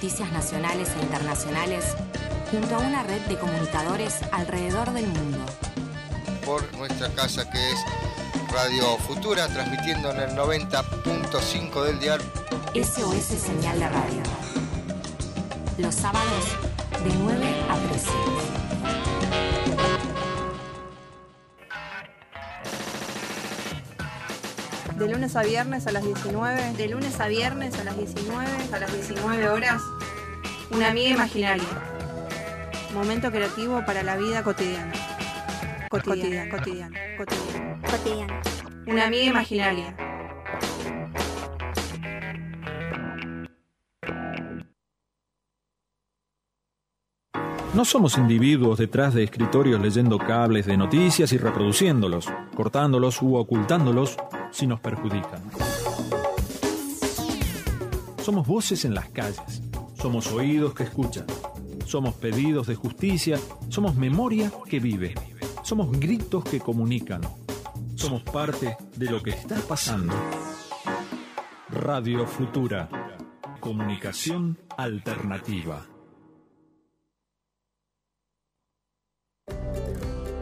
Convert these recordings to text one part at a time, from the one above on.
Noticias nacionales e internacionales junto a una red de comunicadores alrededor del mundo. Por nuestra casa que es Radio Futura, transmitiendo en el 90.5 del dial. SOS Señal de Radio. Los sábados de 9 a 13. De lunes a viernes a las 19. De lunes a viernes a las 19. A las 19 horas. Una amiga imaginaria. Momento creativo para la vida cotidiana. Cotidiana, cotidiana, cotidiana. Cotidiana. Una amiga imaginaria. No somos individuos detrás de escritorios leyendo cables de noticias y reproduciéndolos, cortándolos u ocultándolos si nos perjudican. Somos voces en las calles, somos oídos que escuchan, somos pedidos de justicia, somos memoria que vive, somos gritos que comunican, somos parte de lo que está pasando. Radio Futura, comunicación alternativa.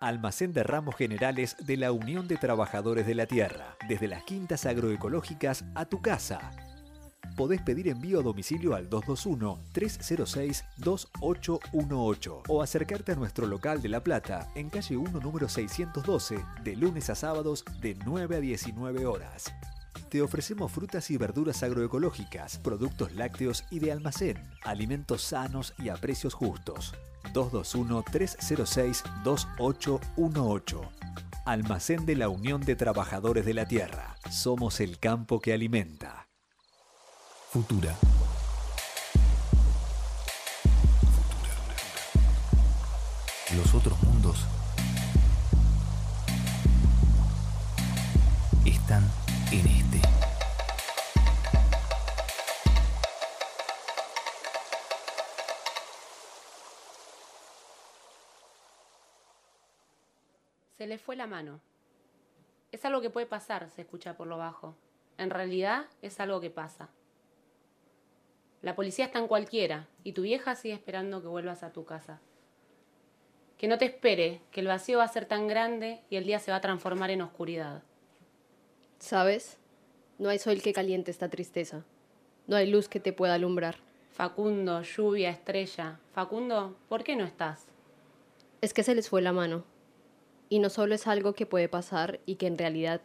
Almacén de ramos generales de la Unión de Trabajadores de la Tierra, desde las quintas agroecológicas a tu casa. Podés pedir envío a domicilio al 221-306-2818 o acercarte a nuestro local de La Plata en calle 1 número 612 de lunes a sábados de 9 a 19 horas. Te ofrecemos frutas y verduras agroecológicas, productos lácteos y de almacén, alimentos sanos y a precios justos. 221-306-2818. Almacén de la Unión de Trabajadores de la Tierra. Somos el campo que alimenta. Futura. Los otros mundos están en este. Le fue la mano. Es algo que puede pasar, se escucha por lo bajo. En realidad es algo que pasa. La policía está en cualquiera y tu vieja sigue esperando que vuelvas a tu casa. Que no te espere, que el vacío va a ser tan grande y el día se va a transformar en oscuridad. ¿Sabes? No hay sol que caliente esta tristeza. No hay luz que te pueda alumbrar. Facundo, lluvia, estrella. Facundo, ¿por qué no estás? Es que se les fue la mano. Y no solo es algo que puede pasar y que en realidad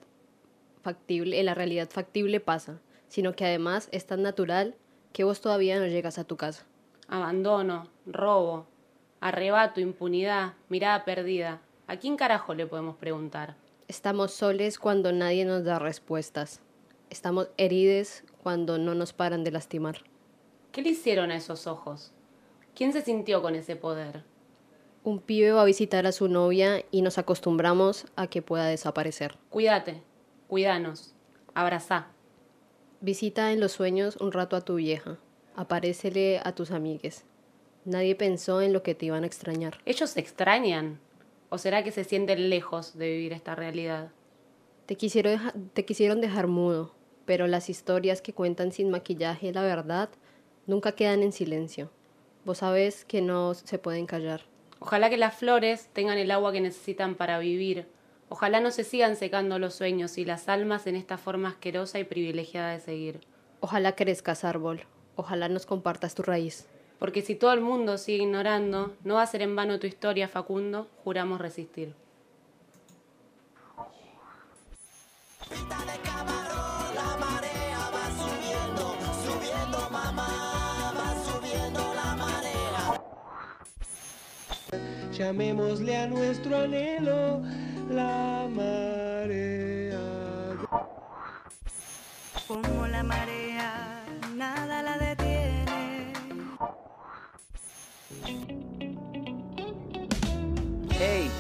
factible, en la realidad factible pasa, sino que además es tan natural que vos todavía no llegas a tu casa. Abandono, robo, arrebato, impunidad, mirada perdida. ¿A quién carajo le podemos preguntar? Estamos soles cuando nadie nos da respuestas. Estamos herides cuando no nos paran de lastimar. ¿Qué le hicieron a esos ojos? ¿Quién se sintió con ese poder? Un pibe va a visitar a su novia y nos acostumbramos a que pueda desaparecer. Cuídate, cuídanos, abrazá. Visita en los sueños un rato a tu vieja. Aparécele a tus amigues. Nadie pensó en lo que te iban a extrañar. ¿Ellos se extrañan? ¿O será que se sienten lejos de vivir esta realidad? Te quisieron, deja- te quisieron dejar mudo, pero las historias que cuentan sin maquillaje la verdad nunca quedan en silencio. Vos sabés que no se pueden callar. Ojalá que las flores tengan el agua que necesitan para vivir. Ojalá no se sigan secando los sueños y las almas en esta forma asquerosa y privilegiada de seguir. Ojalá crezcas árbol. Ojalá nos compartas tu raíz. Porque si todo el mundo sigue ignorando, no va a ser en vano tu historia, Facundo. Juramos resistir. Llamémosle a nuestro anhelo la marea. Como la marea, nada la detiene. ¡Hey!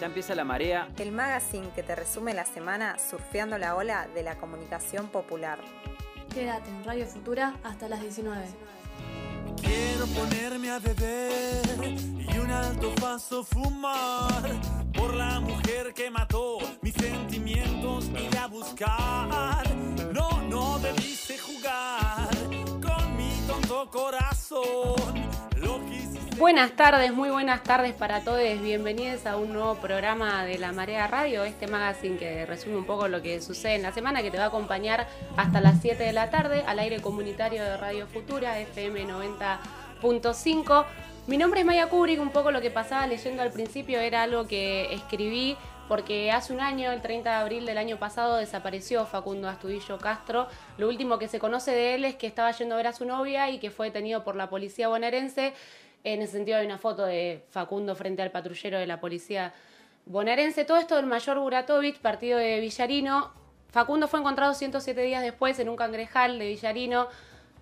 Ya empieza la marea. El magazine que te resume la semana surfeando la ola de la comunicación popular. Quédate en Radio Futura hasta las 19. Quiero ponerme a beber y un alto paso fumar por la mujer que mató mis sentimientos y a buscar. No, no debiste jugar con mi tonto corazón. Buenas tardes, muy buenas tardes para todos. Bienvenidos a un nuevo programa de La Marea Radio, este magazine que resume un poco lo que sucede en la semana, que te va a acompañar hasta las 7 de la tarde al aire comunitario de Radio Futura, FM 90.5. Mi nombre es Maya Kubrick, un poco lo que pasaba leyendo al principio era algo que escribí porque hace un año, el 30 de abril del año pasado, desapareció Facundo Astudillo Castro. Lo último que se conoce de él es que estaba yendo a ver a su novia y que fue detenido por la policía bonaerense en ese sentido hay una foto de Facundo frente al patrullero de la policía bonaerense. Todo esto del mayor Buratovich, partido de Villarino. Facundo fue encontrado 107 días después en un cangrejal de Villarino,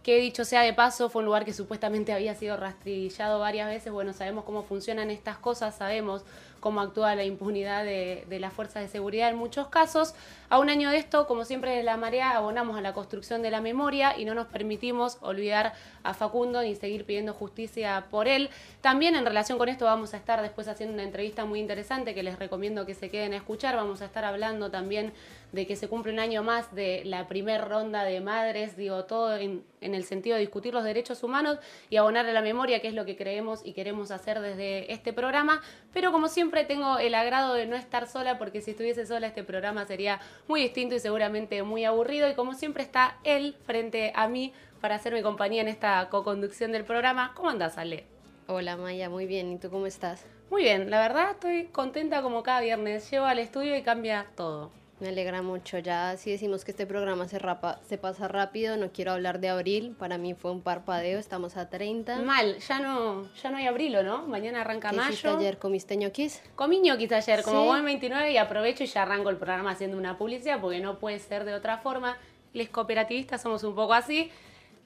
que dicho sea de paso, fue un lugar que supuestamente había sido rastrillado varias veces. Bueno, sabemos cómo funcionan estas cosas, sabemos cómo actúa la impunidad de, las fuerzas de seguridad en muchos casos. A un año de esto, como siempre de la marea, abonamos a la construcción de la memoria y no nos permitimos olvidar a Facundo ni seguir pidiendo justicia por él. También en relación con esto vamos a estar después haciendo una entrevista muy interesante que les recomiendo que se queden a escuchar. Vamos a estar hablando también de que se cumple un año más de la primera ronda de madres, digo, todo en, en, el sentido de discutir los derechos humanos y abonar a la memoria, que es lo que creemos y queremos hacer desde este programa. Pero como siempre tengo el agrado de no estar sola, porque si estuviese sola este programa sería muy distinto y seguramente muy aburrido. Y como siempre está él frente a mí para hacerme compañía en esta co-conducción del programa. ¿Cómo andas, Ale? Hola, Maya, muy bien. ¿Y tú cómo estás? Muy bien, la verdad estoy contenta como cada viernes. Llevo al estudio y cambia todo. Me alegra mucho. Ya si decimos que este programa se, rapa, se pasa rápido, no quiero hablar de abril. Para mí fue un parpadeo, estamos a 30. Mal, ya no, ya no hay abril, ¿no? Mañana arranca ¿Qué mayo. hiciste ayer? ¿Comiste ñoquis? Comí ñoquis ayer, como ¿Sí? buen 29, y aprovecho y ya arranco el programa haciendo una publicidad porque no puede ser de otra forma. Les cooperativistas somos un poco así.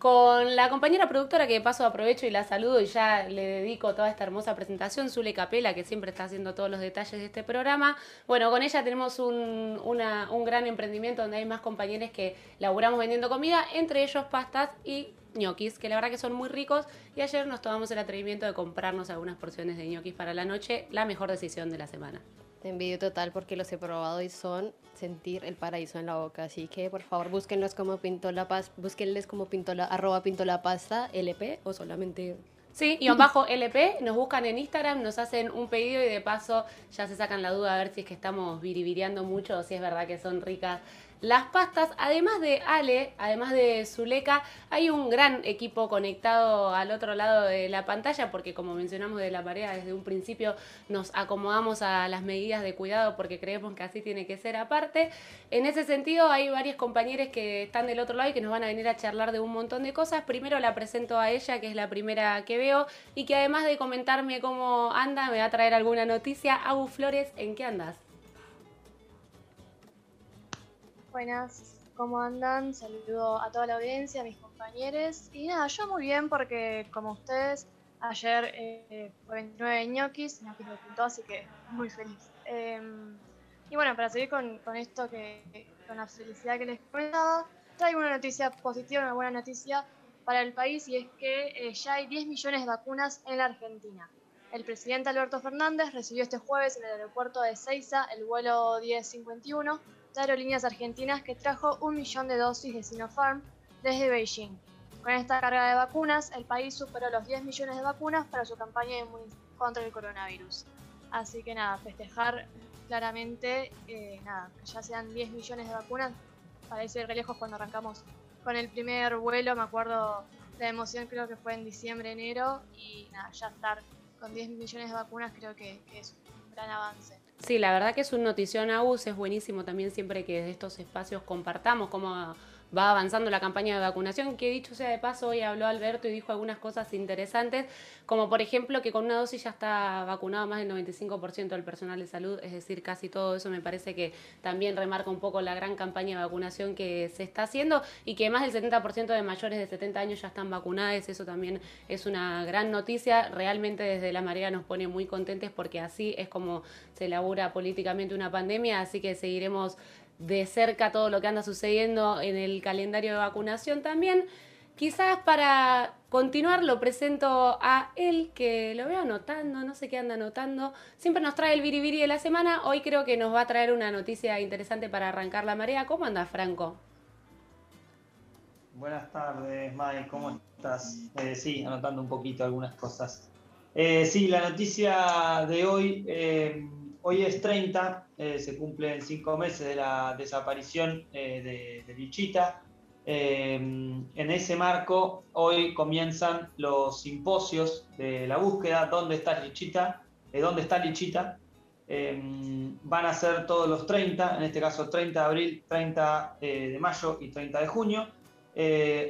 Con la compañera productora que de paso aprovecho y la saludo y ya le dedico toda esta hermosa presentación, Zule Capela, que siempre está haciendo todos los detalles de este programa. Bueno, con ella tenemos un, un gran emprendimiento donde hay más compañeros que laburamos vendiendo comida, entre ellos pastas y ñoquis, que la verdad que son muy ricos. Y ayer nos tomamos el atrevimiento de comprarnos algunas porciones de ñoquis para la noche, la mejor decisión de la semana. Te envidio total porque los he probado y son sentir el paraíso en la boca. Así que por favor búsquenlos como Pintola Pasta, búsquenles como Pintola, arroba Pasta LP o solamente Sí, y bajo LP, nos buscan en Instagram, nos hacen un pedido y de paso ya se sacan la duda a ver si es que estamos viriviriando mucho o si es verdad que son ricas las pastas. Además de Ale, además de Zuleika, hay un gran equipo conectado al otro lado de la pantalla porque como mencionamos de la marea desde un principio nos acomodamos a las medidas de cuidado porque creemos que así tiene que ser aparte. En ese sentido hay varios compañeros que están del otro lado y que nos van a venir a charlar de un montón de cosas. Primero la presento a ella, que es la primera que veo y que además de comentarme cómo anda, me va a traer alguna noticia. Agu Flores, ¿en qué andas? Buenas, ¿cómo andan? Saludo a toda la audiencia, a mis compañeros. Y nada, yo muy bien porque como ustedes, ayer eh, fue 29 de ñoquis, ñoquis me pintó, así que muy feliz. Eh, y bueno, para seguir con, con esto, que con la felicidad que les comentaba, traigo una noticia positiva, una buena noticia para el país y es que eh, ya hay 10 millones de vacunas en la Argentina. El presidente Alberto Fernández recibió este jueves en el aeropuerto de Ceiza el vuelo 1051 de Aerolíneas Argentinas que trajo un millón de dosis de Sinopharm desde Beijing. Con esta carga de vacunas, el país superó los 10 millones de vacunas para su campaña de contra el coronavirus. Así que nada, festejar claramente, eh, nada, que ya sean 10 millones de vacunas, parece re lejos cuando arrancamos con el primer vuelo, me acuerdo la emoción, creo que fue en diciembre, enero, y nada, ya estar con 10 millones de vacunas creo que es un gran avance. Sí, la verdad que es un notición AUS, es buenísimo también siempre que desde estos espacios compartamos cómo va avanzando la campaña de vacunación, que dicho sea de paso, hoy habló Alberto y dijo algunas cosas interesantes, como por ejemplo que con una dosis ya está vacunado más del 95% del personal de salud, es decir, casi todo eso me parece que también remarca un poco la gran campaña de vacunación que se está haciendo y que más del 70% de mayores de 70 años ya están vacunados, eso también es una gran noticia, realmente desde la marea nos pone muy contentes porque así es como se elabora políticamente una pandemia, así que seguiremos de cerca todo lo que anda sucediendo en el calendario de vacunación también. Quizás para continuar lo presento a él, que lo veo anotando, no sé qué anda anotando. Siempre nos trae el biribiri de la semana. Hoy creo que nos va a traer una noticia interesante para arrancar la marea. ¿Cómo anda, Franco? Buenas tardes, Mai, ¿cómo estás? Eh, sí, anotando un poquito algunas cosas. Eh, sí, la noticia de hoy, eh, hoy es 30, eh, se cumplen cinco meses de la desaparición de, de, Lichita. en ese marco, hoy comienzan los simposios de la búsqueda, ¿dónde está Lichita? ¿Dónde está Lichita? van a ser todos los 30, en este caso 30 de abril, 30 de mayo y 30 de junio.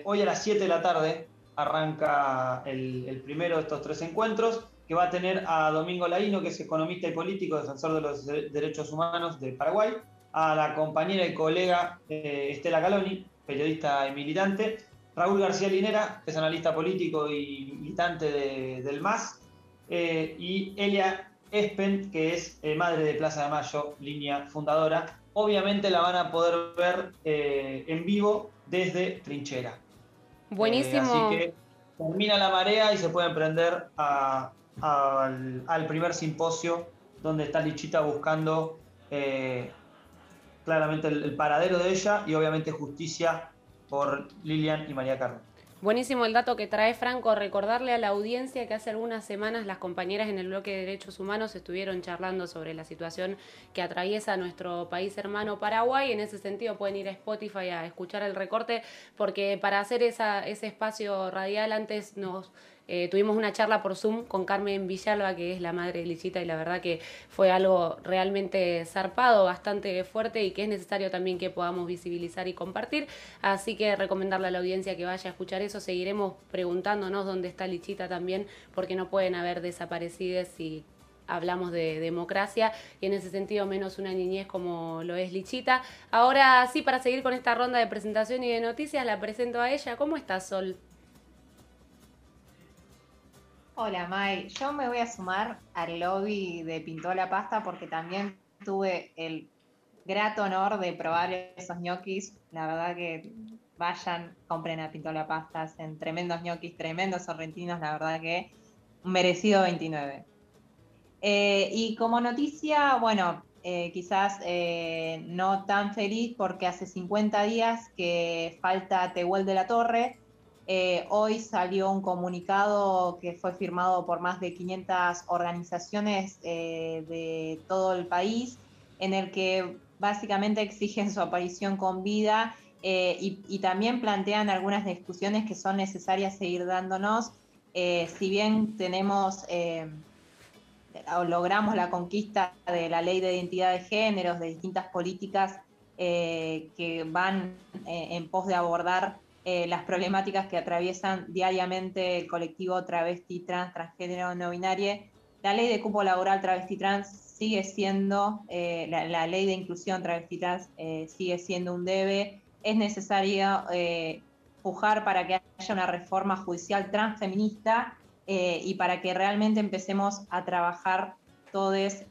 hoy a las 7 de la tarde arranca el, primero de estos tres encuentros, que va a tener a Domingo Laino, que es economista y político, defensor de los derechos humanos de Paraguay, a la compañera y colega eh, Estela Caloni, periodista y militante, Raúl García Linera, que es analista político y militante del MAS, eh, y Elia Espen, que es eh, madre de Plaza de Mayo, línea fundadora. Obviamente la van a poder ver en vivo desde Trinchera. Buenísimo. así que termina la marea y se puede emprender al, primer simposio donde está Lichita buscando eh, claramente el, paradero de ella y obviamente justicia por Lilian y María Carmen. Buenísimo el dato que trae Franco. Recordarle a la audiencia que hace algunas semanas las compañeras en el bloque de derechos humanos estuvieron charlando sobre la situación que atraviesa nuestro país hermano Paraguay. En ese sentido pueden ir a Spotify a escuchar el recorte porque para hacer ese espacio radial antes nos eh, tuvimos una charla por Zoom con Carmen Villalba, que es la madre de Licita, y la verdad que fue algo realmente zarpado, bastante fuerte y que es necesario también que podamos visibilizar y compartir. Así que recomendarle a la audiencia que vaya a escuchar eso. Seguiremos preguntándonos dónde está Lichita también, porque no pueden haber desaparecidas si hablamos de democracia y en ese sentido menos una niñez como lo es Lichita. Ahora sí, para seguir con esta ronda de presentación y de noticias, la presento a ella. ¿Cómo estás, Sol? Hola May, yo me voy a sumar al lobby de Pintó la Pasta porque también tuve el grato honor de probar esos ñoquis. La verdad que vayan, compren a Pintó la Pasta, hacen tremendos ñoquis, tremendos sorrentinos, la verdad que merecido 29. Eh, y como noticia, bueno, eh, quizás eh, no tan feliz porque hace 50 días que falta Tehuel de la Torre, eh, hoy salió un comunicado que fue firmado por más de 500 organizaciones eh, de todo el país, en el que básicamente exigen su aparición con vida eh, y, también plantean algunas discusiones que son necesarias seguir dándonos. si bien tenemos o logramos la conquista de la ley de identidad de géneros, de distintas políticas que van en pos de abordar eh, las problemáticas que atraviesan diariamente el colectivo travesti, trans, transgénero, no binario. La ley de cupo laboral travesti trans sigue siendo, eh, la, ley de inclusión travesti trans eh, sigue siendo un debe. Es necesario pujar para que haya una reforma judicial transfeminista y para que realmente empecemos a trabajar todos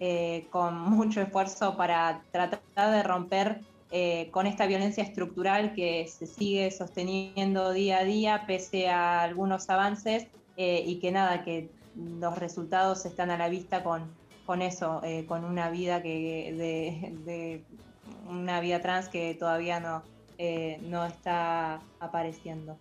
con mucho esfuerzo para tratar de romper eh, con esta violencia estructural que se sigue sosteniendo día a día pese a algunos avances eh, y que nada, que los resultados están a la vista con, con eso, eh, con una vida que de, una vida trans que todavía no, no está apareciendo.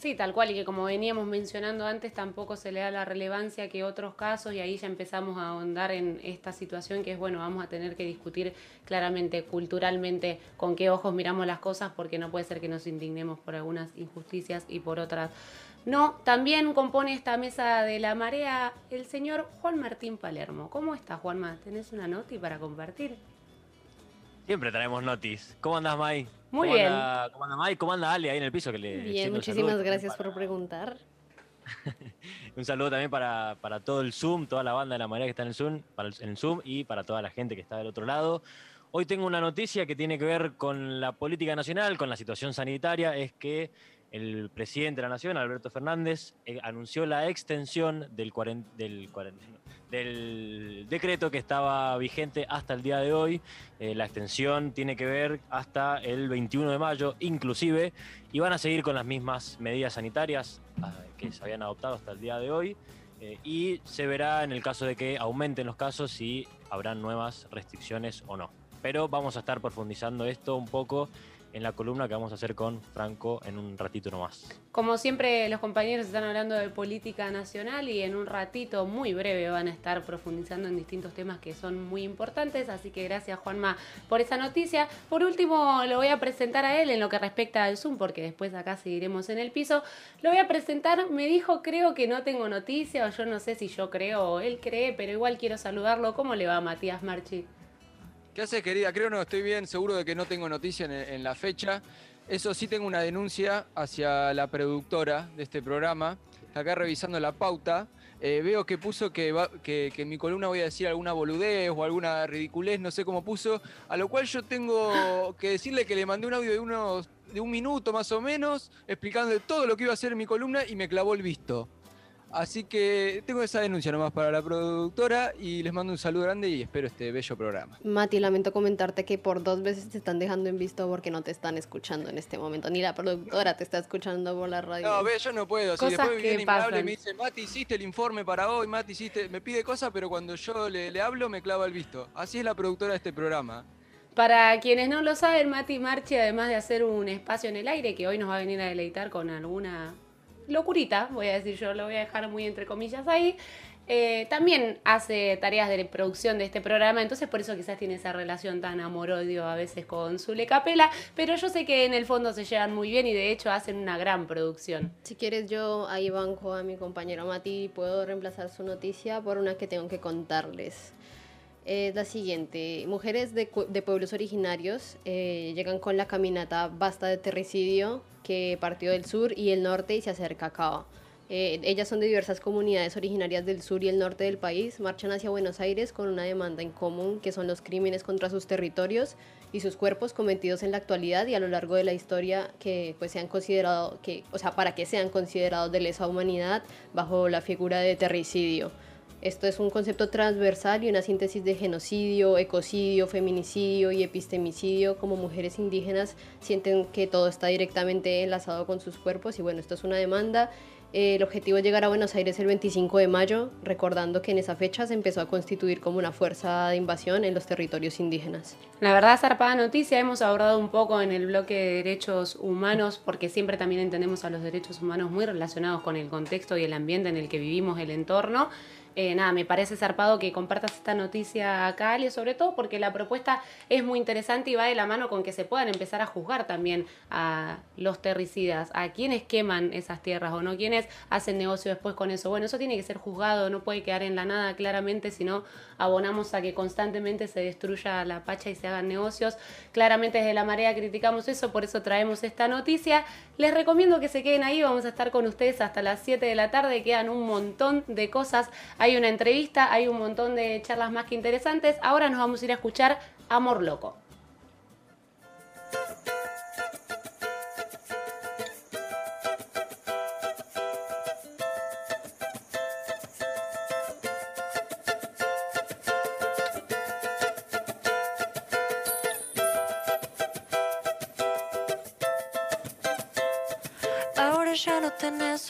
Sí, tal cual, y que como veníamos mencionando antes, tampoco se le da la relevancia que otros casos, y ahí ya empezamos a ahondar en esta situación que es, bueno, vamos a tener que discutir claramente, culturalmente, con qué ojos miramos las cosas, porque no puede ser que nos indignemos por algunas injusticias y por otras no. También compone esta mesa de la marea el señor Juan Martín Palermo. ¿Cómo estás, Juanma? ¿Tenés una noti para compartir? Siempre traemos notis. ¿Cómo andas, Mai? Muy ¿Cómo bien. anda- ¿Cómo anda Mai? ¿Cómo anda Ale ahí en el piso? Que le Bien, muchísimas gracias por preguntar. Un saludo también para, para todo el Zoom, toda la banda de la marea que está en el Zoom, para el, en el Zoom y para toda la gente que está del otro lado. Hoy tengo una noticia que tiene que ver con la política nacional, con la situación sanitaria. Es que el presidente de la Nación, Alberto Fernández, eh, anunció la extensión del, decreto que estaba vigente hasta el día de hoy. Eh, la extensión tiene que ver hasta el 21 de mayo, inclusive, y van a seguir con las mismas medidas sanitarias ah, que se habían adoptado hasta el día de hoy. eh, y se verá en el caso de que aumenten los casos si habrán nuevas restricciones o no. Pero vamos a estar profundizando esto un poco en la columna que vamos a hacer con Franco en un ratito nomás. Como siempre, los compañeros están hablando de política nacional y en un ratito muy breve van a estar profundizando en distintos temas que son muy importantes. Así que gracias, Juanma, por esa noticia. Por último, lo voy a presentar a él en lo que respecta al Zoom, porque después acá seguiremos en el piso. Lo voy a presentar. Me dijo, creo que no tengo noticia, o yo no sé si yo creo o él cree, pero igual quiero saludarlo. ¿Cómo le va, Matías Marchi? ¿Qué haces, querida? Creo no, estoy bien, seguro de que no tengo noticia en, la fecha. Eso sí, tengo una denuncia hacia la productora de este programa. Acá revisando la pauta, eh, veo que puso que, que en mi columna voy a decir alguna boludez o alguna ridiculez, no sé cómo puso. A lo cual yo tengo que decirle que le mandé un audio de, unos, de un minuto más o menos, explicando todo lo que iba a hacer en mi columna y me clavó el visto. Así que tengo esa denuncia nomás para la productora y les mando un saludo grande y espero este bello programa. Mati, lamento comentarte que por dos veces te están dejando en visto porque no te están escuchando en este momento. Ni la productora te está escuchando por la radio. No, ve, yo no puedo. Si Cosas después que viene y me dice, Mati, hiciste el informe para hoy, Mati, hiciste. Me pide cosas, pero cuando yo le, le hablo, me clava el visto. Así es la productora de este programa. Para quienes no lo saben, Mati Marchi, además de hacer un espacio en el aire, que hoy nos va a venir a deleitar con alguna locurita, voy a decir yo, lo voy a dejar muy entre comillas ahí, eh, también hace tareas de producción de este programa, entonces por eso quizás tiene esa relación tan amor-odio a veces con Zule Capela, pero yo sé que en el fondo se llevan muy bien y de hecho hacen una gran producción. Si quieres, yo ahí banco a mi compañero Mati y puedo reemplazar su noticia por una que tengo que contarles. Es la siguiente. Mujeres de, de pueblos originarios eh, llegan con la caminata Basta de Terricidio que partió del sur y el norte y se acerca a Cava. Eh, ellas son de diversas comunidades originarias del sur y el norte del país, marchan hacia Buenos Aires con una demanda en común que son los crímenes contra sus territorios y sus cuerpos cometidos en la actualidad y a lo largo de la historia que pues sean considerado que o sea para que sean considerados de lesa humanidad bajo la figura de terricidio. Esto es un concepto transversal y una síntesis de genocidio, ecocidio, feminicidio y epistemicidio. Como mujeres indígenas sienten que todo está directamente enlazado con sus cuerpos y bueno, esto es una demanda. Eh, el objetivo es llegar a Buenos Aires el 25 de mayo, recordando que en esa fecha se empezó a constituir como una fuerza de invasión en los territorios indígenas. La verdad, zarpada noticia, hemos abordado un poco en el bloque de derechos humanos, porque siempre también entendemos a los derechos humanos muy relacionados con el contexto y el ambiente en el que vivimos, el entorno. Eh, nada, me parece zarpado que compartas esta noticia acá, Ale, sobre todo porque la propuesta es muy interesante y va de la mano con que se puedan empezar a juzgar también a los terricidas, a quienes queman esas tierras o no, quienes hacen negocio después con eso. Bueno, eso tiene que ser juzgado, no puede quedar en la nada claramente, si no abonamos a que constantemente se destruya la pacha y se hagan negocios. Claramente desde la marea criticamos eso, por eso traemos esta noticia. Les recomiendo que se queden ahí, vamos a estar con ustedes hasta las 7 de la tarde, quedan un montón de cosas. Hay una entrevista, hay un montón de charlas más que interesantes. Ahora nos vamos a ir a escuchar Amor Loco.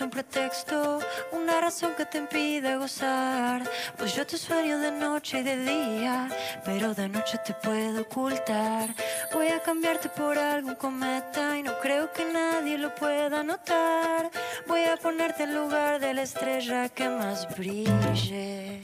Un pretexto, una razón que te impide gozar. Pues yo te sueño de noche y de día, pero de noche te puedo ocultar. Voy a cambiarte por algún cometa y no creo que nadie lo pueda notar. Voy a ponerte en lugar de la estrella que más brille.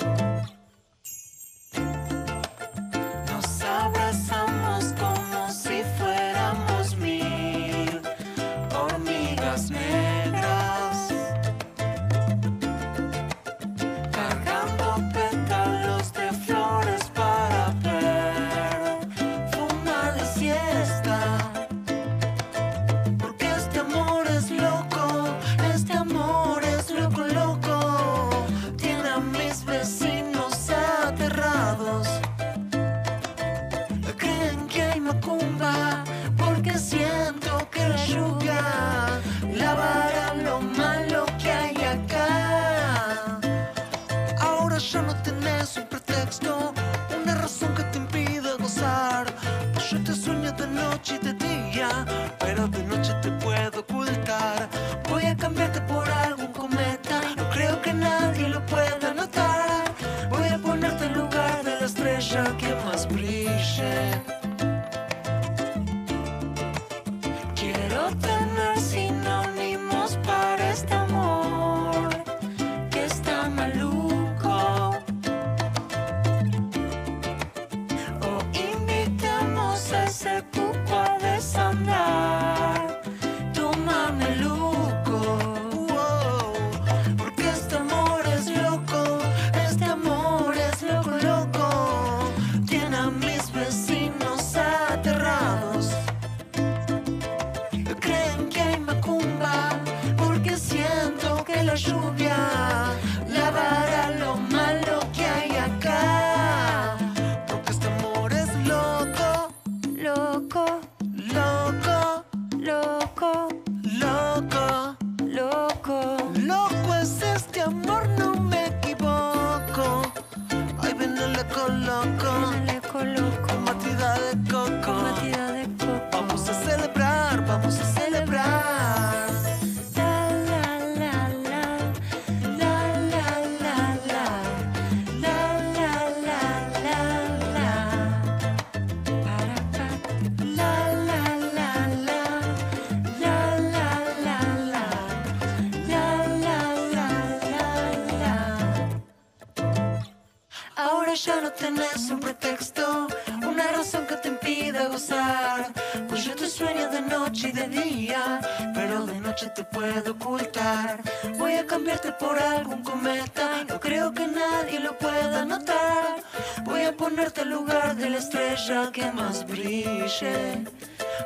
Tenés un pretexto, una razón que te impida gozar. Pues yo te sueño de noche y de día, pero de noche te puedo ocultar. Voy a cambiarte por algún cometa, no creo que nadie lo pueda notar. Voy a ponerte al lugar de la estrella que más brille,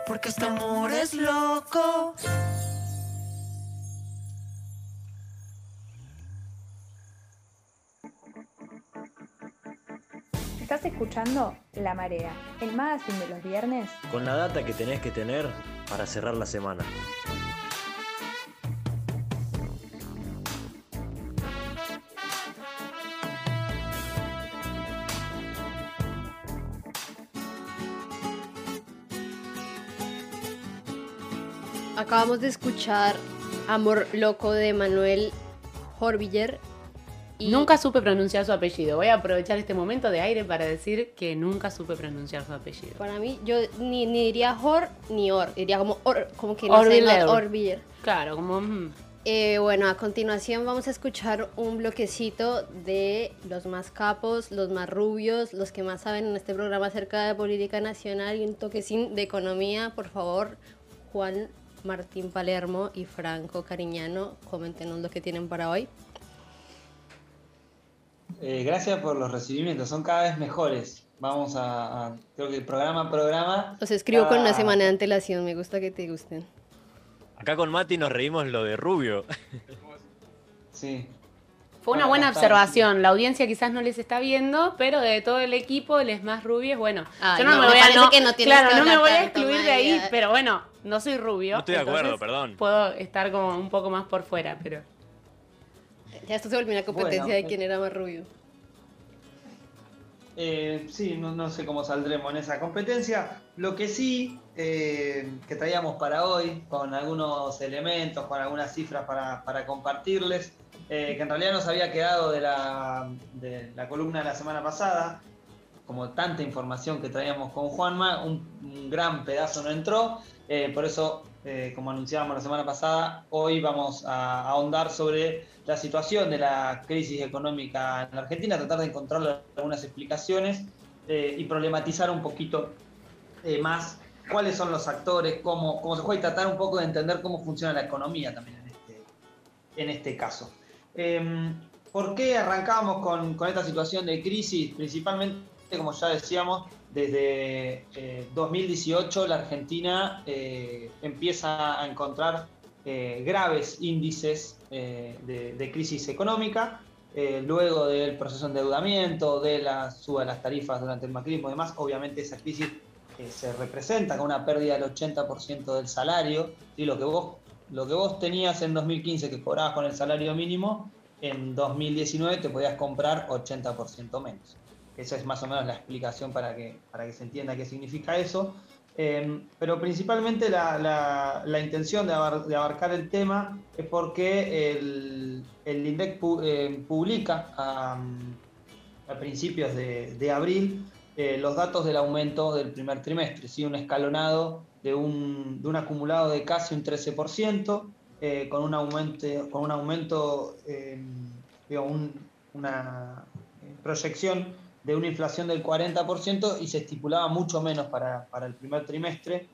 porque este amor es loco. Estás escuchando La Marea, el magazine de los viernes. Con la data que tenés que tener para cerrar la semana. Acabamos de escuchar Amor Loco de Manuel Horviller. Y Nunca supe pronunciar su apellido. Voy a aprovechar este momento de aire para decir que nunca supe pronunciar su apellido. Para mí, yo ni, ni diría Hor ni Or. Diría como Or, como que no sé, Orviller. no, Horviller. Claro, como... mm, Eh, bueno, a continuación vamos a escuchar un bloquecito de los más capos, los más rubios, los que más saben en este programa acerca de política nacional y un toquecín de economía. Por favor, Juan Martín Palermo y Franco Cariñano, coméntenos lo que tienen para hoy. Eh, gracias por los recibimientos, son cada vez mejores. Vamos a, a- creo que programa a programa. Los escribo con una cada- semana de antelación, me gusta que te gusten. Acá con Mati nos reímos lo de Rubio. Sí. Fue una buena observación. La audiencia quizás no les está viendo, pero de todo el equipo, el es más rubio es bueno. Ay, yo no, no, me voy a no, que no claro, que no me voy a excluir de ahí, pero bueno, no soy rubio. No estoy de acuerdo, perdón. Puedo estar como un poco más por fuera, pero Ya esto se volvió una competencia Bueno, de quién era más rubio. Eh, sí, no, no sé cómo saldremos en esa competencia. Lo que sí eh, que traíamos para hoy, con algunos elementos, con algunas cifras para, para compartirles, eh, que en realidad nos había quedado de la, de la columna de la semana pasada, como tanta información que traíamos con Juanma, un, un gran pedazo no entró, por eso, eh, como anunciábamos la semana pasada, hoy vamos a ahondar sobre la situación de la crisis económica en Argentina, tratar de encontrar algunas explicaciones eh, y problematizar un poquito eh, más cuáles son los actores, cómo, se juega y tratar un poco de entender cómo funciona la economía también en este, este caso. Eh, ¿Por qué arrancamos con, con esta situación de crisis? Principalmente, como ya decíamos, desde eh, 2018 la Argentina eh, empieza a encontrar eh, graves índices eh, de, de crisis económica, luego del proceso de endeudamiento, de la suba de las tarifas durante el macrismo y demás, obviamente esa crisis se representa con una pérdida del 80% del salario, ¿sí? lo, que vos, lo que vos tenías en 2015 que cobrabas con el salario mínimo, en 2019 te podías comprar 80% menos. Esa es más o menos la explicación para que, para que se entienda qué significa eso. Eh, pero principalmente la, la- la intención de, abar- de abarcar el tema es porque el, el INDEC eh, publica a, principios de, abril eh, los datos del aumento del primer trimestre, ¿sí? un escalonado de un, de un acumulado de casi un 13%, eh, con un aumento, con un aumento eh, digo, un- una proyección de una inflación del 40% y se estipulaba mucho menos para, para el primer trimestre.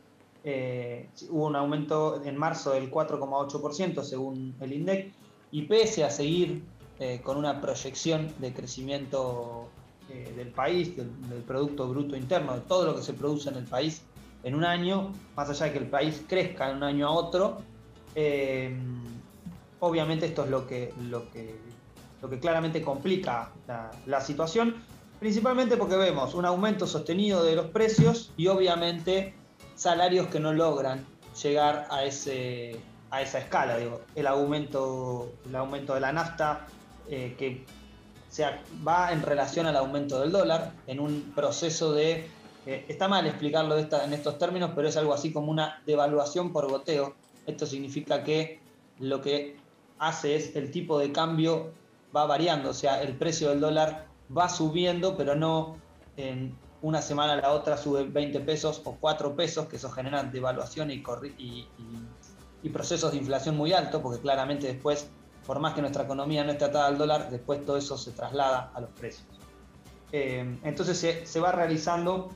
Eh, hubo un aumento en marzo del 4,8% según el INDEC y pese a seguir eh, con una proyección de crecimiento eh, del país, del, del Producto Bruto Interno, de todo lo que se produce en el país en un año, más allá de que el país crezca de un año a otro, obviamente esto es lo que, lo que, lo que claramente complica la situación, principalmente porque vemos un aumento sostenido de los precios y obviamente salarios que no logran llegar a, ese, a esa escala. Digo, el, aumento, el aumento de la nafta eh, que ac- va en relación al aumento del dólar en un proceso de... eh, está mal explicarlo en estos términos, pero es algo así como una devaluación por goteo. Esto significa que lo que hace es el tipo de cambio va variando, o sea, el precio del dólar va subiendo, pero no en una semana a la otra sube 20 pesos o 4 pesos, que eso genera devaluación y, y, y- y procesos de inflación muy altos, porque claramente después, por más que nuestra economía no esté atada al dólar, después todo eso se traslada a los precios. Eh, entonces se, va realizando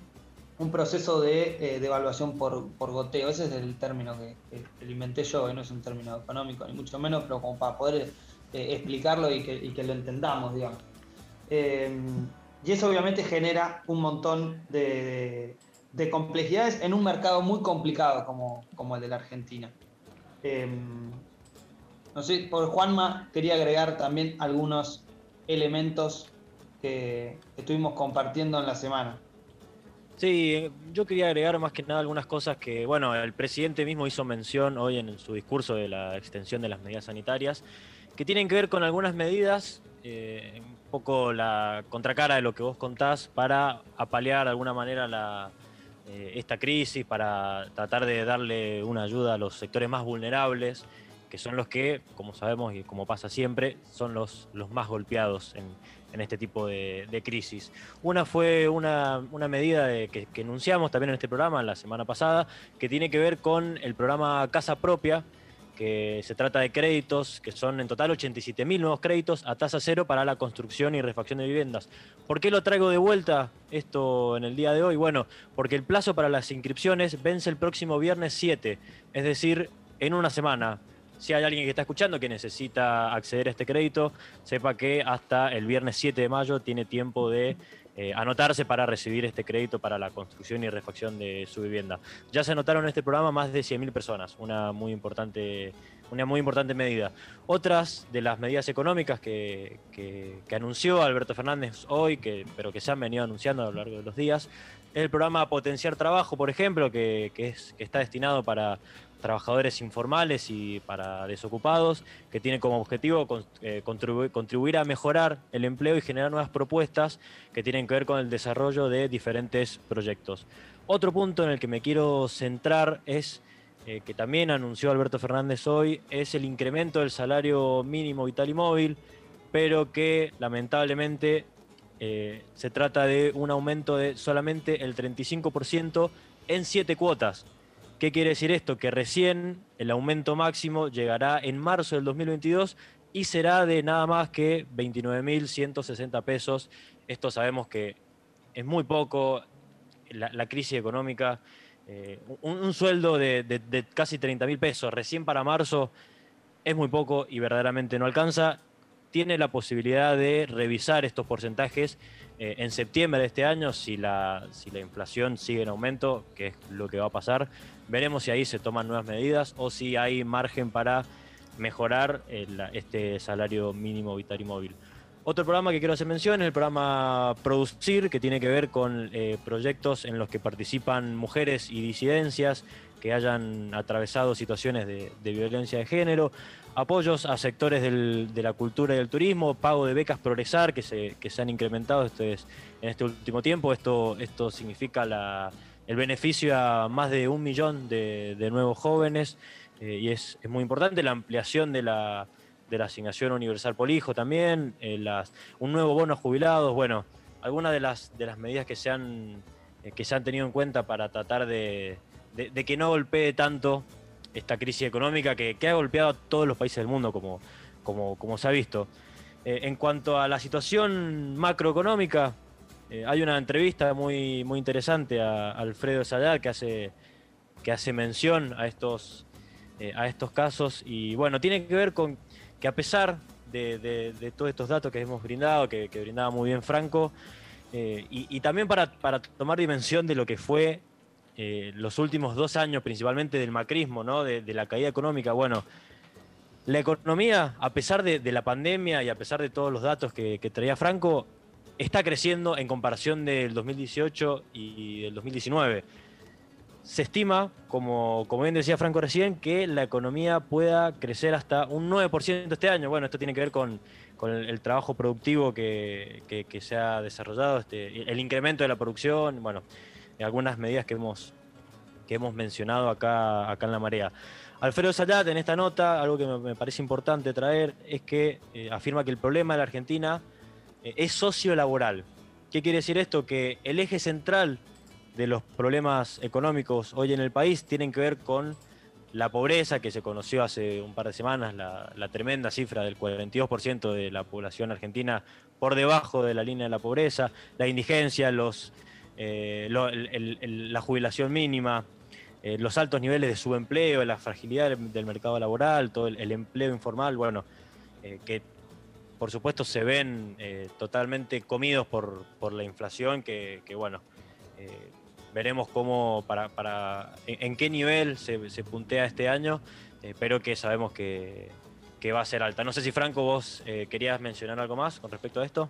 un proceso de eh, devaluación por, por, goteo. Ese es el término que, que, inventé yo, que no es un término económico, ni mucho menos, pero como para poder eh, explicarlo y y que, lo entendamos, digamos. Y eso obviamente genera un montón de, de, complejidades en un mercado muy complicado como, como el de la Argentina. no sé, por Juanma quería agregar también algunos elementos que estuvimos compartiendo en la semana. Sí, yo quería agregar más que nada algunas cosas que, bueno, el presidente mismo hizo mención hoy en su discurso de la extensión de las medidas sanitarias, que tienen que ver con algunas medidas, eh, un poco la contracara de lo que vos contás, para apalear de alguna manera la, eh, esta crisis, para tratar de darle una ayuda a los sectores más vulnerables, que son los que, como sabemos y como pasa siempre, son los, los más golpeados en, en este tipo de, crisis. Una fue una, medida que, que, enunciamos también en este programa la semana pasada, que tiene que ver con el programa Casa Propia, que se trata de créditos, que son en total 87 mil nuevos créditos a tasa cero para la construcción y refacción de viviendas. ¿Por qué lo traigo de vuelta esto en el día de hoy? Bueno, porque el plazo para las inscripciones vence el próximo viernes 7, es decir, en una semana si hay alguien que está escuchando que necesita acceder a este crédito, sepa que hasta el viernes 7 de mayo tiene tiempo de eh, anotarse para recibir este crédito para la construcción y refacción de su vivienda. Ya se anotaron en este programa más de 100.000 personas, una muy importante una muy importante medida. Otras de las medidas económicas que, anunció Alberto Fernández hoy, pero que se han venido anunciando a lo largo de los días, es el programa Potenciar Trabajo, por ejemplo, que está destinado para trabajadores informales y para desocupados, que tiene como objetivo eh, contribuir, a mejorar el empleo y generar nuevas propuestas que tienen que ver con el desarrollo de diferentes proyectos. Otro punto en el que me quiero centrar es eh, que también anunció Alberto Fernández hoy, es el incremento del salario mínimo vital y móvil, pero que lamentablemente eh, se trata de un aumento de solamente el 35% en siete cuotas. ¿Qué quiere decir esto? Que recién el aumento máximo llegará en marzo del 2022 y será de nada más que 29.160 pesos. Esto sabemos que es muy poco, la, crisis económica, eh, un, sueldo de, de casi 30.000 pesos recién para marzo es muy poco y verdaderamente no alcanza. Tiene la posibilidad de revisar estos porcentajes eh, en septiembre de este año, si la, si la inflación sigue en aumento, que es lo que va a pasar, veremos si ahí se toman nuevas medidas o si hay margen para mejorar este salario mínimo vital y móvil. Otro programa que quiero hacer mención es el programa Producir, que tiene que ver con eh, proyectos en los que participan mujeres y disidencias que hayan atravesado situaciones de, violencia de género, apoyos a sectores de la cultura y del turismo, pago de becas Progresar que se, que se han incrementado este, en este último tiempo. Esto, esto significa la, el beneficio a más de un millón de, nuevos jóvenes eh, y es, muy importante la ampliación de la, asignación universal por hijo también, eh, un nuevo bono a jubilados, bueno, algunas de las, de las medidas que se han, eh, que se han tenido en cuenta para tratar de que no golpee tanto esta crisis económica que, ha golpeado a todos los países del mundo, como, como, como se ha visto. En cuanto a la situación macroeconómica, eh, hay una entrevista muy, muy interesante a, Alfredo Sayar que hace, que hace mención a estos, eh, a estos casos y bueno, tiene que ver con que a pesar de, todos estos datos que hemos brindado, que, brindaba muy bien Franco, y, también para, para tomar dimensión de lo que fue eh, los últimos dos años, principalmente del macrismo, ¿no? de, la caída económica, bueno, la economía, a pesar de, la pandemia y a pesar de todos los datos que, traía Franco, está creciendo en comparación del 2018 y del 2019. Se estima, como, como bien decía Franco recién, que la economía pueda crecer hasta un 9% este año. Bueno, esto tiene que ver con, el, trabajo productivo que, se ha desarrollado, este, el incremento de la producción, bueno, algunas medidas que hemos, que hemos mencionado acá, acá en La Marea. Alfredo Salat, en esta nota, algo que me, parece importante traer, es que eh, afirma que el problema de la Argentina es sociolaboral. ¿Qué quiere decir esto? Que el eje central de los problemas económicos hoy en el país tienen que ver con la pobreza, que se conoció hace un par de semanas, la, la tremenda cifra del 42% de la población argentina por debajo de la línea de la pobreza, la indigencia, los, eh, la jubilación mínima, eh, los altos niveles de subempleo, la fragilidad del, mercado laboral, todo el, empleo informal, bueno, que por supuesto se ven totalmente comidos por, la inflación, que, bueno, veremos cómo, para, para en, qué nivel se, se puntea este año, pero que sabemos que, que va a ser alta. No sé si Franco, vos eh, querías mencionar algo más con respecto a esto.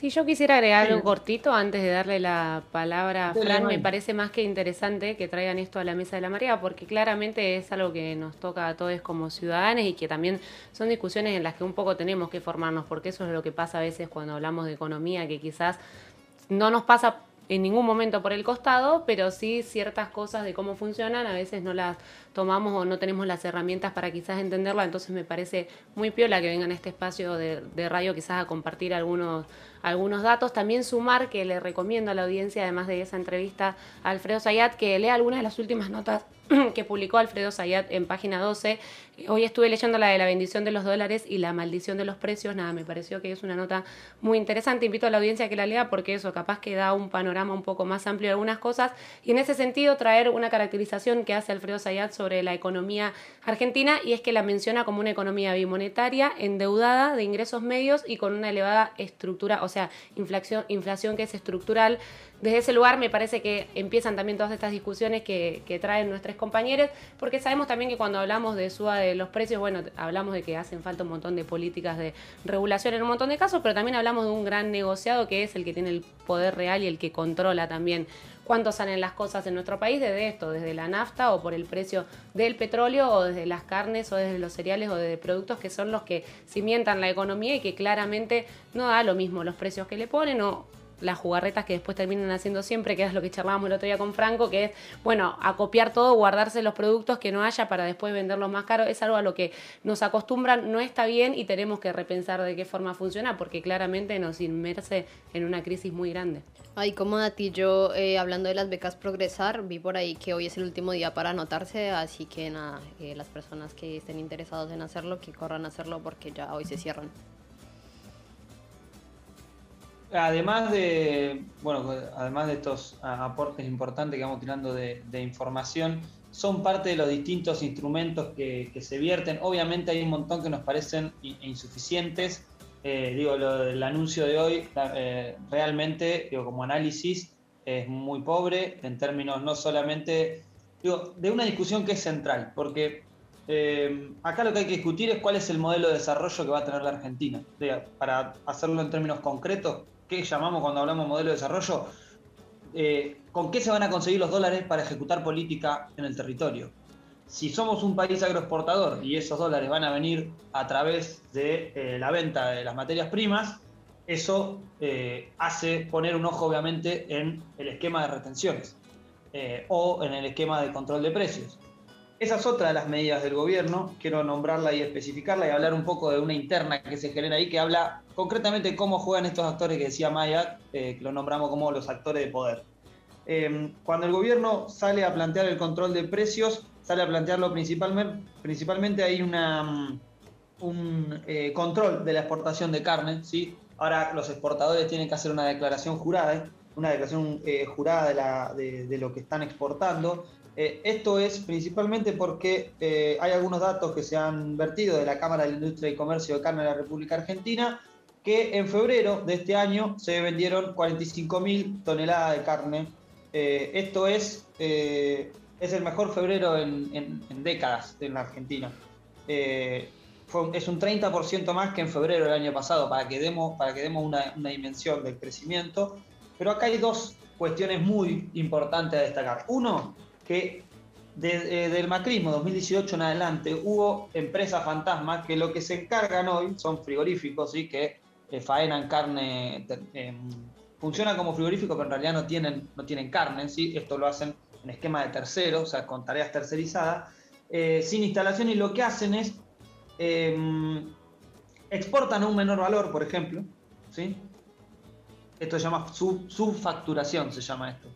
Sí, yo quisiera agregar algo cortito antes de darle la palabra a Fran. Me parece más que interesante que traigan esto a la mesa de la marea, porque claramente es algo que nos toca a todos como ciudadanos y que también son discusiones en las que un poco tenemos que formarnos, porque eso es lo que pasa a veces cuando hablamos de economía, que quizás no nos pasa en ningún momento por el costado, pero sí ciertas cosas de cómo funcionan, a veces no las tomamos o no tenemos las herramientas para quizás entenderla, entonces me parece muy piola que vengan a este espacio de, radio quizás a compartir algunos algunos datos. También sumar que le recomiendo a la audiencia, además de esa entrevista a Alfredo Zayat, que lea algunas de las últimas notas que publicó Alfredo Zayat en página 12. Hoy estuve leyendo la de la bendición de los dólares y la maldición de los precios. Nada, me pareció que es una nota muy interesante. Invito a la audiencia a que la lea porque eso capaz que da un panorama un poco más amplio de algunas cosas. Y en ese sentido traer una caracterización que hace Alfredo Zayat sobre la economía argentina y es que la menciona como una economía bimonetaria, endeudada, de ingresos medios y con una elevada estructura, o sea, inflación, inflación que es estructural. Desde ese lugar me parece que empiezan también todas estas discusiones que, traen nuestros compañeros, porque sabemos también que cuando hablamos de suba de los precios, bueno, hablamos de que hacen falta un montón de políticas de regulación en un montón de casos, pero también hablamos de un gran negociado que es el que tiene el poder real y el que controla también cuánto salen las cosas en nuestro país desde esto, desde la nafta o por el precio del petróleo o desde las carnes o desde los cereales o desde productos que son los que cimientan la economía y que claramente no da lo mismo los precios que le ponen o las jugarretas que después terminan haciendo siempre, que es lo que charlábamos el otro día con Franco, que es, bueno, acopiar todo, guardarse los productos que no haya para después venderlos más caros, es algo a lo que nos acostumbran, no está bien y tenemos que repensar de qué forma funciona, porque claramente nos inmerse en una crisis muy grande. Ay, como Nati, yo eh, hablando de las becas Progresar, vi por ahí que hoy es el último día para anotarse, así que nada, eh, las personas que estén interesados en hacerlo, que corran a hacerlo porque ya hoy se cierran. Además de, bueno, además de estos aportes importantes que vamos tirando de, información, son parte de los distintos instrumentos que, se vierten. Obviamente hay un montón que nos parecen insuficientes. Eh, digo, lo del anuncio de hoy eh, realmente, digo, como análisis, es muy pobre en términos no solamente, digo, de una discusión que es central, porque eh, acá lo que hay que discutir es cuál es el modelo de desarrollo que va a tener la Argentina. para hacerlo en términos concretos, ¿qué llamamos cuando hablamos de modelo de desarrollo? Eh, ¿Con qué se van a conseguir los dólares para ejecutar política en el territorio? Si somos un país agroexportador y esos dólares van a venir a través de eh, la venta de las materias primas, eso eh, hace poner un ojo obviamente en el esquema de retenciones o en el esquema de control de precios. Esa es otra de las medidas del gobierno, quiero nombrarla y especificarla y hablar un poco de una interna que se genera ahí, que habla concretamente cómo juegan estos actores que decía Maya, eh, que lo nombramos como los actores de poder. Em, cuando el gobierno sale a plantear el control de precios, sale a plantearlo principalmente, principalmente hay mm, un eh, control de la exportación de carne, ¿sí? Ahora los exportadores tienen que hacer una declaración jurada, una declaración eh, jurada de, lo que están exportando. Esto es principalmente porque hay algunos datos que se han vertido de la Cámara de Industria y Comercio de Carne de la República Argentina que en febrero de este año se vendieron 45.000 toneladas de carne. Eh, esto es, eh, es el mejor febrero en, décadas en la Argentina. Eh, es un 30% más que en febrero del año pasado, para que demos, para que demos una, dimensión del crecimiento. Pero acá hay dos cuestiones muy importantes a destacar. Uno, que desde del macrismo 2018 en adelante hubo empresas fantasmas que lo que se encargan hoy son frigoríficos, y que eh, faenan carne, eh, funcionan como frigorífico, pero en realidad no tienen, no tienen carne, ¿sí? esto lo hacen en esquema de terceros, o sea, con tareas tercerizadas, eh, sin instalación y lo que hacen es exportan a un menor valor, por ejemplo, ¿sí? esto se llama subfacturación, se llama esto,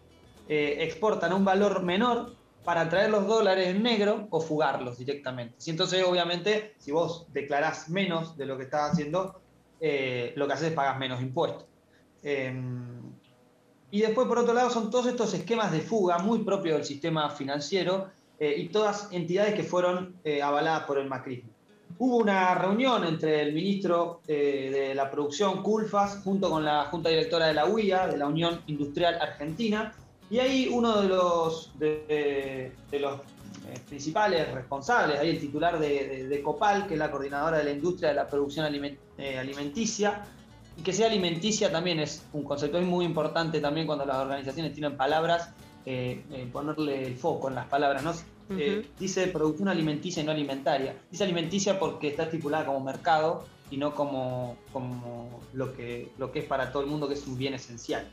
exportan a un valor menor para traer los dólares en negro o fugarlos directamente. Y entonces, obviamente, si vos declarás menos de lo que estás haciendo, eh, lo que haces es pagas menos impuestos. Em, y después, por otro lado, son todos estos esquemas de fuga muy propios del sistema financiero eh, y todas entidades que fueron eh, avaladas por el macrismo. Hubo una reunión entre el ministro de la producción, Culfas, junto con la junta directora de la UIA, de la Unión Industrial Argentina, y ahí uno de los, de, los principales responsables, ahí el titular de, COPAL, que es la coordinadora de la industria de la producción alimenticia, y que sea alimenticia también es un concepto muy importante también cuando las organizaciones tienen palabras, eh, eh, ponerle el foco en las palabras, ¿no? Eh, dice producción alimenticia y no alimentaria. Dice alimenticia porque está estipulada como mercado y no como, como lo, que, lo que es para todo el mundo, que es un bien esencial.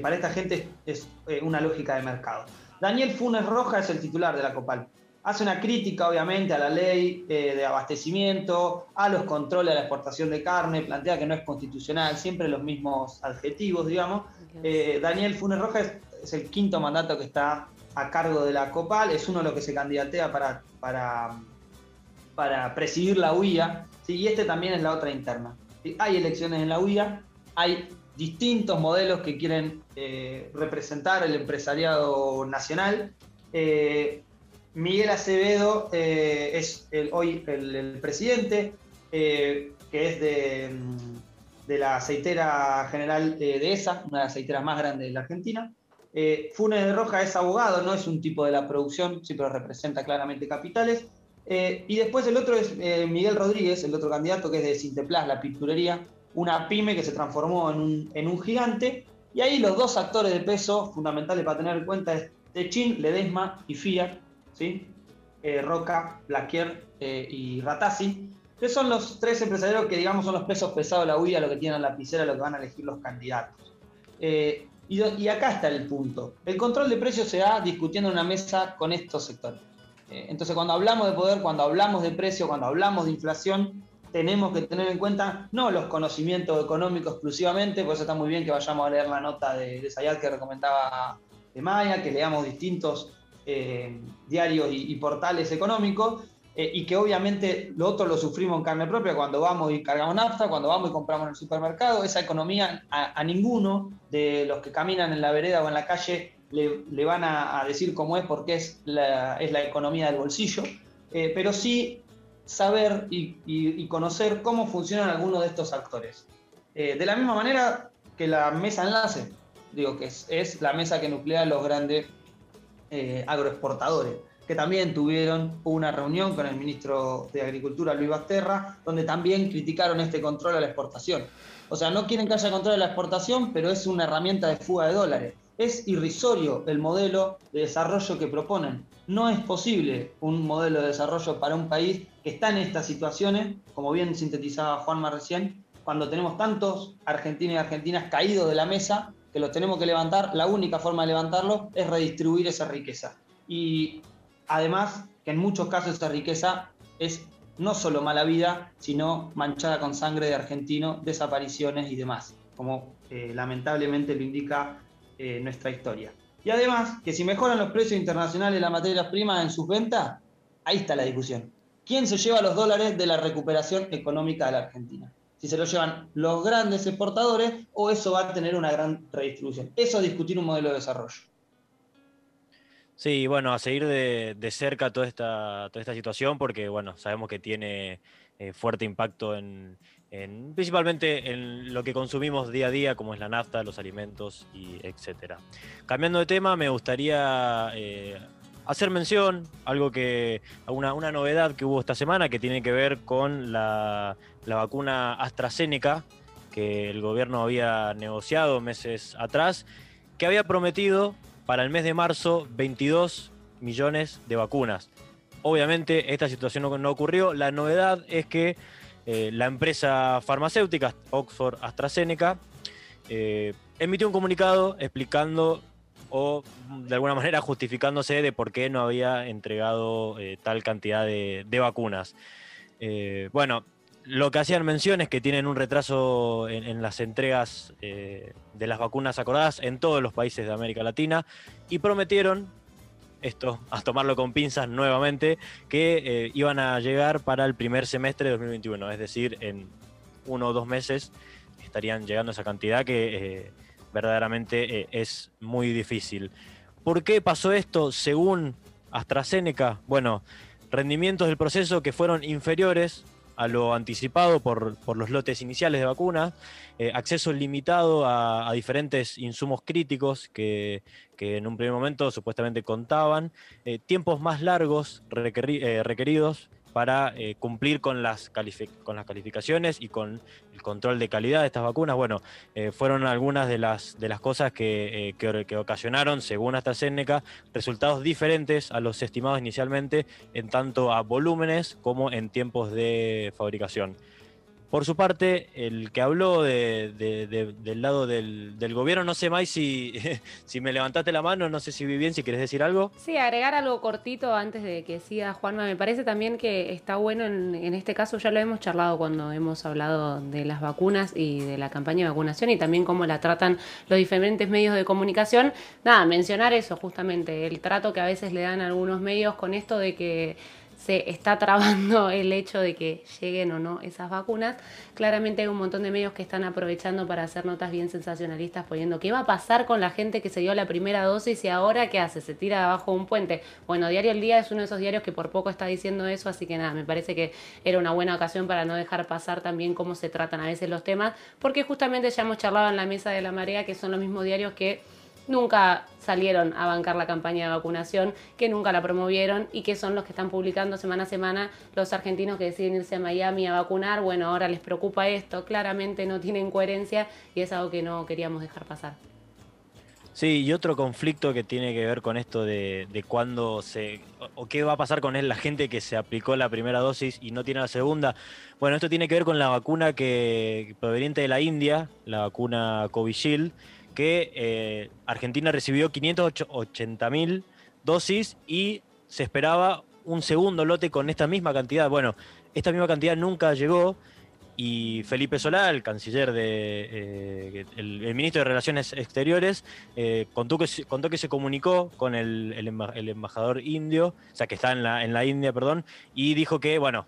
Para esta gente es, es una lógica de mercado. Daniel Funes Roja es el titular de la COPAL hace una crítica obviamente a la ley eh, de abastecimiento, a los controles a la exportación de carne, plantea que no es constitucional, siempre los mismos adjetivos, digamos. Eh, Daniel Funes Rojas es, el quinto mandato que está a cargo de la COPAL, es uno de los que se candidatea para, para, para presidir la UIA, y este también es la otra interna. Hay elecciones en la UIA, hay distintos modelos que quieren eh, representar el empresariado nacional. Miguel Acevedo eh, es hoy el, presidente, eh, que es de, mm, de, la aceitera general de ESA, una de las aceiteras más grandes de la Argentina. Eh, Funes de Roja es abogado, no es un tipo de la producción, sí, pero representa claramente capitales. y después el otro es Miguel Rodríguez, el otro candidato que es de Sinteplas, la pinturería, una pyme que se transformó en un, en un gigante. Y ahí los dos actores de peso fundamentales para tener en cuenta es Techin, Ledesma y Fiat, ¿sí? Eh, Roca, Blaquier eh, y Ratazzi, que son los tres empresarios que digamos son los pesos pesados de la UIA, lo que tienen la lapicera, lo que van a elegir los candidatos. Eh, y, acá está el punto. El control de precios se da discutiendo en una mesa con estos sectores. entonces, cuando hablamos de poder, cuando hablamos de precio, cuando hablamos de inflación, tenemos que tener en cuenta no los conocimientos económicos exclusivamente, por eso está muy bien que vayamos a leer la nota de, de Sayat que recomendaba de Maya, que leamos distintos eh, diarios y, portales económicos, eh, y que obviamente lo otro lo sufrimos en carne propia cuando vamos y cargamos nafta, cuando vamos y compramos en el supermercado. Esa economía a, ninguno de los que caminan en la vereda o en la calle le, van a, decir cómo es porque es la, es la economía del bolsillo, eh, pero sí saber y, conocer cómo funcionan algunos de estos actores. de la misma manera que la mesa enlace, digo que es, la mesa que nuclea los grandes eh, agroexportadores, que también tuvieron una reunión con el ministro de Agricultura, Luis Basterra, donde también criticaron este control a la exportación. O sea, no quieren que haya control a la exportación, pero es una herramienta de fuga de dólares. Es irrisorio el modelo de desarrollo que proponen. No es posible un modelo de desarrollo para un país que está en estas situaciones, como bien sintetizaba Juanma recién, cuando tenemos tantos argentinos y argentinas caídos de la mesa que los tenemos que levantar, la única forma de levantarlo es redistribuir esa riqueza. Y además que en muchos casos esa riqueza es no solo mala vida, sino manchada con sangre de argentino, desapariciones y demás, como eh, lamentablemente lo indica eh, nuestra historia. Y además que si mejoran los precios internacionales de las materias primas en sus ventas, ahí está la discusión. ¿Quién se lleva los dólares de la recuperación económica de la Argentina? si se lo llevan los grandes exportadores o eso va a tener una gran redistribución. Eso es discutir un modelo de desarrollo. Sí, bueno, a seguir de, cerca toda esta, toda esta situación porque, bueno, sabemos que tiene eh, fuerte impacto en, principalmente en lo que consumimos día a día, como es la nafta, los alimentos y etcétera. Cambiando de tema, me gustaría eh, hacer mención, algo que, una, una novedad que hubo esta semana que tiene que ver con la, vacuna AstraZeneca, que el gobierno había negociado meses atrás, que había prometido para el mes de marzo 22 millones de vacunas. Obviamente esta situación no, ocurrió. La novedad es que eh, la empresa farmacéutica Oxford AstraZeneca eh, emitió un comunicado explicando o de alguna manera justificándose de por qué no había entregado eh, tal cantidad de, vacunas. Bueno, lo que hacían mención es que tienen un retraso en, las entregas de las vacunas acordadas en todos los países de América Latina y prometieron, esto a tomarlo con pinzas nuevamente, que iban a llegar para el primer semestre de 2021, es decir, en uno o dos meses estarían llegando esa cantidad que eh, verdaderamente eh, es muy difícil. ¿Por qué pasó esto según AstraZeneca? Bueno, rendimientos del proceso que fueron inferiores a lo anticipado por, por los lotes iniciales de vacuna, eh, acceso limitado a, diferentes insumos críticos que, en un primer momento supuestamente contaban, eh, tiempos más largos eh, requeridos para eh, cumplir con las, con las calificaciones y con el control de calidad de estas vacunas. Bueno, eh, fueron algunas de las, de las cosas que, eh, que ocasionaron, según AstraZeneca, resultados diferentes a los estimados inicialmente en tanto a volúmenes como en tiempos de fabricación. Por su parte, el que habló de- de- de- del lado del, gobierno, no sé, Mai, si, si me levantaste la mano, no sé si vi bien, si querés decir algo. Sí, agregar algo cortito antes de que siga Juanma. Me parece también que está bueno en, en este caso, ya lo hemos charlado cuando hemos hablado de las vacunas y de la campaña de vacunación y también cómo la tratan los diferentes medios de comunicación. Nada, mencionar eso justamente, el trato que a veces le dan algunos medios con esto de que se está trabando el hecho de que lleguen o no esas vacunas. Claramente hay un montón de medios que están aprovechando para hacer notas bien sensacionalistas poniendo qué va a pasar con la gente que se dio la primera dosis y ahora qué hace, se tira abajo un puente. Bueno, Diario El Día es uno de esos diarios que por poco está diciendo eso, así que nada, me parece que era una buena ocasión para no dejar pasar también cómo se tratan a veces los temas, porque justamente ya hemos charlado en la mesa de la marea que son los mismos diarios que nunca salieron a bancar la campaña de vacunación, que nunca la promovieron y que son los que están publicando semana a semana los argentinos que deciden irse a Miami a vacunar. Bueno, ahora les preocupa esto, claramente no tienen coherencia y es algo que no queríamos dejar pasar. Sí, y otro conflicto que tiene que ver con esto de, de cuándo se. O, qué va a pasar con la gente que se aplicó la primera dosis y no tiene la segunda. Bueno, esto tiene que ver con la vacuna que proveniente de la India, la vacuna Covishield, que eh, Argentina recibió 580 mil dosis y se esperaba un segundo lote con esta misma cantidad. Bueno, esta misma cantidad nunca llegó y Felipe Solá, el canciller de eh, el, ministro de Relaciones Exteriores, eh, contó, que, se- comunicó con el, el embajador indio, o sea que está en la, en la India, perdón, y dijo que, bueno,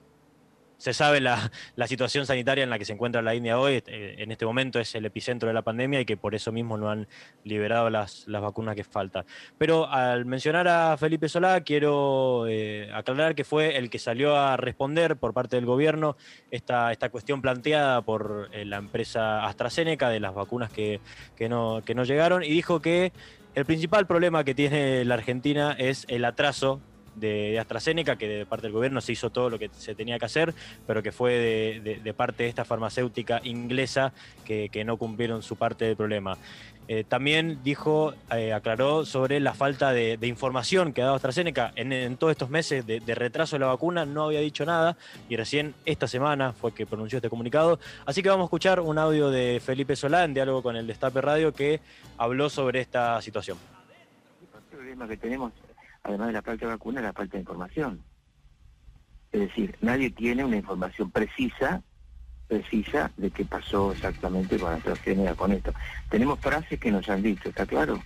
se sabe la, situación sanitaria en la que se encuentra la India hoy, eh, en este momento es el epicentro de la pandemia y que por eso mismo no han liberado las, vacunas que faltan. Pero al mencionar a Felipe Solá, quiero eh, aclarar que fue el que salió a responder por parte del gobierno esta, esta cuestión planteada por eh, la empresa AstraZeneca de las vacunas que no llegaron y dijo que el principal problema que tiene la Argentina es el atraso de, AstraZeneca, que de parte del gobierno se hizo todo lo que se tenía que hacer, pero que fue de, parte de esta farmacéutica inglesa que, que no cumplieron su parte del problema. Eh, también dijo, eh, aclaró sobre la falta de, información que ha dado AstraZeneca en, en todos estos meses de, de retraso de la vacuna, no había dicho nada y recién esta semana fue que pronunció este comunicado. Así que vamos a escuchar un audio de Felipe Solá en diálogo con el Destape Radio que habló sobre esta situación. El problema que tenemos, además de la falta de vacuna, la falta de información. Es decir, nadie tiene una información precisa, precisa de qué pasó exactamente con AstraZeneca con esto. Tenemos frases que nos han dicho, ¿está claro?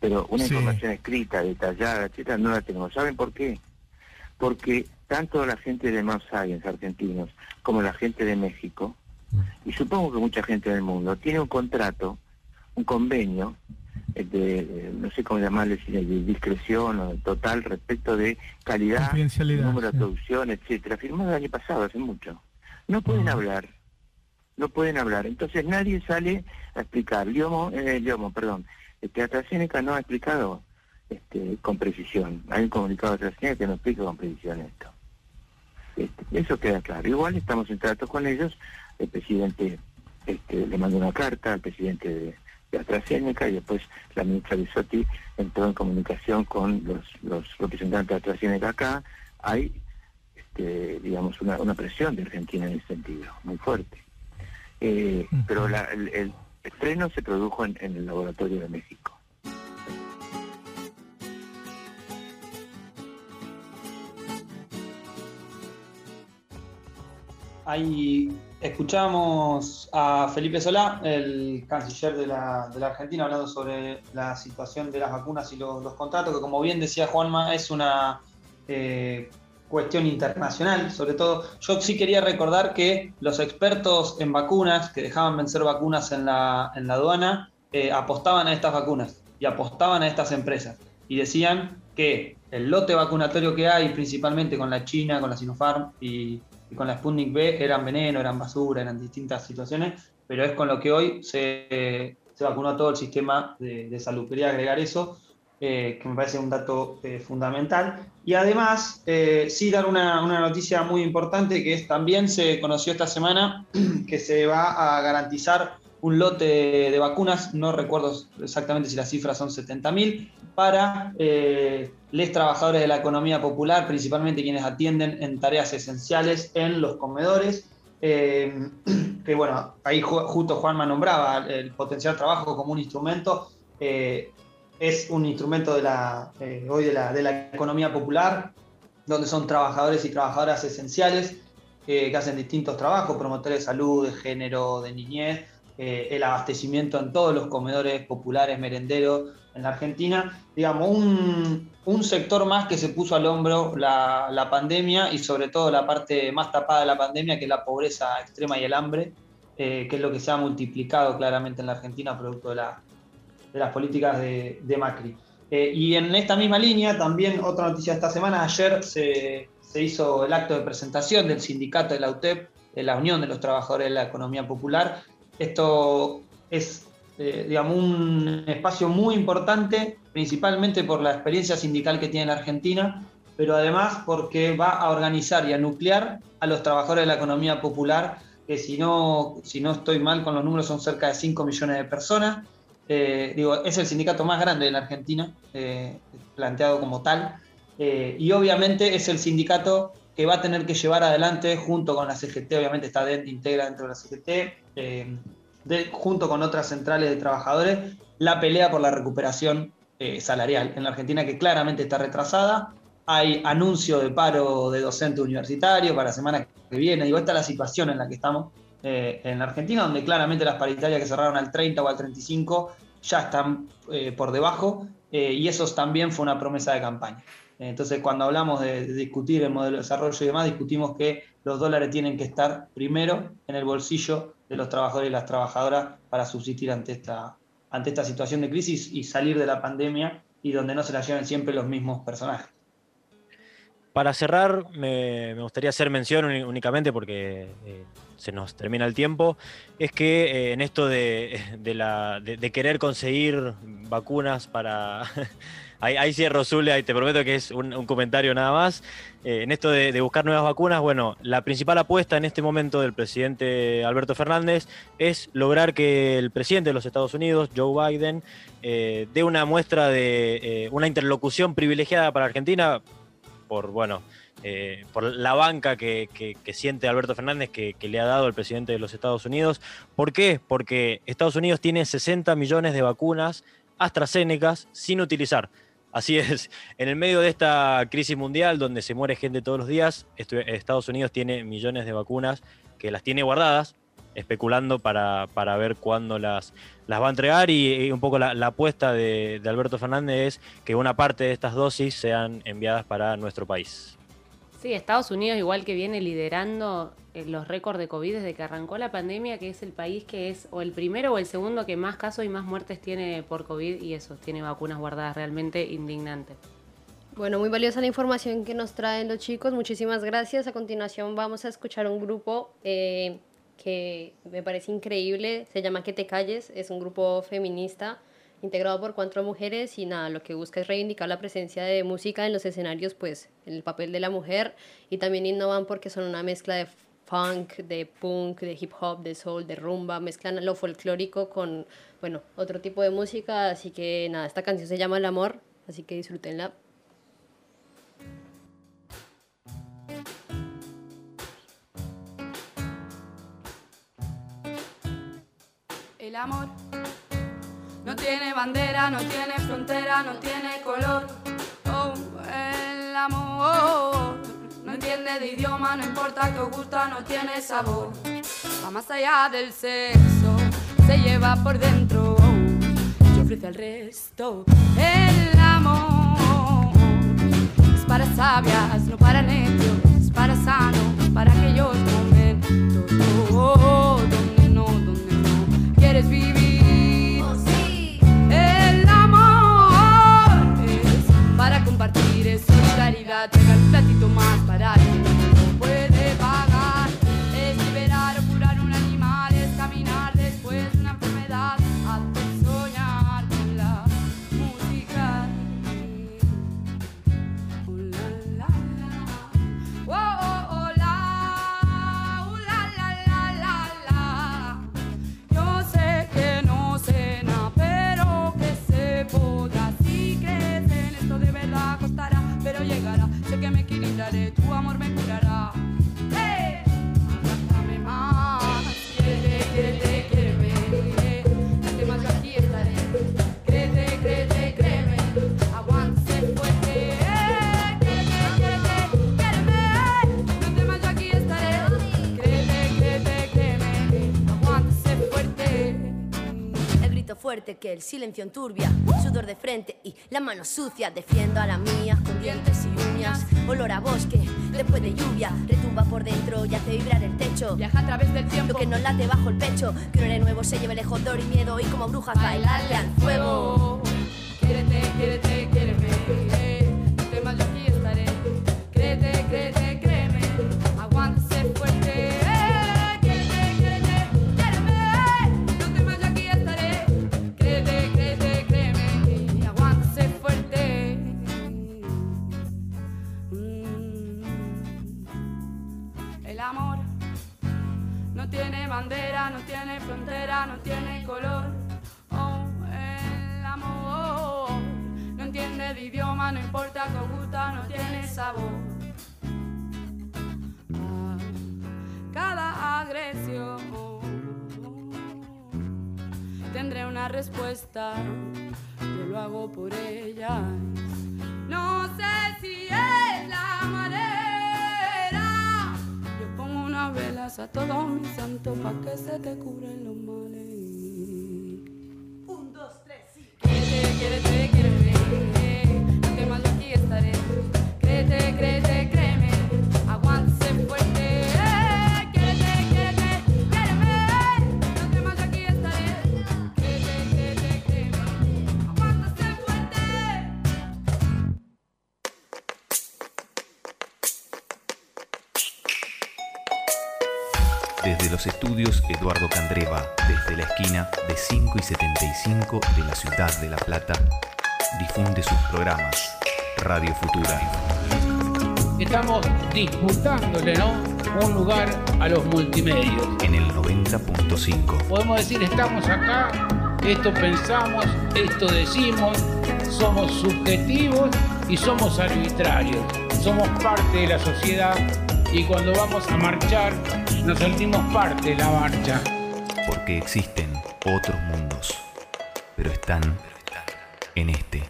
Pero una Sí. información escrita, detallada, etcétera, no la tenemos. ¿Saben por qué? Porque tanto la gente de Mount Science argentinos como la gente de México, y supongo que mucha gente del mundo, tiene un contrato, un convenio de, eh, no sé cómo llamarle, de discreción o total respecto de calidad, número de sí. producción, etcétera, firmado el año pasado, hace mucho. No pueden hablar, no pueden hablar. Entonces nadie sale a explicar. Liomo, eh, Liomo, perdón, este, AstraZeneca no ha explicado este, con precisión. Hay un comunicado de AstraZeneca que no explica con precisión esto. Este, eso queda claro. Igual estamos en trato con ellos. El presidente este, le mandó una carta al presidente de, de AstraZeneca y después la ministra Bisotti entró en comunicación con los, los representantes de AstraZeneca acá. Hay, este, digamos, una, una presión de Argentina en ese sentido, muy fuerte. Eh, pero la- el, el estreno se produjo en, en el laboratorio de México. Ahí escuchamos a Felipe Solá, el canciller de la, Argentina, hablando sobre la situación de las vacunas y los, los contratos, que como bien decía Juanma, es una, eh, cuestión internacional, sobre todo. Yo sí quería recordar que los expertos en vacunas, que dejaban vencer vacunas en la, en la aduana, eh, apostaban a estas vacunas y apostaban a estas empresas. Y decían que el lote vacunatorio que hay, principalmente con la China, con la Sinopharm y, con la Sputnik B, eran veneno, eran basura, eran distintas situaciones, pero es con lo que hoy se, se vacunó todo el sistema de, de salud. Quería agregar eso eh, que me parece un dato eh, fundamental. Y además, eh, sí dar una, una, noticia muy importante, que es también se conoció esta semana que se va a garantizar un lote de, vacunas, no recuerdo exactamente si las cifras son 70.000, para los trabajadores de la economía popular, principalmente quienes atienden en tareas esenciales en los comedores. que bueno, ahí justo Juanma nombraba el potencial trabajo como un instrumento es un instrumento de la, eh, hoy de la, de la, economía popular, donde son trabajadores y trabajadoras esenciales eh, que hacen distintos trabajos, promotores de salud, de género, de niñez, eh, el abastecimiento en todos los comedores populares, merenderos en la Argentina. Digamos, un, un sector más que se puso al hombro la, la, pandemia y sobre todo la parte más tapada de la pandemia, que es la pobreza extrema y el hambre, que es lo que se ha multiplicado claramente en la Argentina producto de la, de las políticas de, de Macri. Eh, y en esta misma línea, también otra noticia de esta semana, ayer se, se, hizo el acto de presentación del sindicato de la UTEP, de la Unión de los Trabajadores de la Economía Popular. Esto es, eh, digamos, un espacio muy importante, principalmente por la experiencia sindical que tiene la Argentina, pero además porque va a organizar y a nuclear a los trabajadores de la economía popular, que si no, si no estoy mal con los números son cerca de 5 millones de personas, eh, digo, es el sindicato más grande de la Argentina, eh, planteado como tal, y obviamente es el sindicato que va a tener que llevar adelante junto con la CGT, obviamente está dentro, integra dentro de la CGT, de, junto con otras centrales de trabajadores, la pelea por la recuperación salarial en la Argentina que claramente está retrasada. Hay anuncio de paro de docente universitario para la semana que viene. Digo, esta es la situación en la que estamos eh, en Argentina, donde claramente las paritarias que cerraron al 30 o al 35 ya están eh, por debajo, eh, y eso también fue una promesa de campaña. Entonces, cuando hablamos de, discutir el modelo de desarrollo y demás, discutimos que los dólares tienen que estar primero en el bolsillo de los trabajadores y las trabajadoras para subsistir ante esta, ante esta situación de crisis y salir de la pandemia y donde no se la lleven siempre los mismos personajes. Para cerrar, me, gustaría hacer mención únicamente porque eh, se nos termina el tiempo, es que eh, en esto de, de, querer conseguir vacunas para... ahí, ahí cierro, Zule, ahí te prometo que es un, comentario nada más. Eh, en esto de, buscar nuevas vacunas, bueno, la principal apuesta en este momento del presidente Alberto Fernández es lograr que el presidente de los Estados Unidos, Joe Biden, eh, dé una muestra de una interlocución privilegiada para Argentina por, bueno, eh, por la banca que, que, que, siente Alberto Fernández que, que, le ha dado el presidente de los Estados Unidos. ¿Por qué? Porque Estados Unidos tiene 60 millones de vacunas AstraZeneca sin utilizar. Así es, en el medio de esta crisis mundial donde se muere gente todos los días, Estados Unidos tiene millones de vacunas que las tiene guardadas, especulando para, para ver cuándo las, las va a entregar y, un poco la, apuesta de, Alberto Fernández es que una parte de estas dosis sean enviadas para nuestro país. Sí, Estados Unidos igual que viene liderando los récords de COVID desde que arrancó la pandemia, que es el país que es o el primero o el segundo que más casos y más muertes tiene por COVID y eso, tiene vacunas guardadas realmente indignante. Bueno, muy valiosa la información que nos traen los chicos, muchísimas gracias. A continuación vamos a escuchar un grupo eh, que me parece increíble, se llama Que te calles, es un grupo feminista integrado por cuatro mujeres y nada, lo que busca es reivindicar la presencia de música en los escenarios, pues el papel de la mujer y también innovan porque son una mezcla de funk, de punk, de hip hop, de soul, de rumba, mezclan lo folclórico con, bueno, otro tipo de música, así que nada, esta canción se llama El Amor, así que disfrútenla. El amor no tiene bandera, no tiene frontera, no tiene color. Oh, el amor no entiende de idioma, no importa que os gusta, no tiene sabor. Va más allá del sexo, se lleva por dentro y ofrece al resto. El amor es para sabias, no para necios. Mira, traiga un platito más barato, equilibraré, tu amor me curará. Fuerte que el silencio enturbia, sudor de frente y la mano sucia. Defiendo a la mía con dientes y uñas. Olor a bosque después de lluvia. Retumba por dentro y hace vibrar el techo. Viaja a través del tiempo. Lo que nos late bajo el pecho. Que un aire nuevo se lleve lejos dolor y miedo. Y como brujas bailarle al fuego. Quiérete, quiérete, quiéreme. No tiene frontera, no tiene color. Oh, el amor no entiende de idioma, no importa que gusta, no tiene sabor. Cada agresión tendré una respuesta, yo lo hago por ella. No sé si es la Unas velas a todos mis santos pa' que se te cubren los males. Un, dos, tres, sí. Quiérete, quiérete, quiéreme. Los estudios Eduardo Candreva, desde la esquina de 5 y 75 de la ciudad de La Plata, difunde sus programas Radio Futura. Estamos disputándole, ¿no? Un lugar a los multimedios. En el 90.5. Podemos decir, estamos acá, esto pensamos, esto decimos, somos subjetivos y somos arbitrarios. Somos parte de la sociedad y cuando vamos a marchar nos sentimos parte de la marcha. Porque existen otros mundos, pero están en este.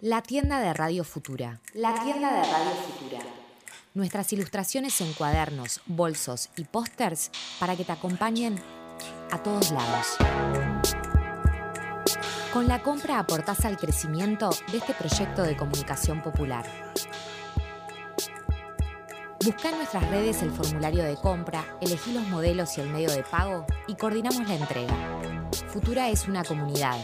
La tienda de Radio Futura. La tienda de Radio Futura. Nuestras ilustraciones en cuadernos, bolsos y pósters para que te acompañen a todos lados. Con la compra aportás al crecimiento de este proyecto de comunicación popular. Busca en nuestras redes el formulario de compra, elegí los modelos y el medio de pago y coordinamos la entrega. Futura es una comunidad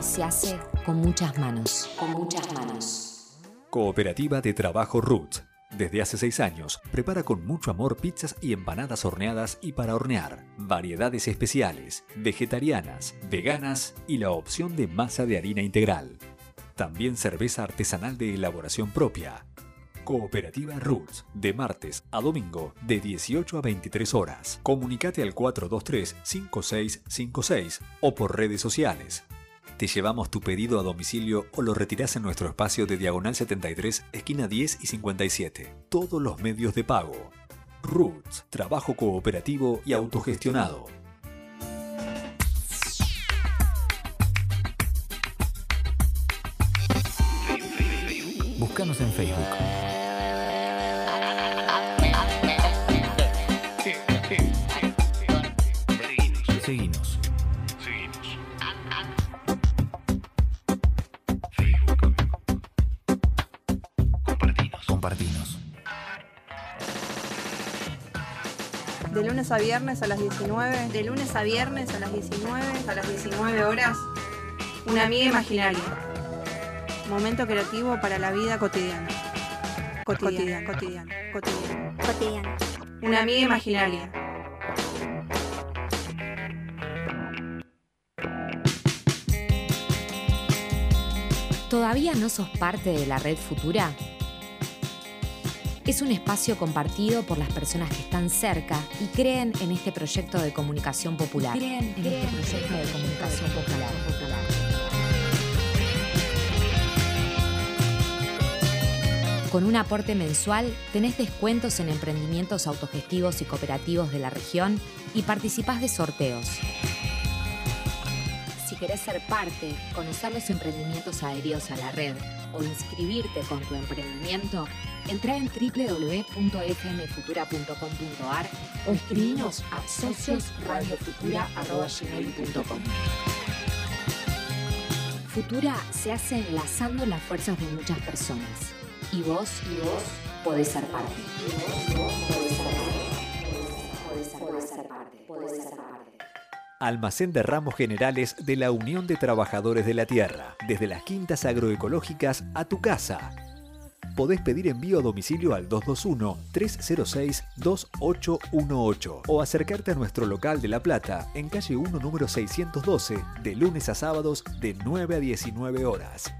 y se hace con muchas manos. Con muchas manos. Cooperativa de Trabajo Roots. Desde hace seis años, prepara con mucho amor pizzas y empanadas horneadas y para hornear, variedades especiales, vegetarianas, veganas y la opción de masa de harina integral. También cerveza artesanal de elaboración propia. Cooperativa Roots, de martes a domingo, de 18 a 23 horas. Comunicate al 423-5656 o por redes sociales. Te llevamos tu pedido a domicilio o lo retirás en nuestro espacio de Diagonal 73, esquina 10 y 57. Todos los medios de pago. Roots, trabajo cooperativo y autogestionado. Búscanos en Facebook. Lunes a viernes a las 19. De lunes a viernes a las 19. A las 19 horas. Una amiga imaginaria. Momento creativo para la vida cotidiana. Cotidiana, cotidiana, cotidiana. Cotidiana. Una amiga imaginaria. ¿Todavía no sos parte de la red futura? Es un espacio compartido por las personas que están cerca y creen en este proyecto de comunicación popular. Creen en este proyecto de comunicación popular. Con un aporte mensual tenés descuentos en emprendimientos autogestivos y cooperativos de la región y participás de sorteos. Querés ser parte, conocer los emprendimientos adheridos a la red o inscribirte con tu emprendimiento, entra en www.fmfutura.com.ar o escribinos a sociosradiofutura.com. Futura se hace enlazando las fuerzas de muchas personas. Y vos, y vos, podés ser parte. Y vos, y vos podés ser parte. Podés ser parte. Podés ser parte. Almacén de ramos generales de la Unión de Trabajadores de la Tierra, desde las quintas agroecológicas a tu casa. Podés pedir envío a domicilio al 221-306-2818 o acercarte a nuestro local de La Plata en calle 1 número 612 de lunes a sábados de 9 a 19 horas.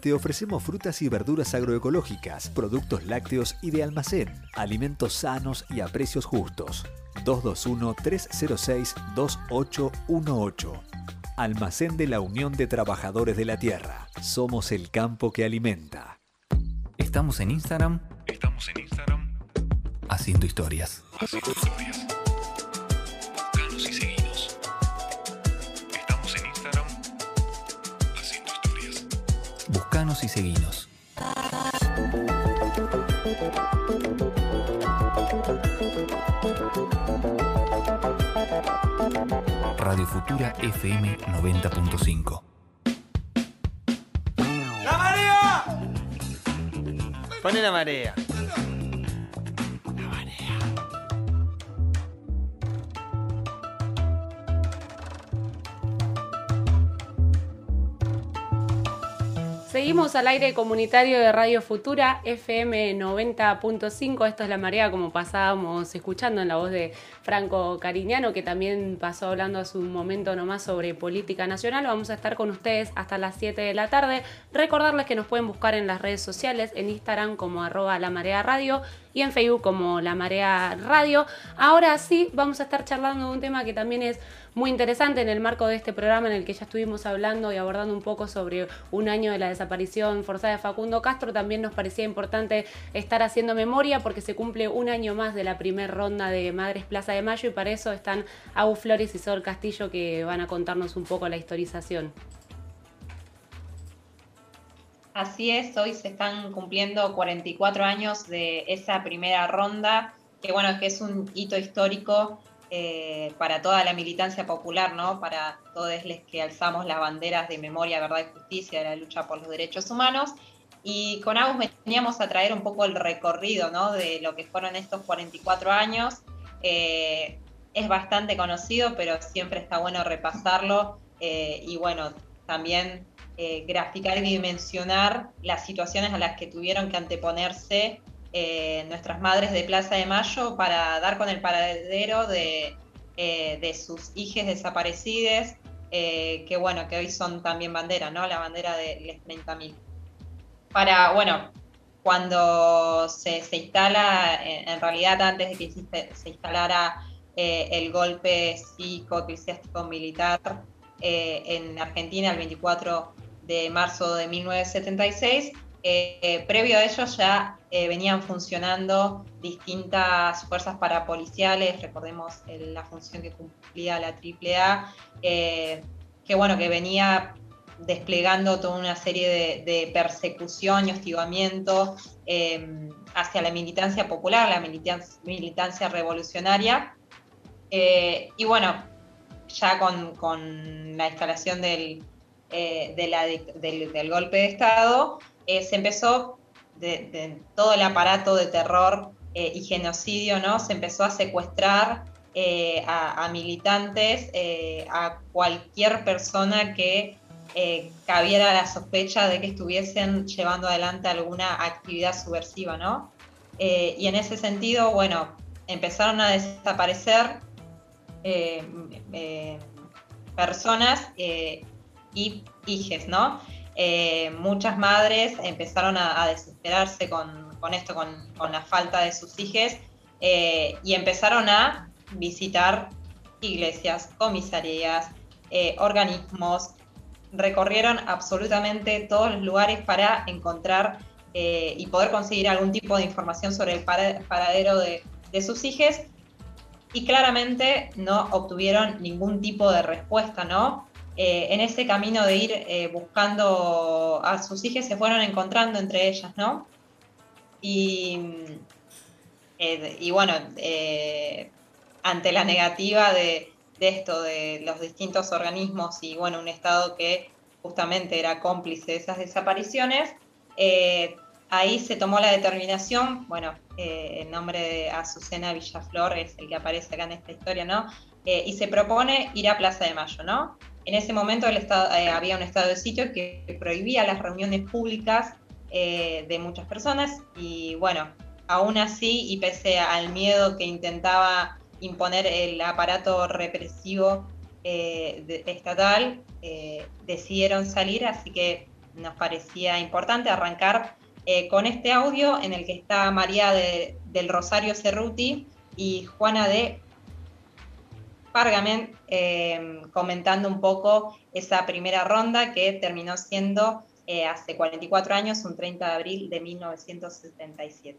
Te ofrecemos frutas y verduras agroecológicas, productos lácteos y de almacén, alimentos sanos y a precios justos. 221-306-2818. Almacén de la Unión de Trabajadores de la Tierra. Somos el campo que alimenta. Estamos en Instagram. Estamos en Instagram. Haciendo historias. Haciendo historias. Buscanos y seguinos. Estamos en Instagram. Haciendo historias. Buscanos y seguinos. Radio Futura FM 90.5. ¡La marea! Pone la marea. Seguimos al aire comunitario de Radio Futura, FM 90.5. Esto es La Marea, como pasábamos escuchando en la voz de Franco Cariñano, que también pasó hablando hace un momento nomás sobre política nacional. Vamos a estar con ustedes hasta las 7 de la tarde. Recordarles que nos pueden buscar en las redes sociales, en Instagram como arroba La Marea Radio y en Facebook como La Marea Radio. Ahora sí, vamos a estar charlando de un tema que también es muy interesante en el marco de este programa en el que ya estuvimos hablando y abordando un poco sobre un año de la desaparición forzada de Facundo Castro. También nos parecía importante estar haciendo memoria porque se cumple un año más de la primera ronda de Madres Plaza de Mayo y para eso están Agus Flores y Sol Castillo que van a contarnos un poco la historización. Así es, hoy se están cumpliendo 44 años de esa primera ronda, que bueno, que es un hito histórico eh, para toda la militancia popular, ¿no? Para todos los que alzamos las banderas de memoria, verdad y justicia, de la lucha por los derechos humanos. Y con Agus veníamos a traer un poco el recorrido, ¿no? De lo que fueron estos 44 años. Eh, es bastante conocido, pero siempre está bueno repasarlo eh, y bueno, también eh, graficar y dimensionar las situaciones a las que tuvieron que anteponerse eh, nuestras madres de Plaza de Mayo para dar con el paradero de, eh, de sus hijas desaparecidas, que bueno, que hoy son también bandera, ¿no? La bandera de los 30.000. Para, bueno, cuando se, se instala, en, realidad antes de que se, se instalara el golpe psico-eclesiástico militar en Argentina el 24 de marzo de 1976, eh, previo a ello ya eh, venían funcionando distintas fuerzas parapoliciales, recordemos la función que cumplía la AAA, eh, que bueno, que venía desplegando toda una serie de, persecución y hostigamiento hacia la militancia popular, la militancia, revolucionaria. y bueno, ya con la instalación eh, del, golpe de Estado, eh, se empezó todo el aparato de terror eh, y genocidio, ¿no? Se empezó a secuestrar a, militantes, a cualquier persona que eh, cabiera la sospecha de que estuviesen llevando adelante alguna actividad subversiva, ¿no? Eh, y en ese sentido, bueno, empezaron a desaparecer eh, eh, personas eh, y hijes, ¿no? Eh, muchas madres empezaron a, desesperarse con, esto, con, la falta de sus hijes, eh, y empezaron a visitar iglesias, comisarías, eh, organismos, recorrieron absolutamente todos los lugares para encontrar y poder conseguir algún tipo de información sobre el para- paradero de, de sus hijes y claramente no obtuvieron ningún tipo de respuesta, ¿no? Eh, en ese camino de ir eh, buscando a sus hijas se fueron encontrando entre ellas, ¿no? Y, eh, y bueno, eh, ante la negativa de, de esto, de los distintos organismos y bueno, un Estado que justamente era cómplice de esas desapariciones, eh, ahí se tomó la determinación, bueno, eh, el nombre de Azucena Villaflor es el que aparece acá en esta historia, ¿no? Eh, y se propone ir a Plaza de Mayo, ¿no? En ese momento eh, había un estado de sitio que prohibía las reuniones públicas eh, de muchas personas y bueno, aún así y pese al miedo que intentaba imponer el aparato represivo eh, estatal, decidieron salir, así que nos parecía importante arrancar con este audio en el que está María de- del Rosario Cerruti y Juana de Pargamen eh, comentando un poco esa primera ronda que terminó siendo eh, hace 44 años, un 30 de abril de 1977.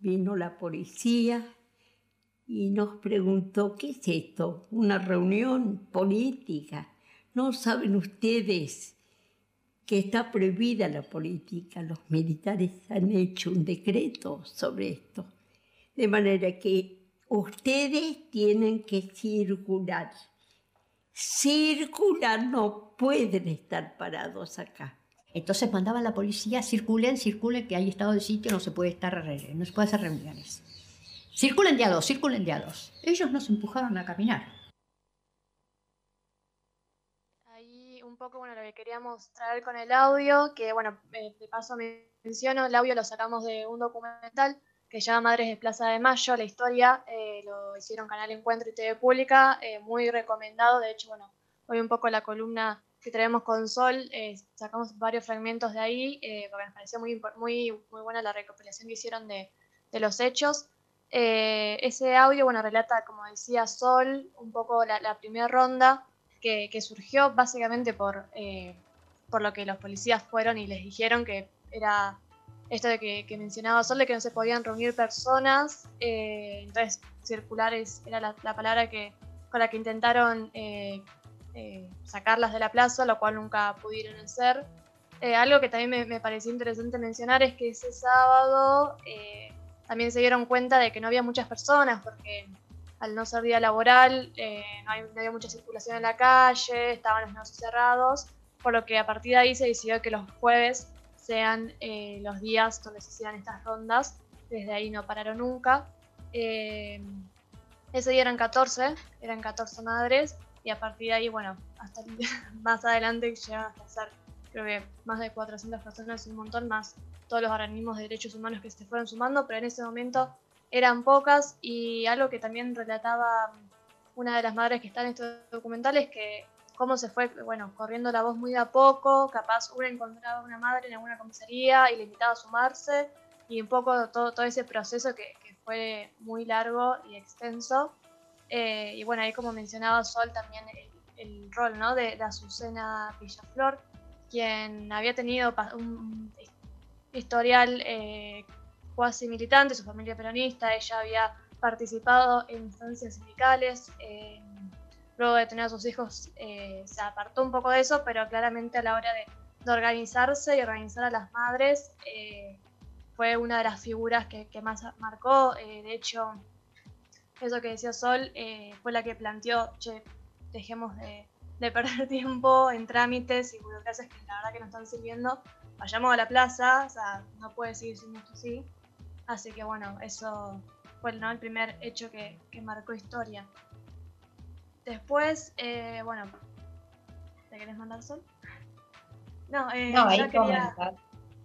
Vino la policía y nos preguntó, ¿qué es esto? ¿Una reunión política? ¿No saben ustedes que está prohibida la política? Los militares han hecho un decreto sobre esto. De manera que ustedes tienen que circular. Circular, no pueden estar parados acá. Entonces mandaban a la policía, circulen, circulen, que hay estado de sitio, no se puede estar, no se puede hacer reuniones. Circulen de a dos, circulen de a dos. Ellos nos empujaron a caminar. Ahí un poco, bueno, lo que queríamos traer con el audio, que bueno, eh, de paso menciono, el audio lo sacamos de un documental que llama Madres de Plaza de Mayo, la historia, eh, lo hicieron Canal Encuentro y TV Pública, eh, muy recomendado, de hecho, bueno, hoy un poco la columna que traemos con Sol, eh, sacamos varios fragmentos de ahí, eh, porque nos pareció muy, muy, muy buena la recopilación que hicieron de, de los hechos. Ese audio, bueno, relata, como decía Sol, un poco la, la primera ronda que, que surgió básicamente por, por lo que los policías fueron y les dijeron que era esto de que, que mencionaba Sol, de que no se podían reunir personas, eh, entonces circulares era la, la palabra que, con la que intentaron eh, eh, sacarlas de la plaza, lo cual nunca pudieron hacer. Eh, algo que también me, me pareció interesante mencionar es que ese sábado eh, también se dieron cuenta de que no había muchas personas, porque al no ser día laboral eh, no, hay- no había mucha circulación en la calle, estaban los negocios cerrados, por lo que a partir de ahí se decidió que los jueves sean eh, los días donde se hacían estas rondas, desde ahí no pararon nunca. Eh, ese día eran 14, eran 14 madres, y a partir de ahí, bueno, hasta más adelante llegaron a ser, creo que más de 400 personas, un montón más, todos los organismos de derechos humanos que se fueron sumando, pero en ese momento eran pocas, y algo que también relataba una de las madres que está en estos documentales, que cómo se fue, bueno, corriendo la voz muy de a poco, capaz una encontraba una madre en alguna comisaría y le invitaba a sumarse, y un poco todo, todo ese proceso que, que fue muy largo y extenso. Eh, y bueno, ahí como mencionaba Sol también el, el rol ¿no? de, de Azucena Villaflor, quien había tenido un historial eh, militante, su familia peronista, ella había participado en instancias sindicales, eh, luego de tener a sus hijos eh, se apartó un poco de eso, pero claramente a la hora de, de organizarse y organizar a las madres eh, fue una de las figuras que, que más marcó, eh, de hecho eso que decía Sol eh, fue la que planteó, che, dejemos de, de perder tiempo en trámites y burocracias que la verdad que no están sirviendo, vayamos a la plaza, o sea, no puede seguir siendo esto así. Así que bueno, eso fue ¿no? el primer hecho que, que marcó historia. Después, eh, bueno, ¿te querés mandar sol? No, eh, No, ahí quería...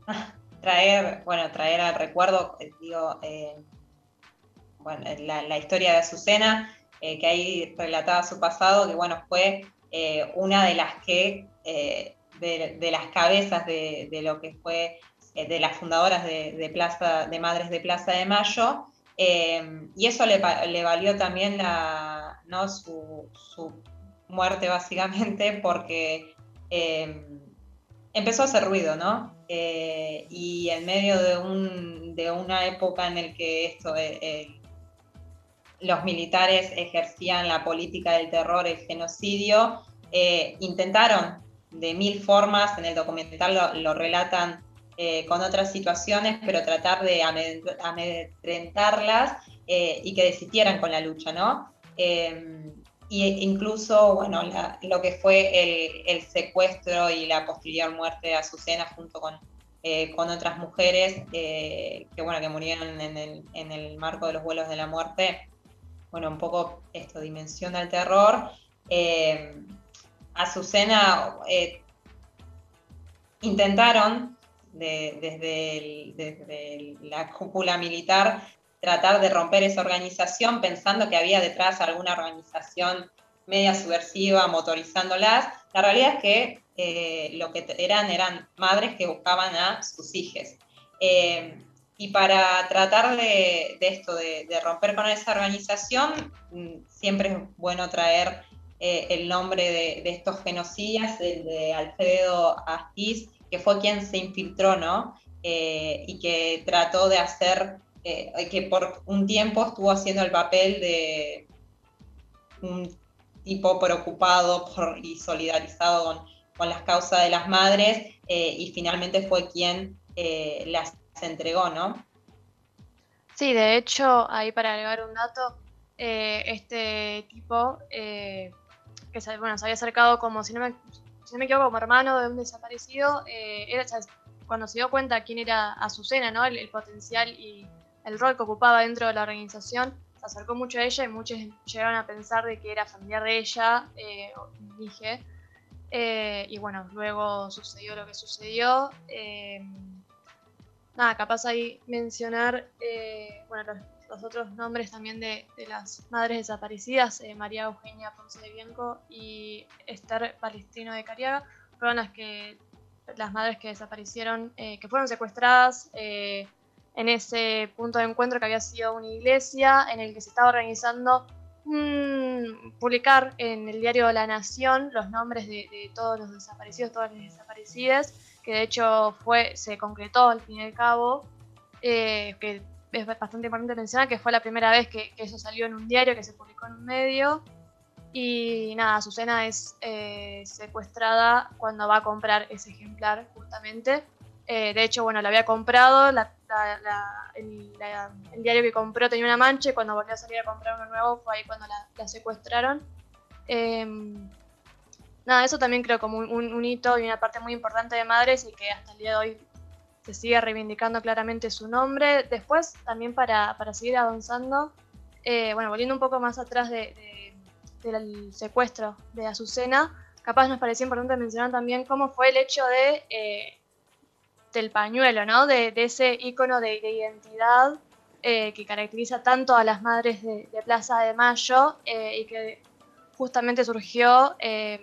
traer, bueno, traer al recuerdo, eh, digo, eh, bueno, la, la historia de Azucena, que ahí relataba su pasado, que bueno, fue una de las que, de, de las cabezas de, de lo que fue, de las fundadoras de, de Plaza, de Madres de Plaza de Mayo, y eso le, le valió también la, ¿no? su, su muerte básicamente, porque eh, empezó a hacer ruido, ¿no? Eh, y en medio de, un, de una época en el que esto, eh, eh, los militares ejercían la política del terror, el genocidio, intentaron de mil formas, en el documental lo, lo relatan con otras situaciones, pero tratar de amedr- amedrentarlas y que desistieran con la lucha, ¿no? Eh, y incluso, bueno, lo que fue el, secuestro y la posterior muerte de Azucena junto con, eh, con otras mujeres eh, que, bueno, que murieron en el, en el marco de los vuelos de la muerte, bueno, un poco esto dimensiona el terror. Eh, Azucena eh, intentaron de- desde, desde la cúpula militar tratar de romper esa organización pensando que había detrás alguna organización media subversiva motorizándolas. La realidad es que eh, lo que eran eran madres que buscaban a sus hijas. Eh, y para tratar de, esto, de, romper con esa organización, mm, siempre es bueno traer eh, el nombre de, de estos genocidas, el de Alfredo Astiz, que fue quien se infiltró, ¿no? Y que trató de hacer, eh, que por un tiempo estuvo haciendo el papel de un tipo preocupado y solidarizado con, con las causas de las madres, eh, y finalmente fue quien eh, las entregó, ¿no? Sí, de hecho, ahí para agregar un dato, este tipo que se, bueno, se había acercado como, si no me, si no me equivoco, como hermano de un desaparecido, era, cuando se dio cuenta quién era Azucena, ¿no? El potencial y el rol que ocupaba dentro de la organización, se acercó mucho a ella y muchos llegaron a pensar de que era familiar de ella, eh, dije. Eh, y bueno, luego sucedió lo que sucedió. eh, nada, capaz ahí mencionar eh, bueno, los, otros nombres también de, de las madres desaparecidas, María Eugenia Ponce de Bianco y Esther Palestino de Cariaga, fueron las que las madres que desaparecieron, que fueron secuestradas en ese punto de encuentro que había sido una iglesia, en el que se estaba organizando mm, publicar en el diario La Nación los nombres de, todos los desaparecidos, todas las desaparecidas, que de hecho fue, se concretó al fin y al cabo, eh, que es bastante importante mencionar que fue la primera vez que, eso salió en un diario, que se publicó en un medio. Y nada, Azucena es eh, secuestrada cuando va a comprar ese ejemplar, justamente. Eh, de hecho, bueno, la había comprado, el, diario que compró tenía una mancha y cuando volvió a salir a comprar uno nuevo fue ahí cuando la, secuestraron. Em, nada, eso también creo como un, hito y una parte muy importante de Madres y que hasta el día de hoy se sigue reivindicando claramente su nombre. Después, también para, para seguir avanzando, eh, bueno, volviendo un poco más atrás de- del secuestro de Azucena, capaz nos parecía importante mencionar también cómo fue el hecho de, eh, del pañuelo, ¿no? De, ese icono de, de identidad eh, que caracteriza tanto a las madres de, Plaza de Mayo eh, y que justamente surgió eh,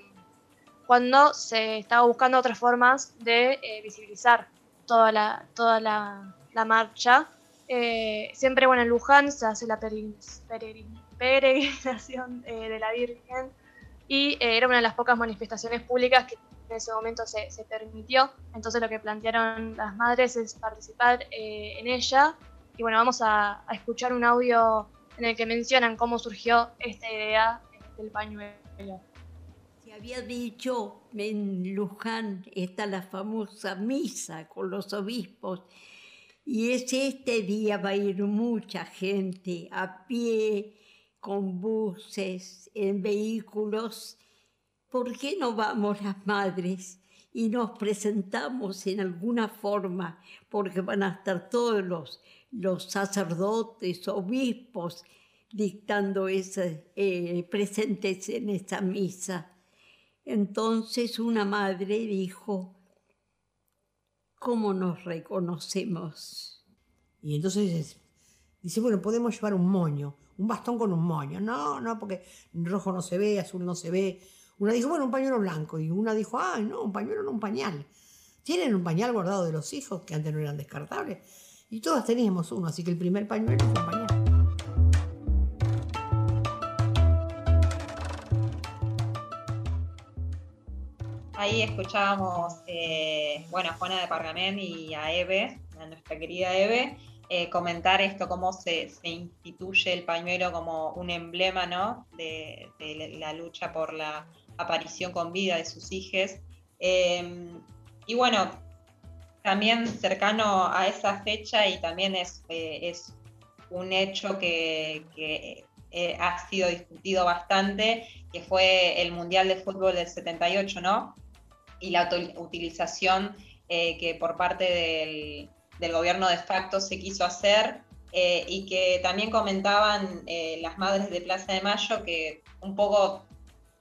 cuando se estaba buscando otras formas de visibilizar toda la, la, marcha. Siempre, bueno, en Luján se hace la peregrin- peregrin- peregrinación de la Virgen y era una de las pocas manifestaciones públicas que en ese momento se, se permitió. Entonces lo que plantearon las madres es participar eh, en ella. Y bueno, vamos a, escuchar un audio en el que mencionan cómo surgió esta idea del pañuelo. Se había dicho en Luján está la famosa misa con los obispos y es este día va a ir mucha gente a pie, con buses, en vehículos. ¿Por qué no vamos las madres y nos presentamos en alguna forma? Porque van a estar todos los, los sacerdotes, obispos, dictando ese, eh, presentes en esa misa. Entonces una madre dijo, ¿cómo nos reconocemos? Y entonces dice, bueno, podemos llevar un moño, un bastón con un moño. No, no, porque rojo no se ve, azul no se ve. Una dijo, bueno, un pañuelo blanco. Y una dijo, ah, no, un pañuelo no, un pañal. Tienen un pañal guardado de los hijos, que antes no eran descartables. Y todas teníamos uno, así que el primer pañuelo fue un pañal. Ahí escuchábamos, eh, bueno, a Juana de Pargamén y a Eve, a nuestra querida Eve, eh, comentar esto, cómo se, se, instituye el pañuelo como un emblema, ¿no? De, de la lucha por la aparición con vida de sus hijos. Eh, y bueno, también cercano a esa fecha y también es, eh, es un hecho que, que eh, ha sido discutido bastante, que fue el Mundial de Fútbol del 78, ¿no? Y la utilización eh, que por parte del, del, gobierno de facto se quiso hacer y que también comentaban las madres de Plaza de Mayo que un poco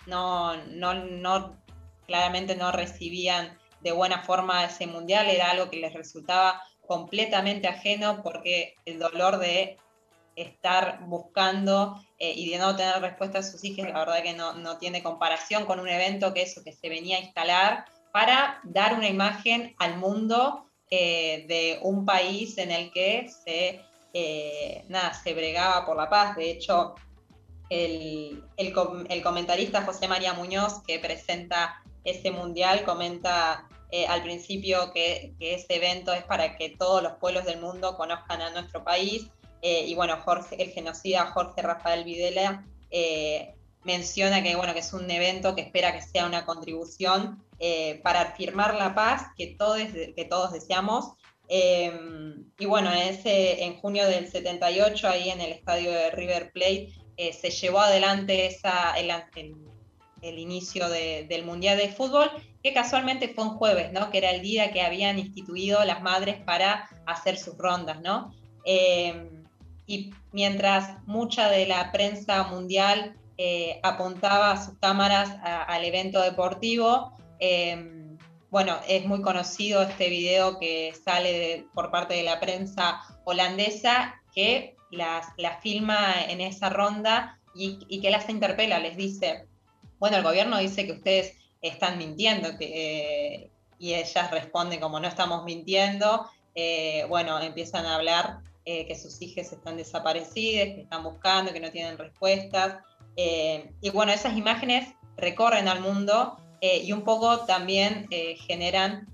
no, no, no claramente no recibían de buena forma ese mundial, era algo que les resultaba completamente ajeno porque el dolor de estar buscando eh, y de no tener respuesta a sus hijos, la verdad que no, no, tiene comparación con un evento que eso que se venía a instalar para dar una imagen al mundo eh, de un país en el que se, eh, nada, se bregaba por la paz. De hecho, el, el, el comentarista José María Muñoz, que presenta ese mundial, comenta eh, al principio que, que, ese evento es para que todos los pueblos del mundo conozcan a nuestro país. Eh, y bueno, Jorge, el genocida Jorge Rafael Videla eh, menciona que, bueno, que es un evento que espera que sea una contribución eh, para afirmar la paz que todos, que todos deseamos. y bueno, en, ese, en junio del 78, ahí en el estadio de River Plate, se llevó adelante el, inicio de, del Mundial de Fútbol, que casualmente fue un jueves, ¿no? que era el día que habían instituido las madres para hacer sus rondas. ¿no? Eh, y mientras mucha de la prensa mundial eh, apuntaba sus cámaras al evento deportivo, eh, bueno, es muy conocido este video que sale por parte de la prensa holandesa que las, las filma en esa ronda y, y que las interpela, les dice, bueno, el gobierno dice que ustedes están mintiendo, que, eh, y ellas responden como no estamos mintiendo, eh, bueno, empiezan a hablar eh, que sus hijas están desaparecidas, que están buscando, que no tienen respuestas, y bueno, esas imágenes recorren al mundo y un poco también generan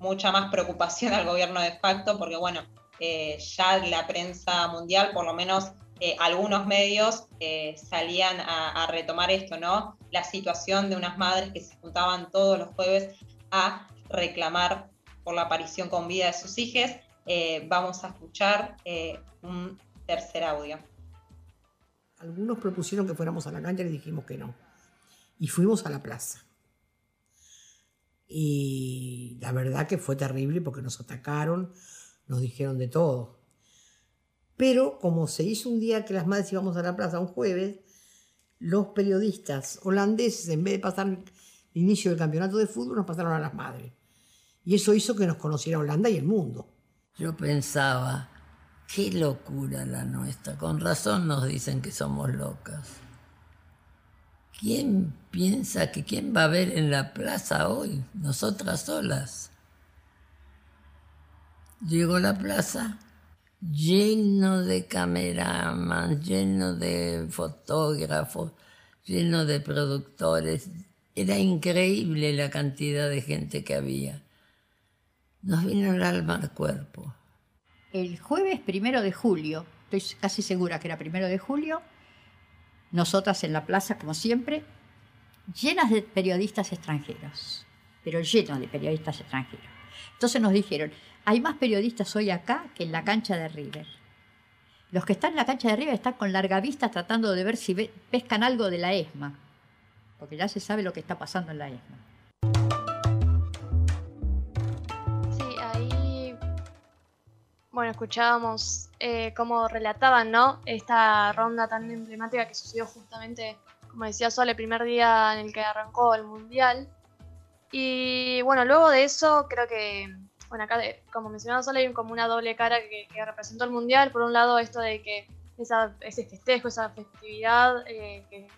mucha más preocupación al gobierno de facto, porque bueno, ya la prensa mundial, por lo menos eh, algunos medios eh, salían a, retomar esto, ¿no? La situación de unas madres que se juntaban todos los jueves a reclamar por la aparición con vida de sus hijas. Eh, vamos a escuchar eh, un tercer audio. Algunos propusieron que fuéramos a la cancha y dijimos que no. Y fuimos a la plaza. Y la verdad que fue terrible porque nos atacaron, nos dijeron de todo pero como se hizo un día que las madres íbamos a la plaza un jueves, los periodistas holandeses, en vez de pasar el inicio del campeonato de fútbol, nos pasaron a las madres. Y eso hizo que nos conociera Holanda y el mundo. Yo pensaba, qué locura la nuestra. Con razón nos dicen que somos locas. ¿Quién piensa que quién va a ver en la plaza hoy? Nosotras solas. Llegó a la plaza, lleno de cameraman, lleno de fotógrafos, lleno de productores. Era increíble la cantidad de gente que había. Nos vino el alma al cuerpo. El jueves primero de julio, estoy casi segura que era primero de julio, nosotras en la plaza, como siempre, llenas de periodistas extranjeros, pero llenos de periodistas extranjeros. Entonces nos dijeron, hay más periodistas hoy acá que en la cancha de River. Los que están en la cancha de River están con larga vista tratando de ver si pescan algo de la ESMA, porque ya se sabe lo que está pasando en la ESMA. Sí, ahí, bueno, escuchábamos eh, cómo relataban, ¿no? Esta ronda tan emblemática que sucedió justamente como decía Sol, el primer día en el que arrancó el Mundial. Y bueno, luego de eso creo que, bueno, acá como mencionaba Sol, hay como una doble cara que, representó el Mundial. Por un lado, esto de que esa, ese festejo, esa festividad eh, que,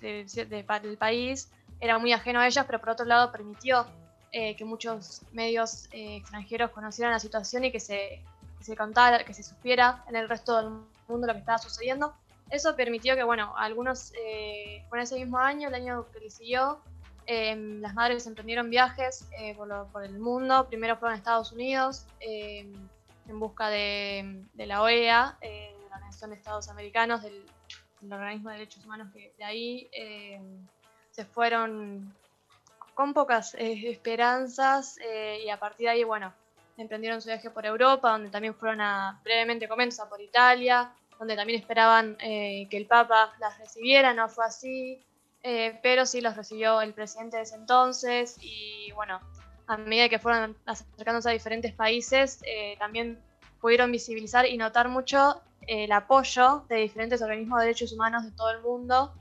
del país era muy ajeno a ellas, pero por otro lado permitió eh, que muchos medios eh, extranjeros conocieran la situación y que se, que se contara, que se supiera en el resto del mundo lo que estaba sucediendo. Eso permitió que, bueno, algunos, eh, por ese mismo año, el año que le siguió, em, las madres emprendieron viajes eh, por, el mundo. Primero fueron a Estados Unidos em, en busca de, la OEA, eh, la Organización de Estados Americanos, del, Organismo de Derechos Humanos, que de ahí em, se fueron con pocas esperanzas y a partir de ahí, bueno, emprendieron su viaje por Europa, donde también fueron a, brevemente comenzó por Italia, donde también esperaban eh, que el Papa las recibiera, no fue así, eh, pero sí los recibió el presidente de ese entonces y bueno, a medida que fueron acercándose a diferentes países, eh, también pudieron visibilizar y notar mucho el apoyo de diferentes organismos de derechos humanos de todo el mundo.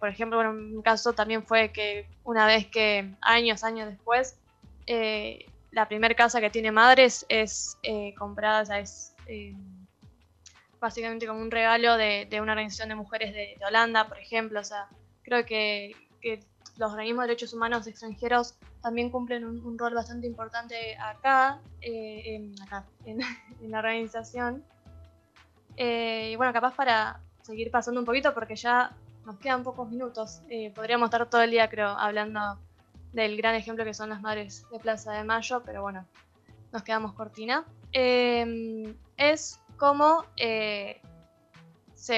por ejemplo, bueno, un caso también fue que una vez que años, años después, la primera casa que tiene madres es comprada, o sea, es básicamente como un regalo de, una organización de mujeres de, Holanda, por ejemplo. O sea, creo que, los organismos de derechos humanos extranjeros también cumplen un, rol bastante importante acá, eh, en, acá en, la organización. Eh, y bueno, capaz para seguir pasando un poquito, porque ya nos quedan pocos minutos. Eh, podríamos estar todo el día, creo, hablando del gran ejemplo que son las madres de Plaza de Mayo, pero bueno, nos quedamos cortina. es cómo, eh,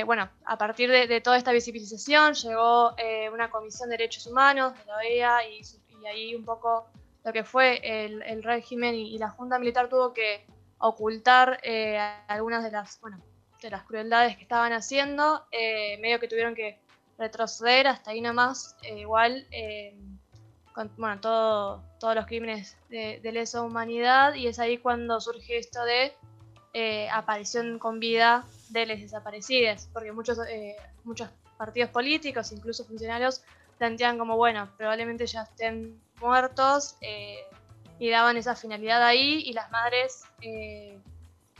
bueno, a partir de, toda esta visibilización llegó eh, una comisión de derechos humanos de la OEA y, ahí un poco lo que fue el, régimen y, la Junta Militar tuvo que ocultar eh, algunas de las, bueno, de las crueldades que estaban haciendo, medio que tuvieron que retroceder hasta ahí nomás, igual, con, bueno, todo, todos los crímenes de lesa humanidad y es ahí cuando surge esto de eh, aparición con vida de les desaparecidas, porque muchos, eh, muchos partidos políticos, incluso funcionarios, plantean como, bueno, probablemente ya estén muertos eh, y daban esa finalidad ahí y las madres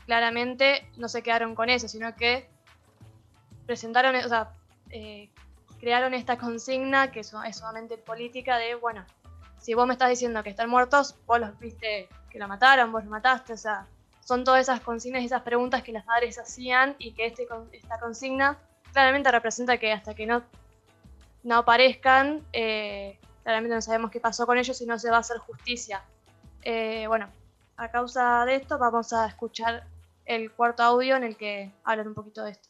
claramente no se quedaron con eso, sino que presentaron, o sea, crearon esta consigna que es, sumamente política de, bueno, si vos me estás diciendo que están muertos, vos los viste que lo mataron, vos lo mataste, o sea, son todas esas consignas y esas preguntas que las madres hacían y que este, esta consigna claramente representa que hasta que no, no aparezcan, eh, claramente no sabemos qué pasó con ellos y no se va a hacer justicia. Eh, bueno, a causa de esto vamos a escuchar el cuarto audio en el que hablan un poquito de esto.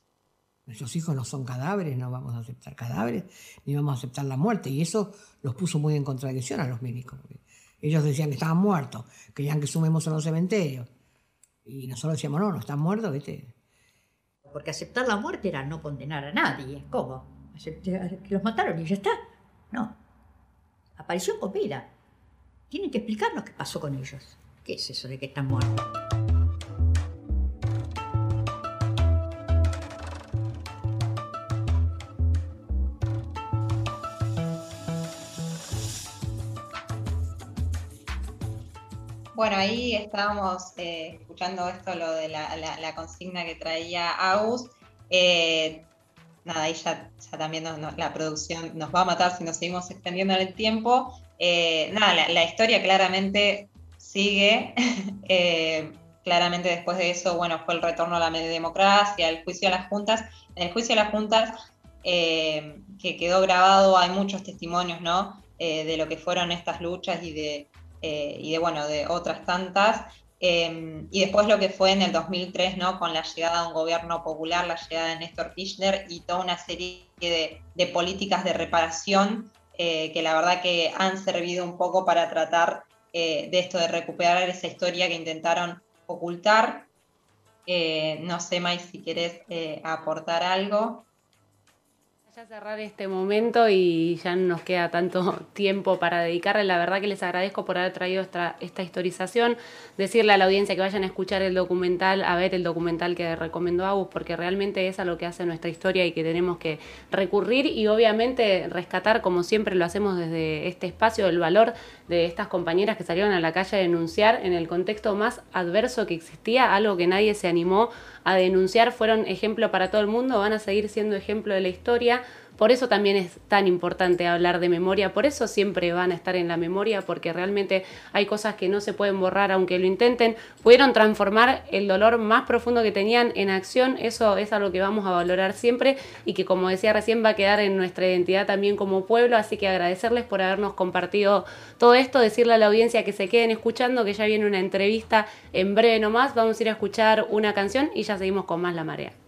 Nuestros hijos no son cadáveres, no vamos a aceptar cadáveres, ni vamos a aceptar la muerte. Y eso los puso muy en contradicción a los médicos. Ellos decían que estaban muertos, querían que sumemos en los cementerios. Y nosotros decíamos, no, no están muertos, ¿viste? Porque aceptar la muerte era no condenar a nadie. ¿Cómo? Aceptar que los mataron y ya está. No. Aparición copera. Tienen que explicarnos qué pasó con ellos. ¿Qué es eso de que están muertos? Bueno, ahí estábamos eh, escuchando esto, lo de la, consigna que traía Agus. Eh, nada, ahí ya, también la producción nos va a matar si nos seguimos extendiendo en el tiempo. Eh, nada, la, historia claramente sigue. claramente después de eso, bueno, fue el retorno a la democracia, el juicio a las juntas. En el juicio a las juntas, que quedó grabado, hay muchos testimonios, ¿no? de lo que fueron estas luchas y de eh, y de, bueno, de otras tantas. Em, y después lo que fue en el 2003, ¿no? Con la llegada de un gobierno popular, la llegada de Néstor Kirchner y toda una serie de, políticas de reparación eh, que la verdad que han servido un poco para tratar eh, de esto, de recuperar esa historia que intentaron ocultar. no sé, Mai, si querés aportar algo. Ya cerrar este momento y ya no nos queda tanto tiempo para dedicarle. La verdad que les agradezco por haber traído esta, esta historización. Decirle a la audiencia que vayan a escuchar el documental, a ver el documental que recomendó Agus, porque realmente es a lo que hace nuestra historia y que tenemos que recurrir y obviamente rescatar, como siempre lo hacemos desde este espacio, el valor de estas compañeras que salieron a la calle a denunciar en el contexto más adverso que existía, algo que nadie se animó a denunciar, fueron ejemplo para todo el mundo, van a seguir siendo ejemplo de la historia. Por eso también es tan importante hablar de memoria, por eso siempre van a estar en la memoria, porque realmente hay cosas que no se pueden borrar aunque lo intenten. Pudieron transformar el dolor más profundo que tenían en acción, eso es algo que vamos a valorar siempre y que como decía recién va a quedar en nuestra identidad también como pueblo, así que agradecerles por habernos compartido todo esto, decirle a la audiencia que se queden escuchando, que ya viene una entrevista en breve nomás, vamos a ir a escuchar una canción y ya seguimos con más La Marea.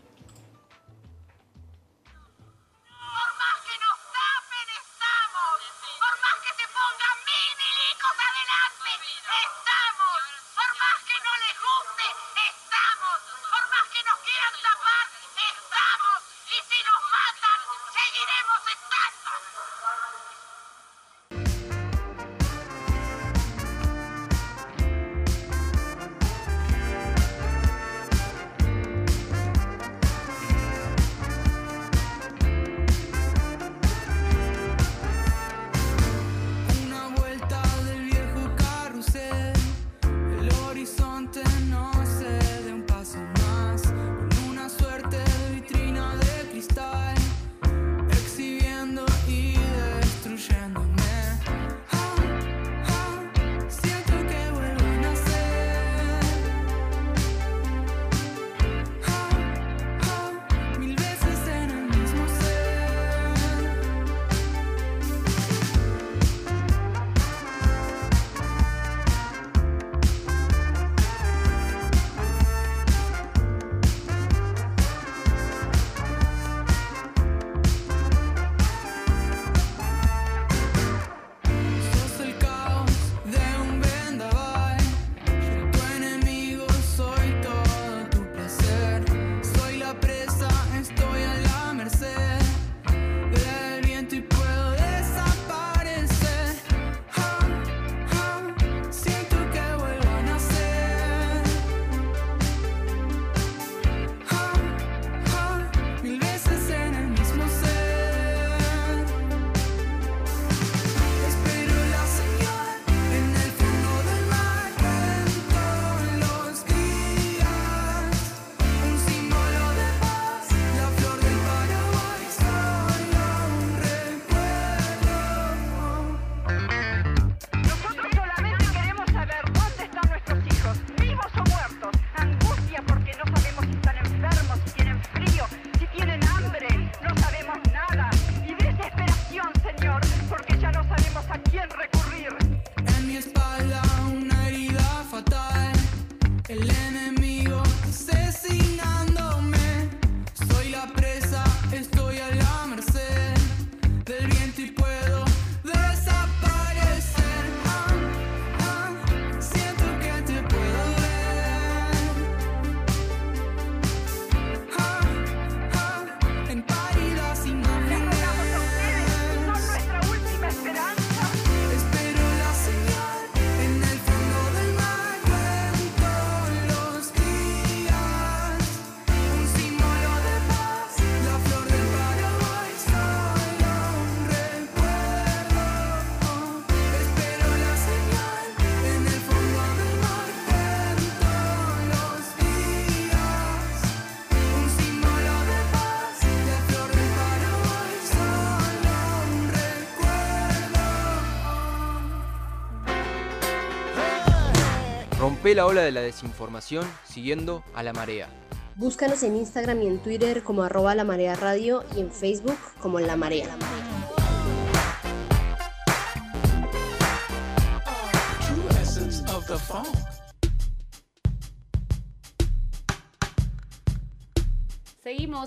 La ola de la desinformación siguiendo a la marea. Búscanos en Instagram y en Twitter como arroba la marea radio y en Facebook como la marea.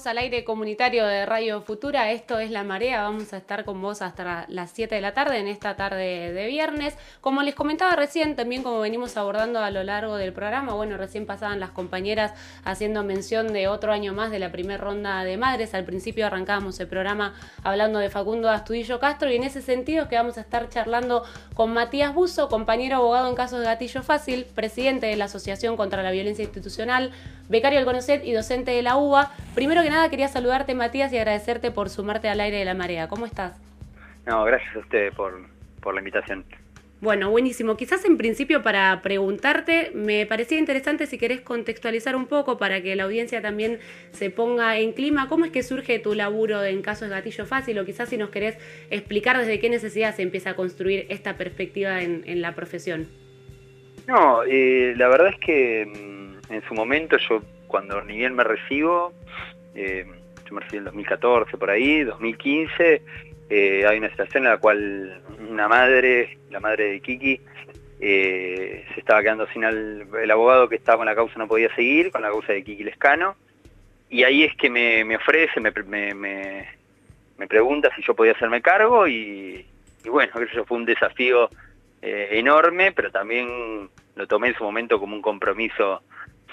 Al aire comunitario de Radio Futura, esto es La Marea, vamos a estar con vos hasta las 7 de la tarde, en esta tarde de viernes. Como les comentaba recién, también como venimos abordando a lo largo del programa, bueno, recién pasaban las compañeras haciendo mención de otro año más de la primera ronda de madres. Al principio arrancábamos el programa hablando de Facundo Astudillo Castro y en ese sentido es que vamos a estar charlando con Matías Buzo, compañero abogado en casos de gatillo fácil, presidente de la Asociación contra la Violencia Institucional, becario del CONOCET y docente de la UBA. Primero que nada quería saludarte Matías y agradecerte por sumarte al aire de la marea. ¿Cómo estás? No, gracias a usted por, por la invitación. Bueno, buenísimo. Quizás en principio para preguntarte, me parecía interesante si querés contextualizar un poco para que la audiencia también se ponga en clima. ¿Cómo es que surge tu laburo en casos de gatillo fácil? O quizás si nos querés explicar desde qué necesidad se empieza a construir esta perspectiva en, en la profesión. No, eh, la verdad es que mm, en su momento yo cuando ni bien me recibo, eh, yo me recibí en 2014 por ahí, 2015, eh, hay una situación en la cual una madre, la madre de Kiki, eh, se estaba quedando sin el abogado que estaba con la causa no podía seguir, con la causa de Kiki Lescano, y ahí es que me, ofrece, me, me, me- me pregunta si yo podía hacerme cargo y, y bueno, eso fue un desafío eh, enorme, pero también lo tomé en su momento como un compromiso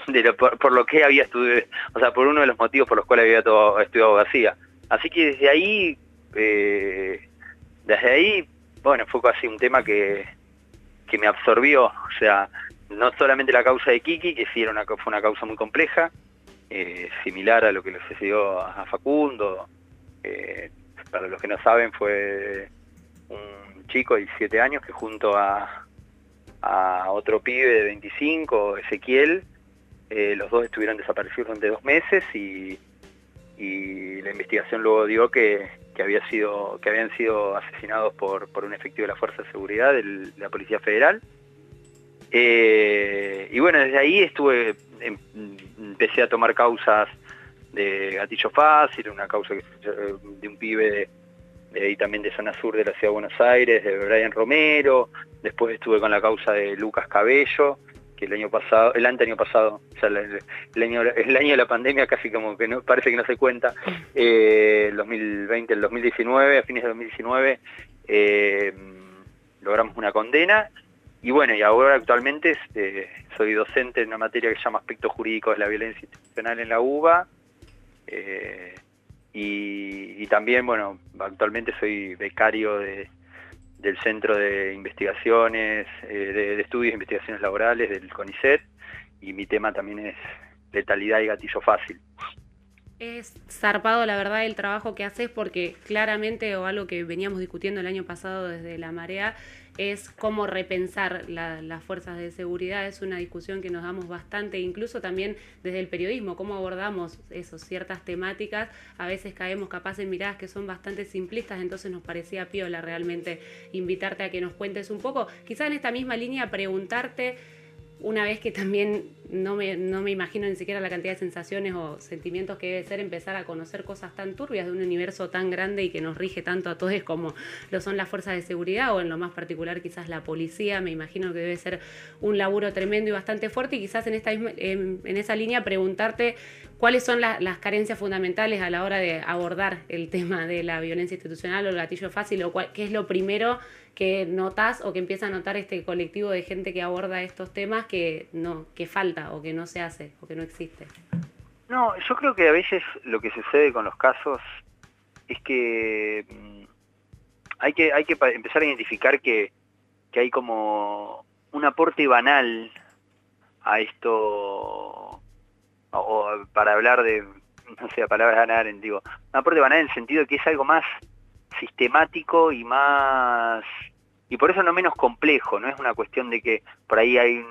de lo- por, por lo que había estudiado, o sea, por uno de los motivos por los cuales había to- estudiado abogacía. Así que desde ahí, eh, desde ahí, bueno, fue casi un tema que, que me absorbió, o sea, no solamente la causa de Kiki, que sí era una, fue una causa muy compleja, eh, similar a lo que le sucedió a Facundo, eh, para los que no saben fue un chico de 17 años que junto a, a otro pibe de 25, Ezequiel, eh, los dos estuvieron desaparecidos durante dos meses y, y la investigación luego dio que, habían sido asesinados por, un efectivo de la Fuerza de Seguridad de la Policía Federal. Eh, y bueno, desde ahí estuve, em- empecé a tomar causas de gatillo fácil, una causa eh, de un pibe de, de ahí también de zona sur de la ciudad de Buenos Aires, de Brian Romero, después estuve con la causa de Lucas Cabello, el año pasado, el año pasado, o sea, el, año, el año de la pandemia casi como que no, parece que no se cuenta, eh, el 2020, el 2019, a fines de 2019, eh, logramos una condena. Y bueno, y ahora actualmente este, soy docente en una materia que se llama aspectos jurídicos de la violencia institucional en la UBA eh, y también, bueno, actualmente soy becario de, del Centro de Investigaciones, eh, de, de Estudios e Investigaciones Laborales del CONICET y mi tema también es letalidad y gatillo fácil. Es zarpado, la verdad, el trabajo que haces porque claramente, o algo que veníamos discutiendo el año pasado desde la marea, es cómo repensar la- las fuerzas de seguridad. Es una discusión que nos damos bastante, incluso también desde el periodismo, cómo abordamos eso, ciertas temáticas. A veces caemos capaz en miradas que son bastante simplistas, entonces nos parecía piola realmente invitarte a que nos cuentes un poco. Quizá en esta misma línea preguntarte una vez que también no me, no me imagino ni siquiera la cantidad de sensaciones o sentimientos que debe ser empezar a conocer cosas tan turbias de un universo tan grande y que nos rige tanto a todos como lo son las fuerzas de seguridad o en lo más particular quizás la policía, me imagino que debe ser un laburo tremendo y bastante fuerte y quizás en, esta en esa línea preguntarte cuáles son la- las carencias fundamentales a la hora de abordar el tema de la violencia institucional o el gatillo fácil o cuál- qué es lo primero que notas o que empieza a notar este colectivo de gente que aborda estos temas que no que falta o que no se hace o que no existe. No, yo creo que a veces lo que sucede con los casos es que mm, hay que hay que empezar a identificar que, que hay como un aporte banal a esto o, para hablar de no sé, palabras ganar, digo, un aporte banal en el sentido de que es algo más sistemático y más y por eso no menos complejo, no es una cuestión de que por ahí hay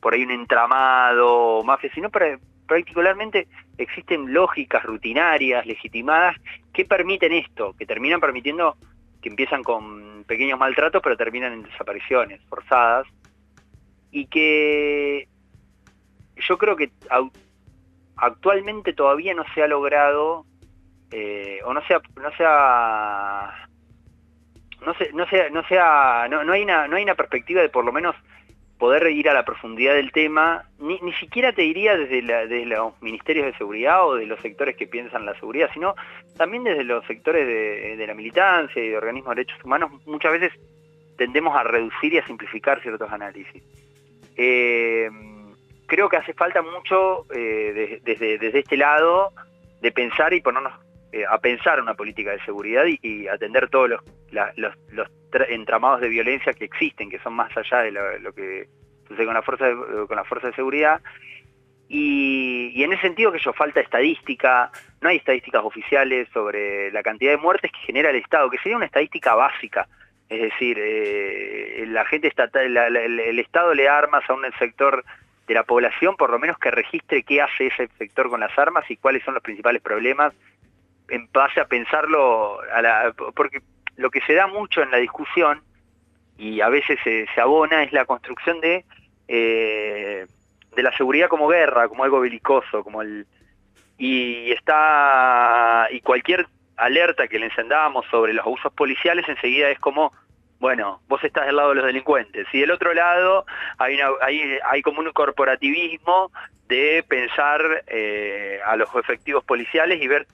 por ahí un entramado mafia, sino para- particularmente existen lógicas rutinarias, legitimadas, que permiten esto, que terminan permitiendo que empiezan con pequeños maltratos, pero terminan en desapariciones forzadas, y que yo creo que actualmente todavía no se ha logrado, eh, o no se ha, no se ha no no sea, no sea, no, hay una, no hay una perspectiva de por lo menos poder ir a la profundidad del tema, ni, ni siquiera te diría desde, los ministerios de seguridad o de los sectores que piensan la seguridad, sino también desde los sectores de, de la militancia y de organismos de derechos humanos, muchas veces tendemos a reducir y a simplificar ciertos análisis. Eh, creo que hace falta mucho eh, de- desde, este lado de pensar y ponernos eh, a pensar una política de seguridad y, atender todos los, entramados de violencia que existen, que son más allá de lo, que sucede con la fuerza de, con la fuerza de seguridad. Y, en ese sentido que yo falta estadística, no hay estadísticas oficiales sobre la cantidad de muertes que genera el Estado, que sería una estadística básica. Es decir, eh, la gente estatal, la- la- el, el Estado le armas a un sector de la población, por lo menos que registre qué hace ese sector con las armas y cuáles son los principales problemas, en base a pensarlo, a la, porque lo que se da mucho en la discusión, y a veces se, abona, es la construcción de, eh, de la seguridad como guerra, como algo belicoso, como el y está y cualquier alerta que le encendamos sobre los abusos policiales enseguida es como bueno, vos estás del lado de los delincuentes. Y del otro lado hay, como un corporativismo de pensar eh, a los efectivos policiales y ver,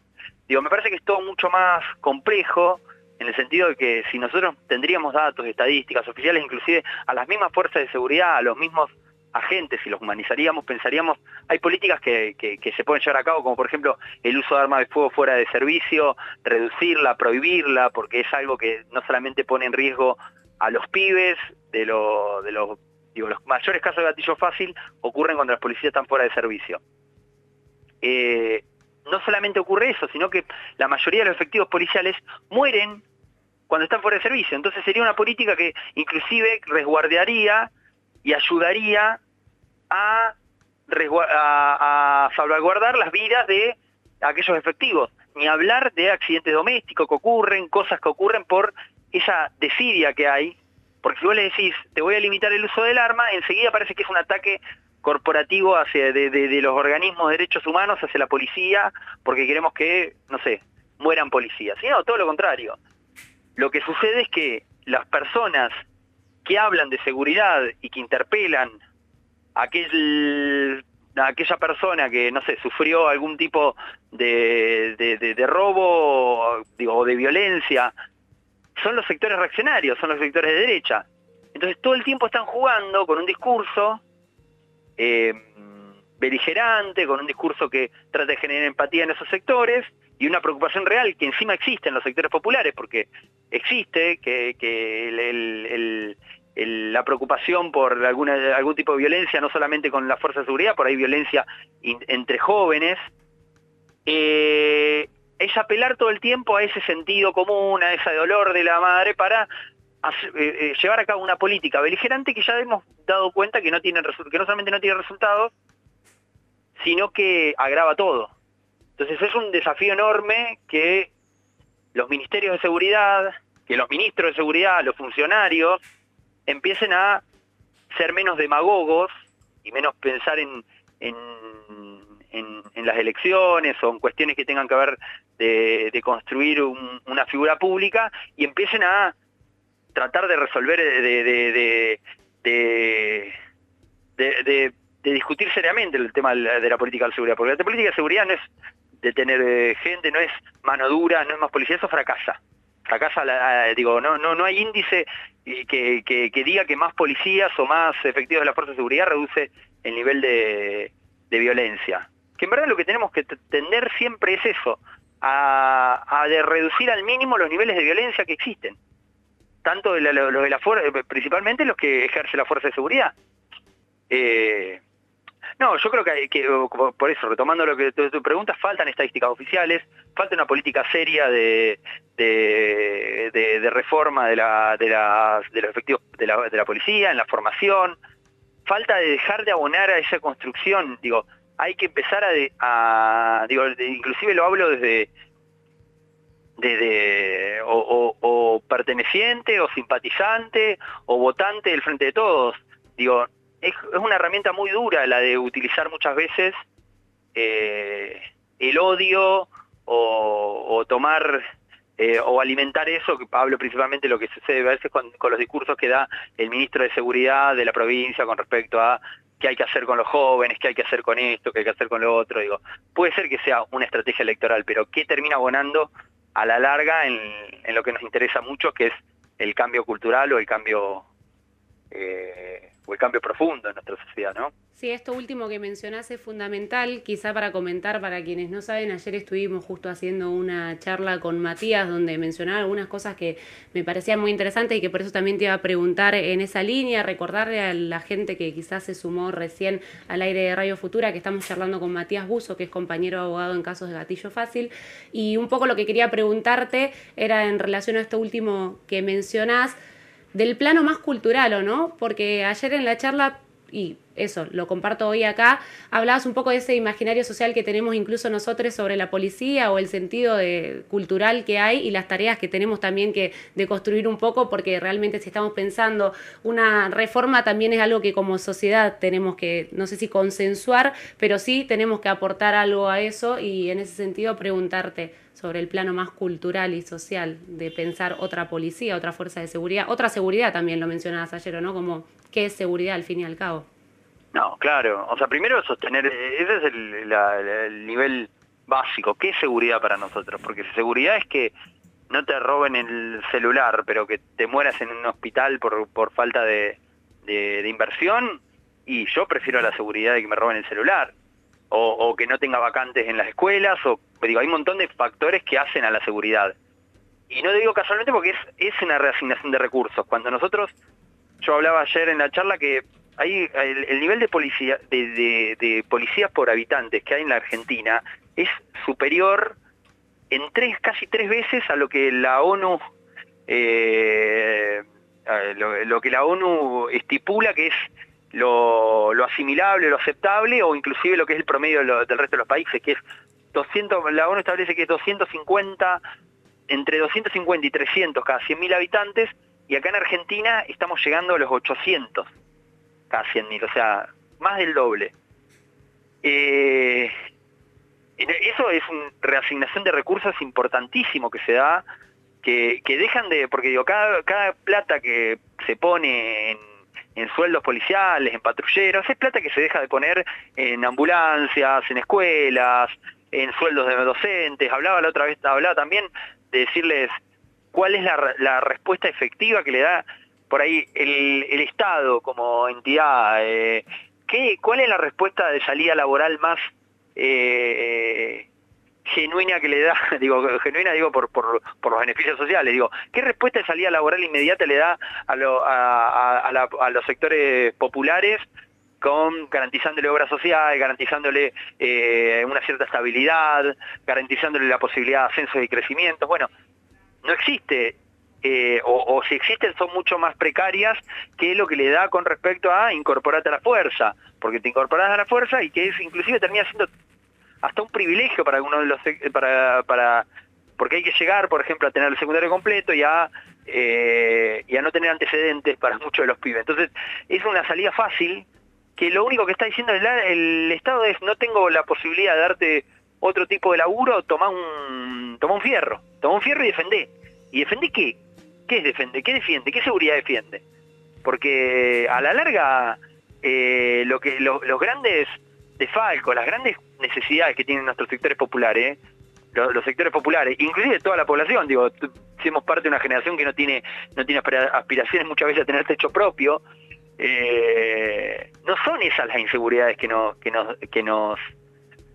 digo, me parece que es todo mucho más complejo en el sentido de que si nosotros tendríamos datos, estadísticas oficiales, inclusive a las mismas fuerzas de seguridad, a los mismos agentes, si los humanizaríamos, pensaríamos, hay políticas que, se pueden llevar a cabo, como por ejemplo el uso de armas de fuego fuera de servicio, reducirla, prohibirla, porque es algo que no solamente pone en riesgo a los pibes, de, los mayores casos de gatillo fácil ocurren cuando las policías están fuera de servicio. Eh, no solamente ocurre eso, sino que la mayoría de los efectivos policiales mueren cuando están fuera de servicio. Entonces sería una política que inclusive resguardaría y ayudaría a, salvaguardar las vidas de aquellos efectivos. Ni hablar de accidentes domésticos que ocurren, cosas que ocurren por esa desidia que hay. Porque si vos le decís, te voy a limitar el uso del arma, enseguida parece que es un ataque corporativo hacia de, los organismos de derechos humanos hacia la policía, porque queremos que, no sé, mueran policías. Y no, todo lo contrario. Lo que sucede es que las personas que hablan de seguridad y que interpelan aquel, aquella persona que, no sé, sufrió algún tipo de, de- robo o de violencia, son los sectores reaccionarios, son los sectores de derecha. Entonces todo el tiempo están jugando con un discurso eh, beligerante, con un discurso que trata de generar empatía en esos sectores y una preocupación real que encima existe en los sectores populares, porque existe que, que el- la preocupación por algún tipo de violencia, no solamente con la fuerza de seguridad, por ahí violencia entre jóvenes, eh, es apelar todo el tiempo a ese sentido común, a ese dolor de la madre para eh, eh, llevar a cabo una política beligerante que ya hemos dado cuenta que no tiene que no solamente no tiene resultados, sino que agrava todo. Entonces es un desafío enorme que los ministerios de seguridad, que los ministros de seguridad, los funcionarios, empiecen a ser menos demagogos y menos pensar en, en, las elecciones o en cuestiones que tengan que ver de, de construir un- una figura pública y empiecen a tratar de resolver, de, de, de, de- de- de- de discutir seriamente el tema de la, de política de seguridad, porque la política de seguridad no es detener eh, gente, no es mano dura, no es más policía, eso fracasa. Fracasa, la- digo, no, no, no hay índice eh, que, que- que diga que más policías o más efectivos de la fuerza de seguridad reduce el nivel de, de violencia. Que en verdad lo que tenemos que tender siempre es eso, a, de reducir al mínimo los niveles de violencia que existen. Tanto de los de la principalmente los que ejerce la fuerza de seguridad. Eh, no, yo creo que, por eso, retomando lo que tu, tu pregunta, faltan estadísticas oficiales, falta una política seria de, de, reforma de, la, de, la- de los efectivos de la, de la policía, en la formación, falta de dejar de abonar a esa construcción, digo, hay que empezar a, digo, inclusive lo hablo desde desde o- o perteneciente o simpatizante o votante del Frente de Todos. Digo, es, una herramienta muy dura la de utilizar muchas veces eh, el odio o, tomar eh, o alimentar eso, que hablo principalmente lo que sucede a veces con, los discursos que da el ministro de Seguridad de la provincia con respecto a qué hay que hacer con los jóvenes, qué hay que hacer con esto, qué hay que hacer con lo otro. Digo, puede ser que sea una estrategia electoral, pero ¿qué termina abonando a la larga en, en lo que nos interesa mucho, que es el cambio cultural o el cambio eh, o el cambio profundo en nuestra sociedad, ¿no? Sí, esto último que mencionás es fundamental, quizá para comentar para quienes no saben, ayer estuvimos justo haciendo una charla con Matías donde mencionaba algunas cosas que me parecían muy interesantes y que por eso también te iba a preguntar en esa línea, recordarle a la gente que quizás se sumó recién al aire de Radio Futura que estamos charlando con Matías Buzo, que es compañero abogado en casos de gatillo fácil, y un poco lo que quería preguntarte era en relación a esto último que mencionás, del plano más cultural, ¿o no? Porque ayer en la charla, y eso, lo comparto hoy acá, hablabas un poco de ese imaginario social que tenemos incluso nosotros sobre la policía o el sentido de, cultural que hay y las tareas que tenemos también que de construir un poco, porque realmente si estamos pensando una reforma también es algo que como sociedad tenemos que, no sé si consensuar, pero sí tenemos que aportar algo a eso y en ese sentido preguntarte sobre el plano más cultural y social de pensar otra policía, otra fuerza de seguridad, otra seguridad también lo mencionabas ayer, ¿no? Como qué es seguridad al fin y al cabo. No, claro. O sea, primero sostener, ese es el, nivel básico. ¿Qué es seguridad para nosotros? Porque seguridad es que no te roben el celular, pero que te mueras en un hospital por, por falta de, de- de inversión. Y yo prefiero la seguridad de que me roben el celular. O, o que no tenga vacantes en las escuelas. O, digo, hay un montón de factores que hacen a la seguridad. Y no digo casualmente porque es, es una reasignación de recursos. Cuando nosotros, yo hablaba ayer en la charla que hay el, el nivel de policía de, de- de policías por habitantes que hay en la Argentina es superior en tres casi tres veces a lo que la ONU eh, lo, que la ONU estipula que es lo, asimilable, lo aceptable o inclusive lo que es el promedio del resto de los países, que es 200, la ONU establece que es 250 entre 250 y 300 cada 100.000 habitantes y acá en Argentina estamos llegando a los 800 cada 100.000, o sea, más del doble. Eh, eso es una reasignación de recursos importantísimo que se da, que, que dejan de, porque digo, cada, cada plata que se pone en, en sueldos policiales, en patrulleros, es plata que se deja de poner en ambulancias, en escuelas, en sueldos de docentes. Hablaba la otra vez, hablaba también de decirles cuál es la respuesta efectiva que le da por ahí el, Estado como entidad. eh, ¿qué, ¿Cuál es la respuesta de salida laboral más eh, genuina que le da, digo, genuina digo por, por, los beneficios sociales, digo, ¿qué respuesta de salida laboral inmediata le da a, lo- a los sectores populares con garantizándole obra social, garantizándole eh, una cierta estabilidad, garantizándole la posibilidad de ascensos y crecimientos? Bueno, no existe, eh, o, si existen son mucho más precarias que lo que le da con respecto a incorporarte a la fuerza, porque te incorporas a la fuerza y que es inclusive termina siendo hasta un privilegio para algunos de los sec- para para porque hay que llegar por ejemplo a tener el secundario completo y a eh, y a no tener antecedentes para muchos de los pibes. Entonces es una salida fácil que lo único que está diciendo el, el Estado es no tengo la posibilidad de darte otro tipo de laburo toma un toma un fierro toma un fierro y defendé. Y defendé qué qué es defender qué defiende qué seguridad defiende porque a la larga eh, lo que lo- los grandes desfalcos, las grandes necesidades que tienen nuestros sectores populares, lo- los, sectores populares, inclusive toda la población, digo, somos parte de una generación que no tiene no tiene aspira- aspiraciones muchas veces a tener techo propio, eh, no son esas las inseguridades que nos que nos que nos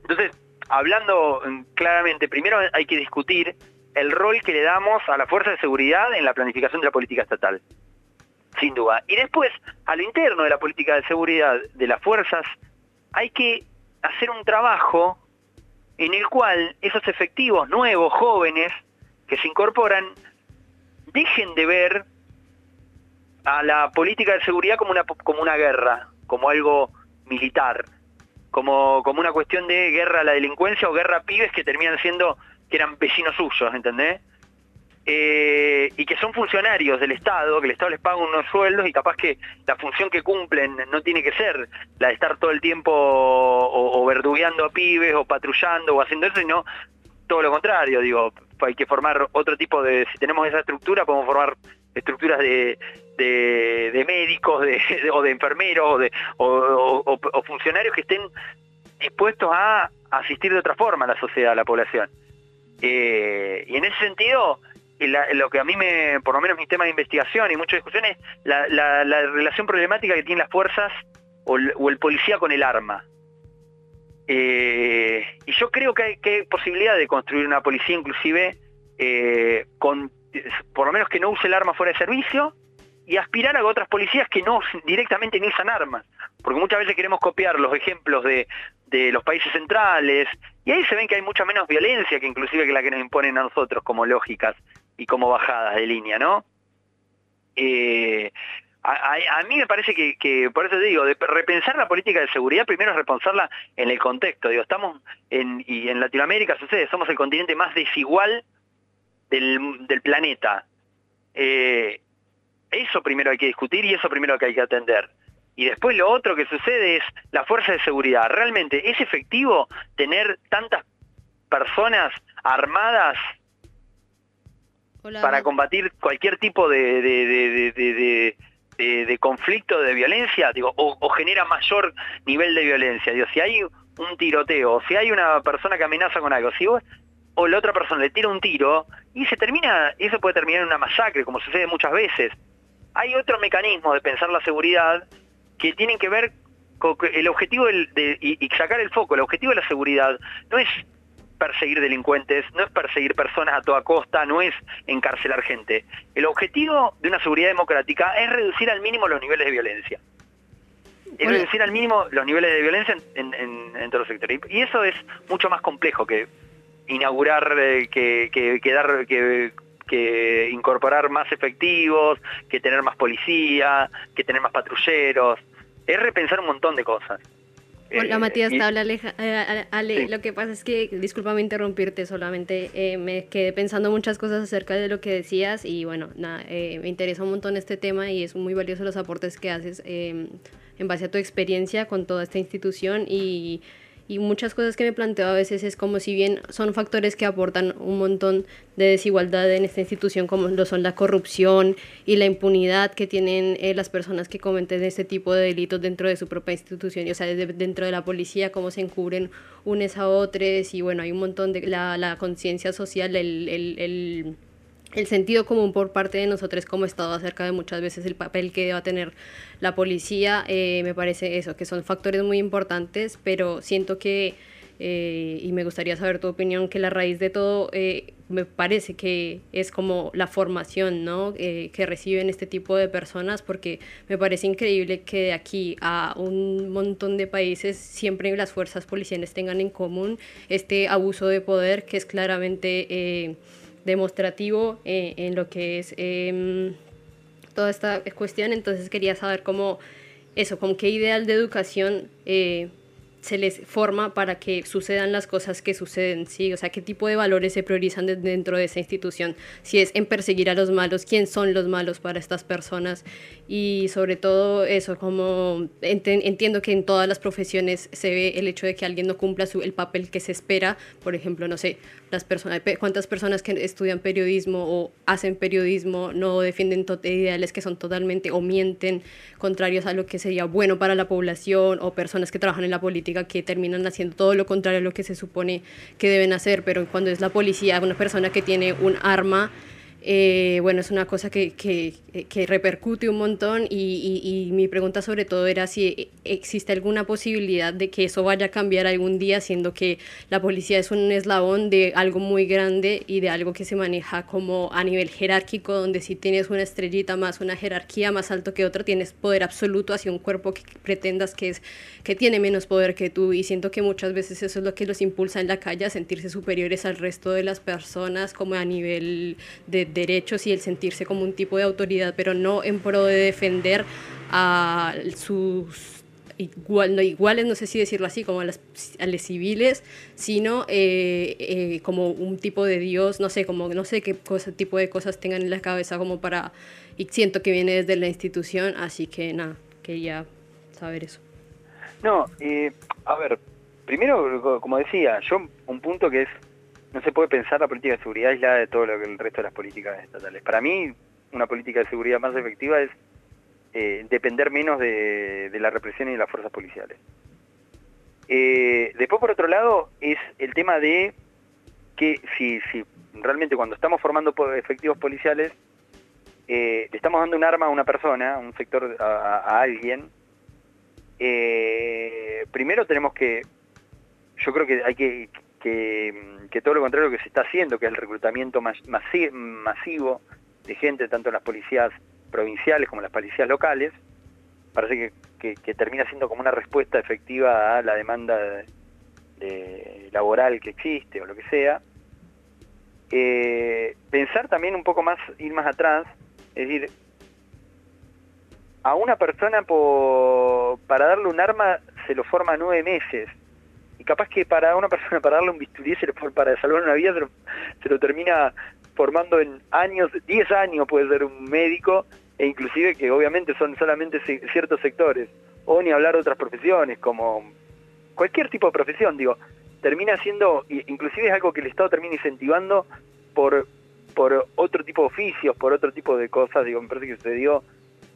entonces hablando mm, claramente primero hay que discutir el rol que le damos a la fuerza de seguridad en la planificación de la política estatal sin duda. Y después, a lo interno de la política de seguridad de las fuerzas, hay que hacer un trabajo en el cual esos efectivos nuevos, jóvenes, que se incorporan, dejen de ver a la política de seguridad como una, como una guerra, como algo militar, como, como una cuestión de guerra a la delincuencia o guerra a pibes que terminan siendo, que eran vecinos suyos, ¿entendés? eh, y que son funcionarios del Estado, que el Estado les paga unos sueldos y capaz que la función que cumplen no tiene que ser la de estar todo el tiempo o, o verdugueando a pibes o patrullando o haciendo eso, sino todo lo contrario, digo, hay que formar otro tipo de, si tenemos esa estructura, podemos formar estructuras de, de, médicos de, o de enfermeros o funcionarios que estén dispuestos a asistir de otra forma a la sociedad, a la población. Eh, y en ese sentido, eh, lo que a mí me, por lo menos mi tema de investigación y muchas discusiones, la, la, la relación problemática que tienen las fuerzas o el, policía con el arma. Eh, y yo creo que hay, posibilidad de construir una policía inclusive con, por lo menos que no use el arma fuera de servicio y aspirar a otras policías que no directamente ni usan armas. Porque muchas veces queremos copiar los ejemplos de, de los países centrales y ahí se ven que hay mucha menos violencia que inclusive que la que nos imponen a nosotros como lógicas y como bajadas de línea, ¿no? Eh, a, mí me parece que, por eso te digo, de repensar la política de seguridad, primero es repensarla en el contexto. Digo, estamos en, y en Latinoamérica sucede, somos el continente más desigual del, del planeta. Eh, eso primero hay que discutir y eso primero que hay que atender. Y después lo otro que sucede es la fuerza de seguridad. ¿Realmente es efectivo tener tantas personas armadas Hola, para Matt. combatir cualquier tipo de, conflicto, de violencia, digo, o, o genera mayor nivel de violencia. Digo, si hay un tiroteo, si hay una persona que amenaza con algo, si vos o la otra persona le tira un tiro y se termina, y eso puede terminar en una masacre, como sucede muchas veces. Hay otro mecanismo de pensar la seguridad que tienen que ver con el objetivo del- de, y, y sacar el foco, el objetivo de la seguridad no es perseguir delincuentes, no es perseguir personas a toda costa, no es encarcelar gente. El objetivo de una seguridad democrática es reducir al mínimo los niveles de violencia. Es reducir al mínimo los niveles de violencia en, en- en todos los sectores. Y y eso es mucho más complejo que inaugurar, eh, que, que, que dar, que, que incorporar más efectivos, que tener más policía, que tener más patrulleros. Es repensar un montón de cosas. Hola Eh, Matías, y- te habla Aleja- eh, Ale. Sí. Lo que pasa es que, discúlpame interrumpirte, solamente eh, me quedé pensando muchas cosas acerca de lo que decías y bueno, nada, eh, me interesa un montón este tema y es muy valioso los aportes que haces en base a tu experiencia con toda esta institución y, y muchas cosas que me planteo a veces es como si bien son factores que aportan un montón de desigualdad en esta institución como lo son la corrupción y la impunidad que tienen eh, las personas que cometen este tipo de delitos dentro de su propia institución, o sea, desde dentro de la policía, cómo se encubren unes a otros y bueno, hay un montón de la, la conciencia social, el, el, el el sentido común por parte de nosotros como Estado acerca de muchas veces el papel que deba tener la policía, eh, me parece eso, que son factores muy importantes, pero siento que, eh, y me gustaría saber tu opinión, que la raíz de todo eh, me parece que es como la formación ¿no? Eh, que reciben este tipo de personas, porque me parece increíble que de aquí a un montón de países siempre las fuerzas policiales tengan en común este abuso de poder que es claramente... demostrativo eh, en lo que es em, toda esta cuestión. Entonces quería saber cómo eso, con qué ideal de educación eh, se les forma para que sucedan las cosas que suceden, ¿sí? O sea, qué tipo de valores se priorizan de- dentro de esa institución, si es en perseguir a los malos, quién son los malos para estas personas y sobre todo eso, como entiendo que en todas las profesiones se ve el hecho de que alguien no cumpla su, el papel que se espera, por ejemplo, no sé, las personas, pe- cuántas personas que estudian periodismo o hacen periodismo no defienden ideales que son totalmente o mienten contrarios a lo que sería bueno para la población o personas que trabajan en la política que terminan haciendo todo lo contrario a lo que se supone que deben hacer, pero cuando es la policía, una persona que tiene un arma, eh, bueno, es una cosa que, que, que repercute un montón y, y- y mi pregunta sobre todo era si existe alguna posibilidad de que eso vaya a cambiar algún día, siendo que la policía es un eslabón de algo muy grande y de algo que se maneja como a nivel jerárquico, donde si tienes una estrellita más, una jerarquía más alto que otra, tienes poder absoluto hacia un cuerpo que pretendas que es que tiene menos poder que tú. Y siento que muchas veces eso es lo que los impulsa en la calle a sentirse superiores al resto de las personas como a nivel de derechos y el sentirse como un tipo de autoridad, pero no en pro de defender a sus igual, no, iguales, no sé si decirlo así, como a, las, los civiles, sino eh, eh, como un tipo de Dios, no sé, como no sé qué cosa, tipo de cosas tengan en la cabeza como para, y siento que viene desde la institución, así que nada, quería saber eso. No, eh, a ver, primero, co- como decía, yo un punto que es no se puede pensar la política de seguridad aislada de todo lo que el resto de las políticas estatales. Para mí, una política de seguridad más efectiva es eh, depender menos de, de la represión y de las fuerzas policiales. Eh, después, por otro lado, es el tema de que si, si realmente cuando estamos formando efectivos policiales, eh, le estamos dando un arma a una persona, a un sector, a, a- alguien, primero tenemos que, yo creo que hay que, que, todo lo contrario que se está haciendo, que es el reclutamiento mas- masi- masivo de gente, tanto en las policías provinciales como en las policías locales, parece que, que- termina siendo como una respuesta efectiva a la demanda de- de laboral que existe o lo que sea. Eh, pensar también un poco más, ir más atrás, es decir, a una persona po- para darle un arma se lo forma nueve meses. Y capaz que para una persona para darle un bisturí se for- para salvar una vida se lo, se lo termina formando en años, 10 años puede ser un médico, e inclusive que obviamente son solamente ciertos sectores, o ni hablar de otras profesiones, como cualquier tipo de profesión, digo, termina siendo, inclusive es algo que el Estado termina incentivando por, por otro tipo de oficios, por otro tipo de cosas, digo, me parece que sucedió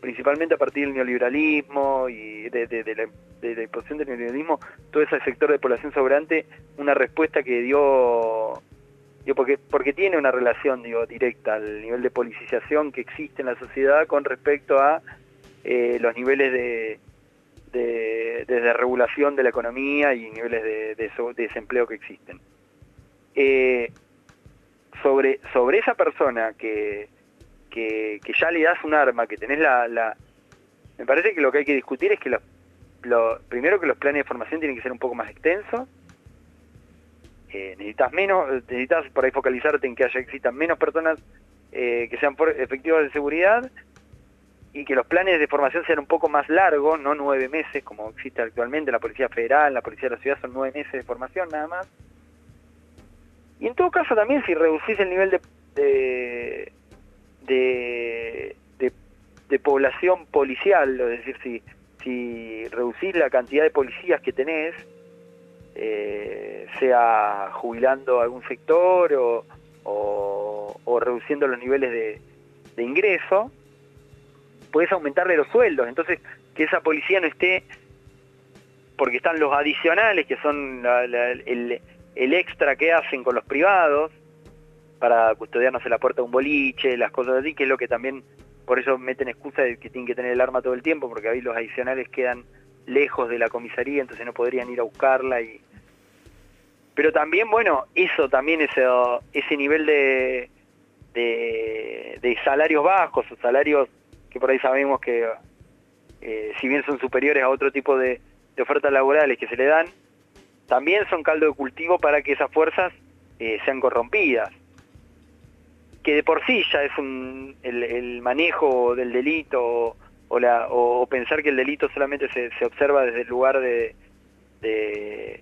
principalmente a partir del neoliberalismo y de, la, de imposición del neoliberalismo, todo ese sector de población sobrante, una respuesta que dio, digo, porque, porque tiene una relación digo, directa al nivel de politización que existe en la sociedad con respecto a eh, los niveles de, de, de desregulación de la economía y niveles de desempleo que existen. Eh, sobre, sobre esa persona que, que, ya le das un arma, que tenés la. Me parece que lo que hay que discutir es que los, lo, primero que los planes de formación tienen que ser un poco más extensos. Eh, necesitas menos, necesitas por ahí focalizarte en que haya existan menos personas eh, que sean for- efectivas de seguridad y que los planes de formación sean un poco más largos, no nueve meses como existe actualmente en la Policía Federal, la Policía de la Ciudad son nueve meses de formación nada más. Y en todo caso también si reducís el nivel de, de, de- población policial, es decir, si, si reducís la cantidad de policías que tenés, eh, sea jubilando algún sector o, o- reduciendo los niveles de, de ingreso, puedes aumentarle los sueldos. Entonces, que esa policía no esté, porque están los adicionales, que son el, el extra que hacen con los privados, para custodiarnos en la puerta de un boliche, las cosas así, que es lo que también, por eso meten excusa de que tienen que tener el arma todo el tiempo, porque ahí los adicionales quedan lejos de la comisaría, entonces no podrían ir a buscarla y pero también bueno eso también ese ese nivel de de, salarios bajos salarios que por ahí sabemos que eh, si bien son superiores a otro tipo de, de ofertas laborales que se le dan también son caldo de cultivo para que esas fuerzas eh, sean corrompidas que de por sí ya es un, el, manejo del delito o, la, o, pensar que el delito solamente se, se observa desde el lugar de, de,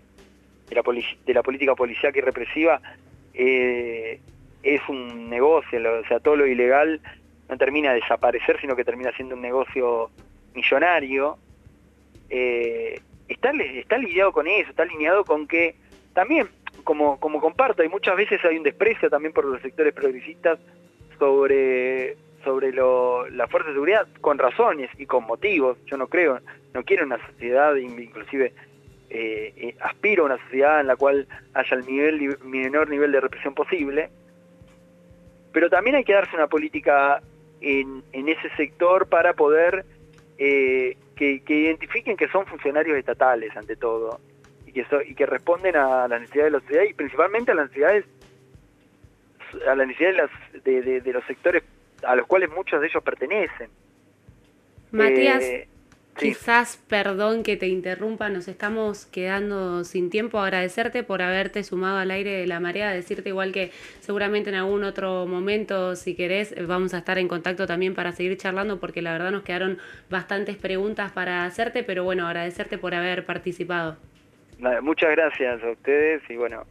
de la, de la política policial y represiva eh, es un negocio, o sea, todo lo ilegal no termina de desaparecer, sino que termina siendo un negocio millonario. Eh, está, está lidiado con eso, está alineado con que también, como, como comparto, y muchas veces hay un desprecio también por los sectores progresistas sobre, sobre lo, la fuerza de seguridad, con razones y con motivos. Yo no creo, no quiero una sociedad, in- inclusive eh, eh, aspiro a una sociedad en la cual haya el nivel, menor nivel de represión posible, pero también hay que darse una política en, en ese sector para poder eh, que, que identifiquen que son funcionarios estatales ante todo que, so- y que responden a las necesidades de la sociedad y principalmente a las necesidades a las necesidades de, las- de- de- de los sectores a los cuales muchos de ellos pertenecen. Matías, Eh, sí. quizás, perdón que te interrumpa, nos estamos quedando sin tiempo. Agradecerte por haberte sumado al aire de la marea, decirte igual que seguramente en algún otro momento, si querés, vamos a estar en contacto también para seguir charlando, porque la verdad nos quedaron bastantes preguntas para hacerte, pero bueno, agradecerte por haber participado. Muchas gracias a ustedes y bueno,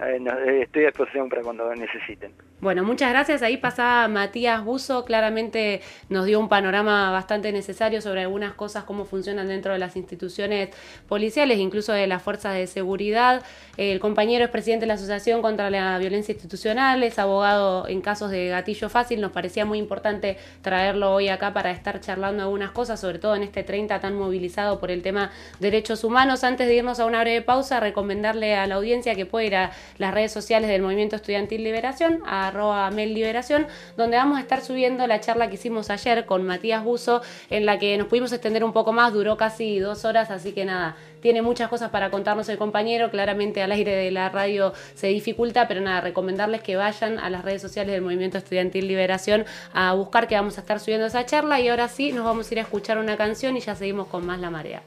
eh, eh, estoy a disposición para cuando necesiten. Bueno, muchas gracias. Ahí pasaba Matías Buzo, claramente nos dio un panorama bastante necesario sobre algunas cosas, cómo funcionan dentro de las instituciones policiales, incluso de las fuerzas de seguridad. El compañero es presidente de la Asociación contra la Violencia Institucional, es abogado en casos de gatillo fácil. Nos parecía muy importante traerlo hoy acá para estar charlando algunas cosas, sobre todo en este 30 tan movilizado por el tema derechos humanos. Antes de irnos a una breve pausa, recomendarle a la audiencia que puede ir a las redes sociales del Movimiento Estudiantil Liberación, a arroba Mel Liberación, donde vamos a estar subiendo la charla que hicimos ayer con Matías Buzo, en la que nos pudimos extender un poco más, duró casi dos horas, así que nada, tiene muchas cosas para contarnos el compañero, claramente al aire de la radio se dificulta, pero nada, recomendarles que vayan a las redes sociales del Movimiento Estudiantil Liberación a buscar que vamos a estar subiendo esa charla y ahora sí nos vamos a ir a escuchar una canción y ya seguimos con más La Marea.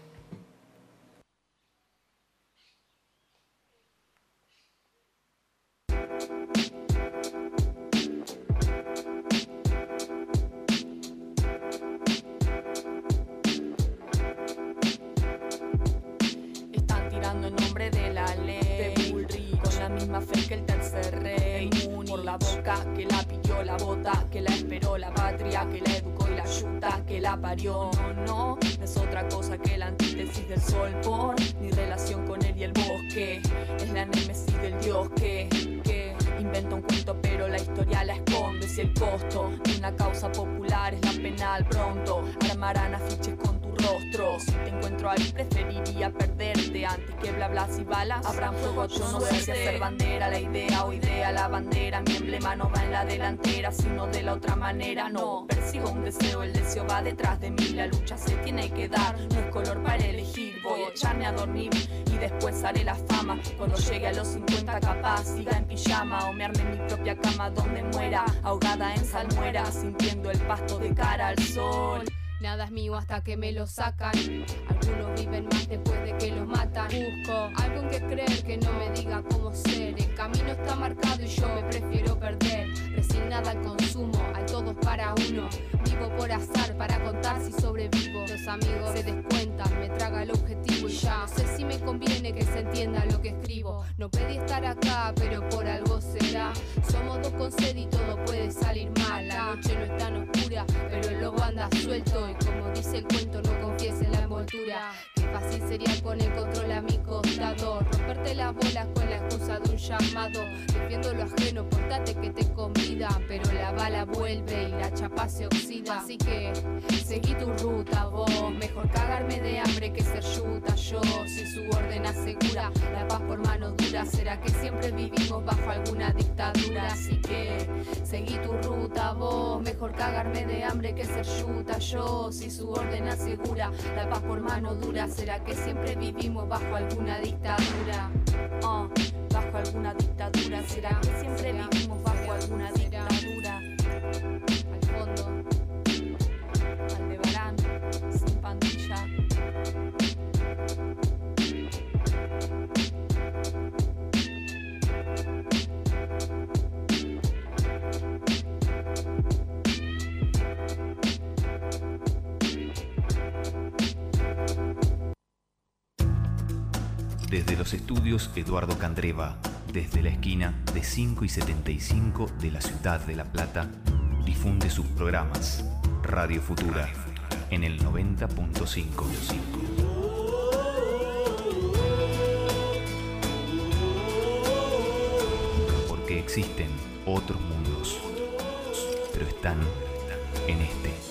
La bota Que la esperó la patria Que la educó y la yuta Que la parió No, no, no es otra cosa que la antítesis del sol Por mi relación con él y el bosque. Es la némesis del dios que, que Inventa un cuento pero la historia la esconde. Si el costo de una causa popular es la penal Pronto armarán afiches con tu rostro Si te encuentro ahí preferiría perderte Antes que bla bla y balas. Habrán fuego yo no sé si hacer bandera. La idea o idea la bandera Mi emblema no va en la delantera Sino de la otra manera. No persigo un deseo El deseo va detrás de mí La lucha se tiene que dar. No es color para elegir Voy a echarme a dormir Y después haré la fama. Cuando llegue a los 50 capaz Siga en pijama O me arme en mi propia cama Donde muera Ahogada en salmuera Sintiendo el pasto de cara al sol Nada es mío hasta que me lo sacan. Algunos viven más después de que los matan. Busco algo en que creer que no me diga cómo ser. El camino está marcado y yo me prefiero perder. Resignada al consumo, al todos para uno. Vivo por azar para contar si sobrevivo. Los amigos se descuentan, me traga el objetivo y ya. No sé si me conviene que se entienda lo que escribo. No pedí estar acá, pero por algo será. Somos dos con sed y todo puede salir mal. La noche no es tan oscura, pero el lobo anda suelto. Y como dice el cuento, no confíes en la envoltura. Qué fácil sería con el control a mi costado. Romperte las bolas con la excusa de un llamado. Defiendo lo ajeno, portate que te convida. Pero la bala vuelve y la chapa se oxida. Así que seguí tu ruta, vos. Mejor cagarme de hambre que ser yuta. Yo, si su orden asegura la paz por mano dura, será que siempre vivimos bajo alguna dictadura. Así que seguí tu ruta, vos. Mejor cagarme de hambre que ser yuta. Yo, si su orden asegura la paz por mano dura, será que siempre vivimos bajo alguna dictadura. Ah, bajo alguna dictadura, será que siempre vivimos bajo alguna dictadura. Desde los estudios Eduardo Candreva, desde la esquina de 5 y 75 de la ciudad de La Plata, difunde sus programas Radio Futura en el 90.5. Porque existen otros mundos, pero están en este.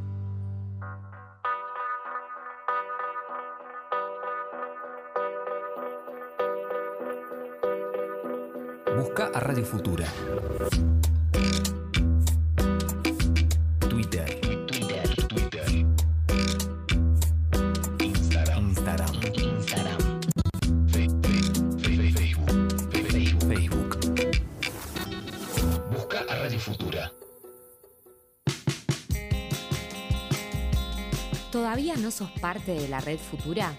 Busca a Radio Futura. Twitter. Twitter. Twitter. Instagram. Instagram. Facebook. Facebook. Facebook. Busca a Radio Futura. ¿Todavía no sos parte de la red Futura?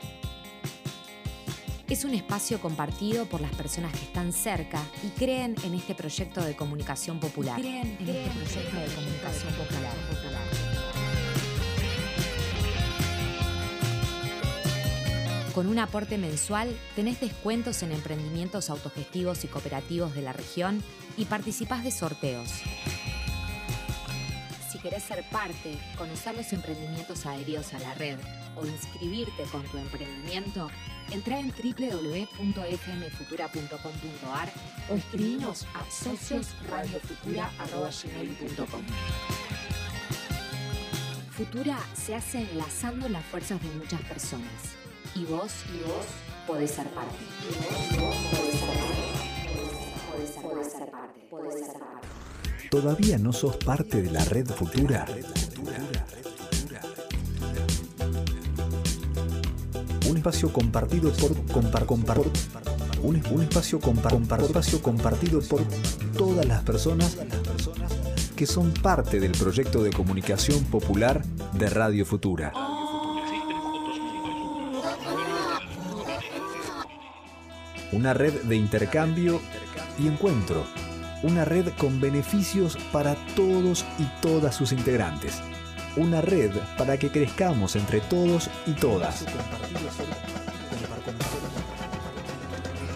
Es un espacio compartido por las personas que están cerca y creen en este proyecto de comunicación popular. Creen en este proyecto de comunicación popular. Con un aporte mensual tenés descuentos en emprendimientos autogestivos y cooperativos de la región y participás de sorteos. Si querés ser parte, conocer los emprendimientos adheridos a la red o inscribirte con tu emprendimiento, entra en www.fmfutura.com.ar o escribinos a sociosradiofutura.gmail.com Futura se hace enlazando las fuerzas de muchas personas. Y vos, y vos, podés ser parte. Y vos, y vos, parte. Podés ser. Podés ser parte. ¿Todavía no sos parte de la red futura? Un espacio compartido por compar, compar, un, espacio compar, compar- espacio compartido por todas las personas que son parte del proyecto de comunicación popular de Radio Futura. Una red de intercambio y encuentro. Una red con beneficios para todos y todas sus integrantes. Una red para que crezcamos entre todos y todas.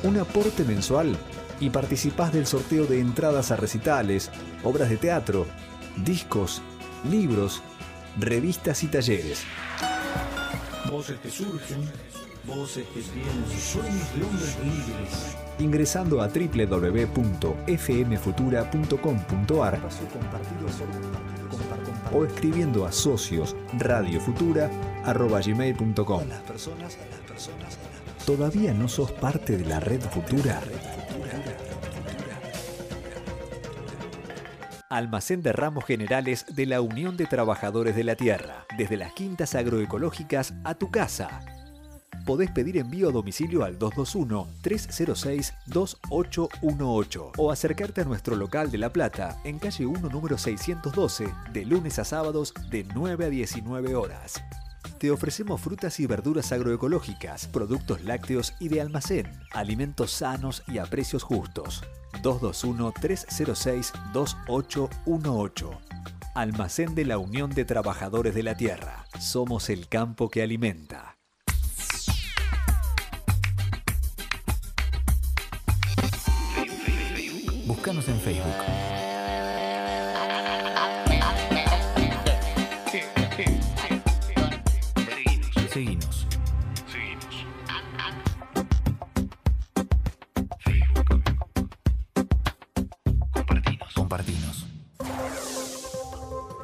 Un aporte mensual y participás del sorteo de entradas a recitales, obras de teatro, discos, libros, revistas y talleres. Voces que surgen, voces que tienen sueños de hombres libres. Ingresando a www.fmfutura.com.ar o escribiendo a socios radiofutura@gmail.com. ¿Todavía no sos parte de la red futura? Almacén de ramos generales de la Unión de Trabajadores de la Tierra, desde las quintas agroecológicas a tu casa. Podés pedir envío a domicilio al 221-306-2818 o acercarte a nuestro local de La Plata en calle 1 número 612 de lunes a sábados de 9 a 19 horas. Te ofrecemos frutas y verduras agroecológicas, productos lácteos y de almacén, alimentos sanos y a precios justos. 221-306-2818. Almacén de la Unión de Trabajadores de la Tierra. Somos el campo que alimenta. Búscanos en Facebook. Seguinos. Compartinos.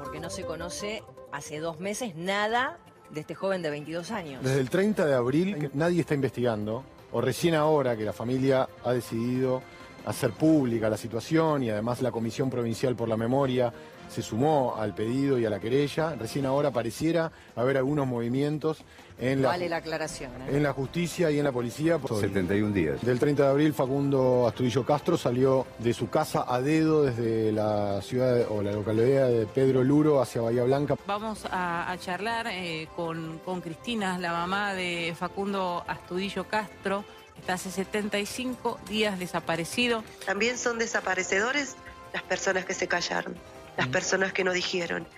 porque no se conoce hace dos meses nada de este joven de 22 años. Desde el 30 de abril nadie está investigando, o recién ahora que la familia ha decidido hacer pública la situación y además la Comisión Provincial por la Memoria se sumó al pedido y a la querella, recién ahora pareciera haber algunos movimientos en la, Vale la aclaración. ¿eh? en la justicia y en la policía. 71 días. Del 30 de abril, Facundo Astudillo Castro salió de su casa a dedo desde la ciudad o la localidad de Pedro Luro hacia Bahía Blanca. Vamos a, a charlar eh, con, con Cristina, la mamá de Facundo Astudillo Castro. Está hace 75 días desaparecido. También son desaparecedores las personas que se callaron, las personas que no dijeron,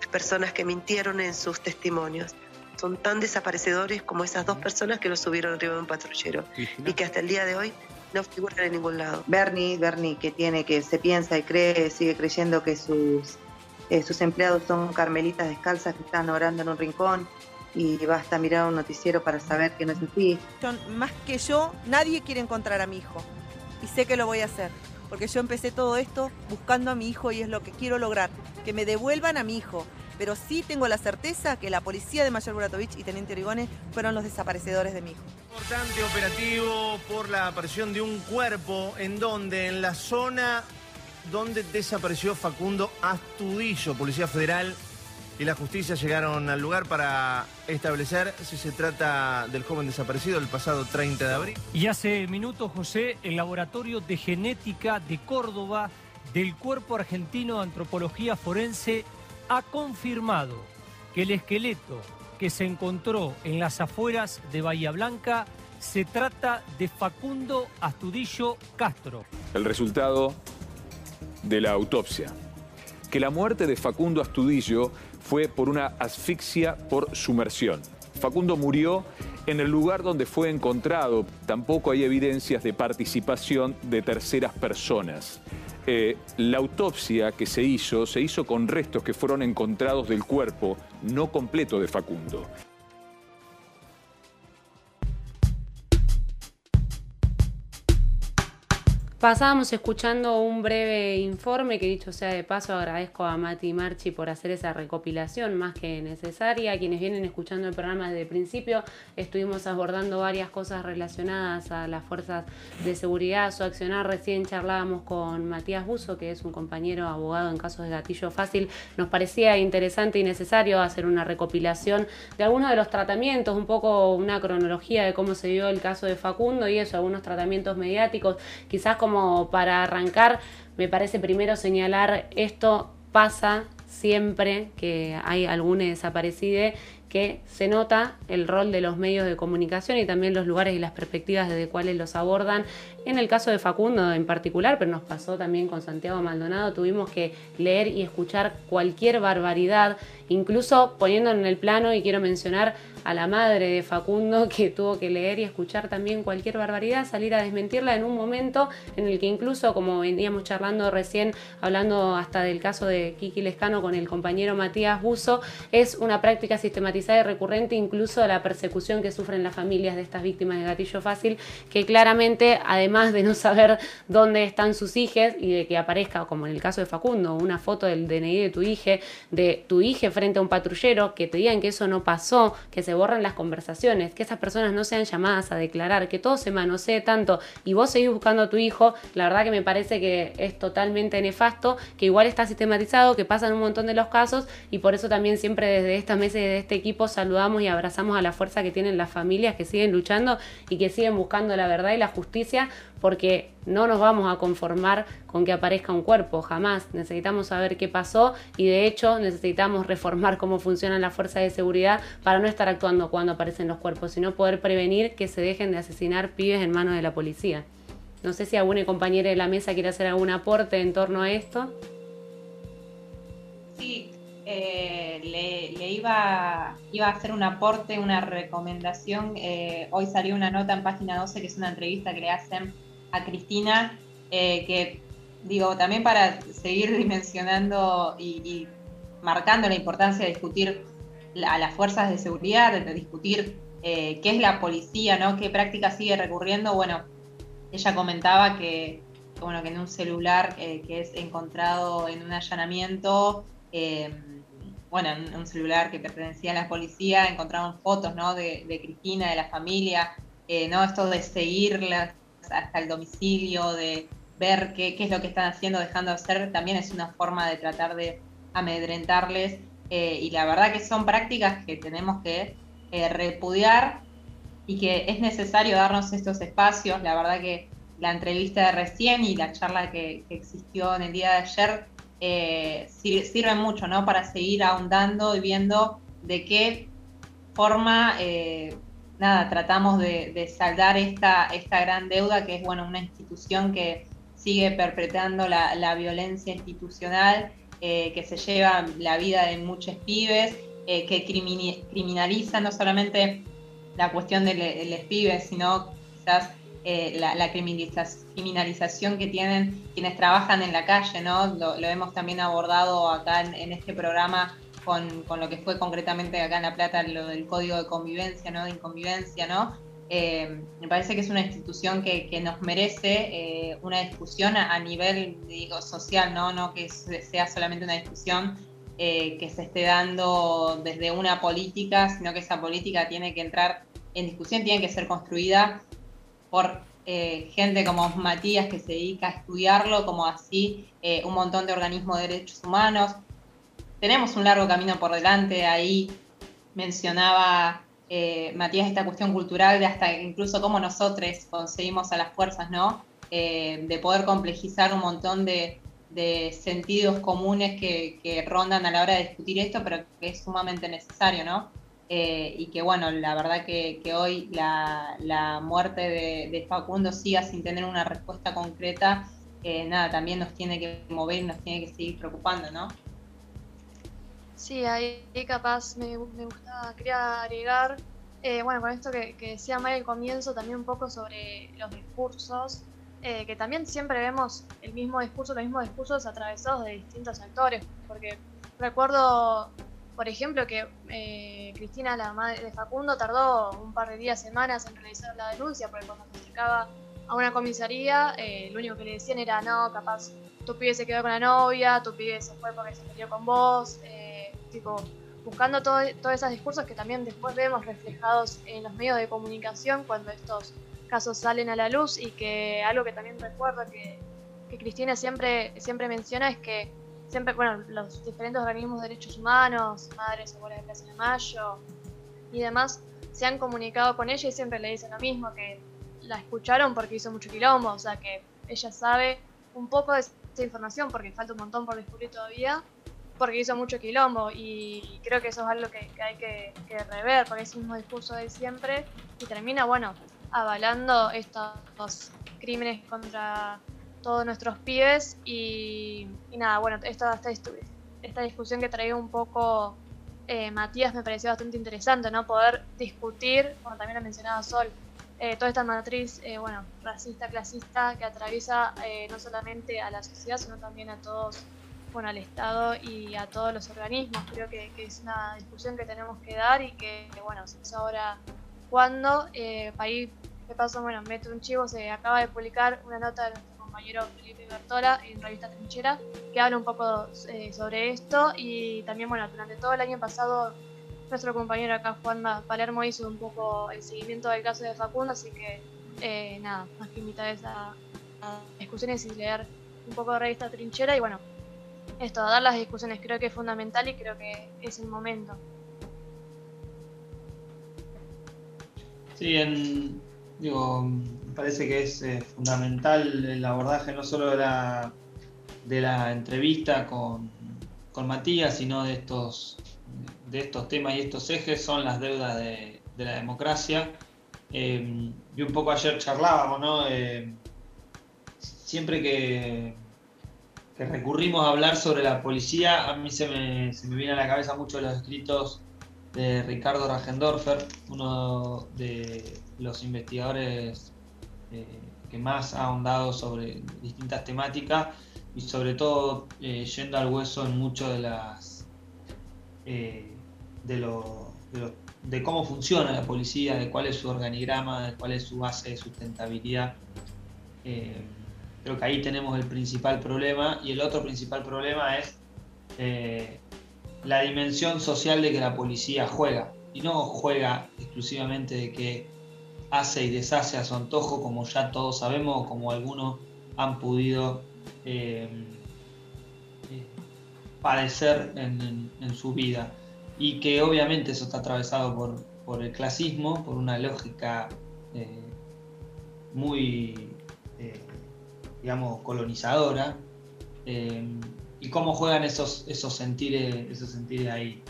las personas que mintieron en sus testimonios. Son tan desaparecedores como esas dos personas que lo subieron arriba de un patrullero y que hasta el día de hoy no figuran en ningún lado. Bernie, Bernie que tiene, que se piensa y cree, sigue creyendo que sus, eh, sus empleados son carmelitas descalzas que están orando en un rincón y basta mirar un noticiero para saber que no es así. Más que yo, nadie quiere encontrar a mi hijo. Y sé que lo voy a hacer. Porque yo empecé todo esto buscando a mi hijo y es lo que quiero lograr. Que me devuelvan a mi hijo. Pero sí tengo la certeza que la policía de Mayor Buratovich y Teniente Origone fueron los desaparecedores de mi hijo. Importante operativo por la aparición de un cuerpo en donde, en la zona donde desapareció Facundo Astudillo, Policía Federal y la justicia llegaron al lugar para establecer si se trata del joven desaparecido el pasado 30 de abril. Y hace minutos, José, el Laboratorio de Genética de Córdoba del Cuerpo Argentino de Antropología Forense ha confirmado que el esqueleto que se encontró en las afueras de Bahía Blanca se trata de Facundo Astudillo Castro. El resultado de la autopsia. Que la muerte de Facundo Astudillo fue por una asfixia por sumersión. Facundo murió en el lugar donde fue encontrado. Tampoco hay evidencias de participación de terceras personas. Eh, la autopsia que se hizo se hizo con restos que fueron encontrados del cuerpo no completo de Facundo. Pasábamos escuchando un breve informe que dicho sea de paso agradezco a Mati Marchi por hacer esa recopilación más que necesaria. Quienes vienen escuchando el programa desde el principio estuvimos abordando varias cosas relacionadas a las fuerzas de seguridad, su accionar. Recién charlábamos con Matías Buzo, que es un compañero abogado en casos de gatillo fácil. Nos parecía interesante y necesario hacer una recopilación de algunos de los tratamientos, un poco una cronología de cómo se dio el caso de Facundo y eso, algunos tratamientos mediáticos, quizás como para arrancar, me parece primero señalar esto pasa siempre que hay algún desaparecido que se nota el rol de los medios de comunicación y también los lugares y las perspectivas desde cuales los abordan. En el caso de Facundo en particular, pero nos pasó también con Santiago Maldonado, tuvimos que leer y escuchar cualquier barbaridad, incluso poniendo en el plano, y quiero mencionar a la madre de Facundo que tuvo que leer y escuchar también cualquier barbaridad, salir a desmentirla en un momento en el que incluso, como veníamos charlando recién, hablando hasta del caso de Kiki Lescano con el compañero Matías Buzo, es una práctica sistematizada y recurrente incluso de la persecución que sufren las familias de estas víctimas de gatillo fácil, que claramente, además de no saber dónde están sus hijas y de que aparezca, como en el caso de Facundo, una foto del DNI de tu hija, de tu hija frente a un patrullero, que te digan que eso no pasó, que se borran las conversaciones, que esas personas no sean llamadas a declarar, que todo se manosee tanto y vos seguís buscando a tu hijo, la verdad que me parece que es totalmente nefasto, que igual está sistematizado, que pasan un montón de los casos y por eso también siempre desde esta mesa y desde este equipo saludamos y abrazamos a la fuerza que tienen las familias que siguen luchando y que siguen buscando la verdad y la justicia porque no nos vamos a conformar con que aparezca un cuerpo, jamás. Necesitamos saber qué pasó y de hecho necesitamos reformar cómo funcionan las fuerzas de seguridad para no estar actuando cuando aparecen los cuerpos, sino poder prevenir que se dejen de asesinar pibes en manos de la policía. No sé si alguna compañera de la mesa quiere hacer algún aporte en torno a esto. Sí, eh, le, iba a hacer un aporte, una recomendación. Eh, hoy salió una nota en página 12 que es una entrevista que le hacen a Cristina, eh, que digo, también para seguir dimensionando y, marcando la importancia de discutir a las fuerzas de seguridad, de discutir eh, qué es la policía, ¿no? qué práctica sigue recurriendo. Bueno, ella comentaba que, bueno, que en un celular eh, que es encontrado en un allanamiento, eh, bueno, en un celular que pertenecía a la policía, encontraron fotos ¿no? de, de Cristina, de la familia, ¿no? esto de seguirlas hasta el domicilio, de ver qué, qué es lo que están haciendo, dejando de hacer, también es una forma de tratar de amedrentarles. eh, y la verdad que son prácticas que tenemos que eh, repudiar y que es necesario darnos estos espacios. La verdad que la entrevista de recién y la charla que, existió en el día de ayer eh, sir- sirven mucho ¿no? para seguir ahondando y viendo de qué forma nada, tratamos de, de saldar esta, esta gran deuda que es bueno, una institución que sigue perpetrando la, la violencia institucional, eh, que se lleva la vida de muchos pibes, eh, que criminaliza no solamente la cuestión de, le- pibes, sino quizás eh, la, la criminaliza- criminalización que tienen quienes trabajan en la calle, ¿no? Lo, lo hemos también abordado acá en, en este programa con, con lo que fue concretamente acá en La Plata, lo del código de convivencia, ¿no? De inconvivencia, ¿no? Eh, me parece que es una institución que, nos merece eh, una discusión a, nivel digo, social, ¿no? no que se- sea solamente una discusión eh, que se esté dando desde una política, sino que esa política tiene que entrar en discusión, tiene que ser construida por gente como Matías que se dedica a estudiarlo, como así un montón de organismos de derechos humanos. Tenemos un largo camino por delante, ahí mencionaba eh, Matías esta cuestión cultural de hasta incluso cómo nosotros conseguimos a las fuerzas, ¿no? Eh, de poder complejizar un montón de, de sentidos comunes que, rondan a la hora de discutir esto, pero que es sumamente necesario, ¿no? eh, y que bueno, la verdad que, hoy la, muerte de, Facundo siga sin tener una respuesta concreta, nada, también nos tiene que mover, nos tiene que seguir preocupando, ¿no? Sí, ahí capaz me, me gustaba, quería agregar, eh, bueno, con esto que, decía Maya al comienzo, también un poco sobre los discursos, eh, que también siempre vemos el mismo discurso, los mismos discursos atravesados de distintos actores, porque recuerdo por ejemplo, que eh, Cristina, la madre de Facundo, tardó un par de días, semanas en realizar la denuncia, porque cuando se acercaba a una comisaría, eh, lo único que le decían era, no, capaz tu pibe se quedó con la novia, tu pibe se fue porque se peleó con vos, eh, buscando todos esos discursos que también después vemos reflejados en los medios de comunicación cuando estos casos salen a la luz y que algo que también recuerdo que, que Cristina siempre, siempre menciona es que siempre, bueno, los diferentes organismos de derechos humanos, Madres Abuelas de Plaza de Mayo y demás, se han comunicado con ella y siempre le dicen lo mismo, que la escucharon porque hizo mucho quilombo, o sea que ella sabe un poco de esa información porque falta un montón por descubrir todavía, porque hizo mucho quilombo y creo que eso es algo que, hay que, rever, porque es el mismo discurso de siempre y termina, bueno, avalando estos crímenes contra todos nuestros pibes y, nada, bueno, esta, esta, esta discusión que traía un poco eh, Matías me pareció bastante interesante, ¿no? Poder discutir, como también ha mencionado Sol, eh, toda esta matriz, eh, bueno, racista, clasista, que atraviesa no solamente a la sociedad, sino también a todos, bueno, al Estado y a todos los organismos. Creo que, es una discusión que tenemos que dar y que, bueno, es ahora cuando, país de paso, bueno, meto un chivo, se acaba de publicar una nota de compañero Felipe Bertola en Revista Trinchera, que habla un poco eh, sobre esto. Y también, bueno, durante todo el año pasado, nuestro compañero acá, Juan Palermo, hizo un poco el seguimiento del caso de Facundo, así que eh, nada, más que invitarles a, a discusiones y leer un poco de Revista Trinchera. Y bueno, esto, a dar las discusiones creo que es fundamental y creo que es el momento. Sí, en, digo, parece que es eh, fundamental el abordaje no solo de la, de la entrevista con, Matías, sino de estos, de estos temas y estos ejes, son las deudas de, la democracia. Eh, y un poco ayer charlábamos, ¿no? Eh, siempre que, que, recurrimos a hablar sobre la policía, a mí se me, se me viene a la cabeza mucho los escritos de Ricardo Ragendorfer, uno de los investigadores eh, que más ha ahondado sobre distintas temáticas y sobre todo eh, yendo al hueso en mucho de las eh, de, lo, de, cómo funciona la policía, de cuál es su organigrama, de cuál es su base de sustentabilidad. Creo que ahí tenemos el principal problema y el otro principal problema es la dimensión social de que la policía juega. Y no juega exclusivamente de que hace y deshace a su antojo, como ya todos sabemos, como algunos han podido eh, eh, padecer en, su vida. Y que obviamente eso está atravesado por, el clasismo, por una lógica eh, muy, digamos, colonizadora y cómo juegan esos, esos, sentires, esos sentires ahí.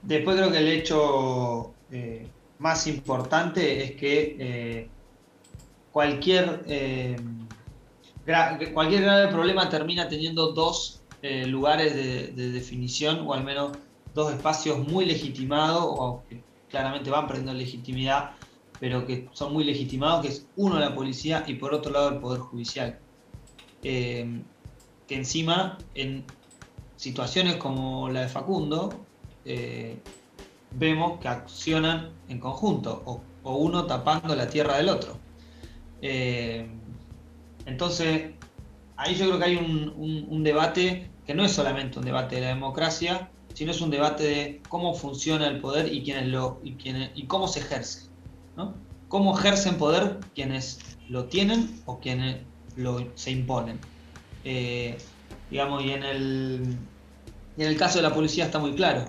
Después creo que el hecho eh, más importante es que eh, cualquier, eh, cualquier grave problema termina teniendo dos lugares de, definición o al menos dos espacios muy legitimados o que claramente van perdiendo legitimidad pero que son muy legitimados, que es uno la policía y por otro lado el Poder Judicial que encima en situaciones como la de Facundo eh, vemos que accionan en conjunto o, uno tapando la tierra del otro. Eh, entonces, ahí yo creo que hay un, debate que no es solamente un debate de la democracia, sino es un debate de cómo funciona el poder y, quienes lo, y, quienes, y cómo se ejerce. ¿No? Cómo ejercen poder quienes lo tienen o quienes lo, se imponen. Eh, digamos, y en el, en el caso de la policía está muy claro.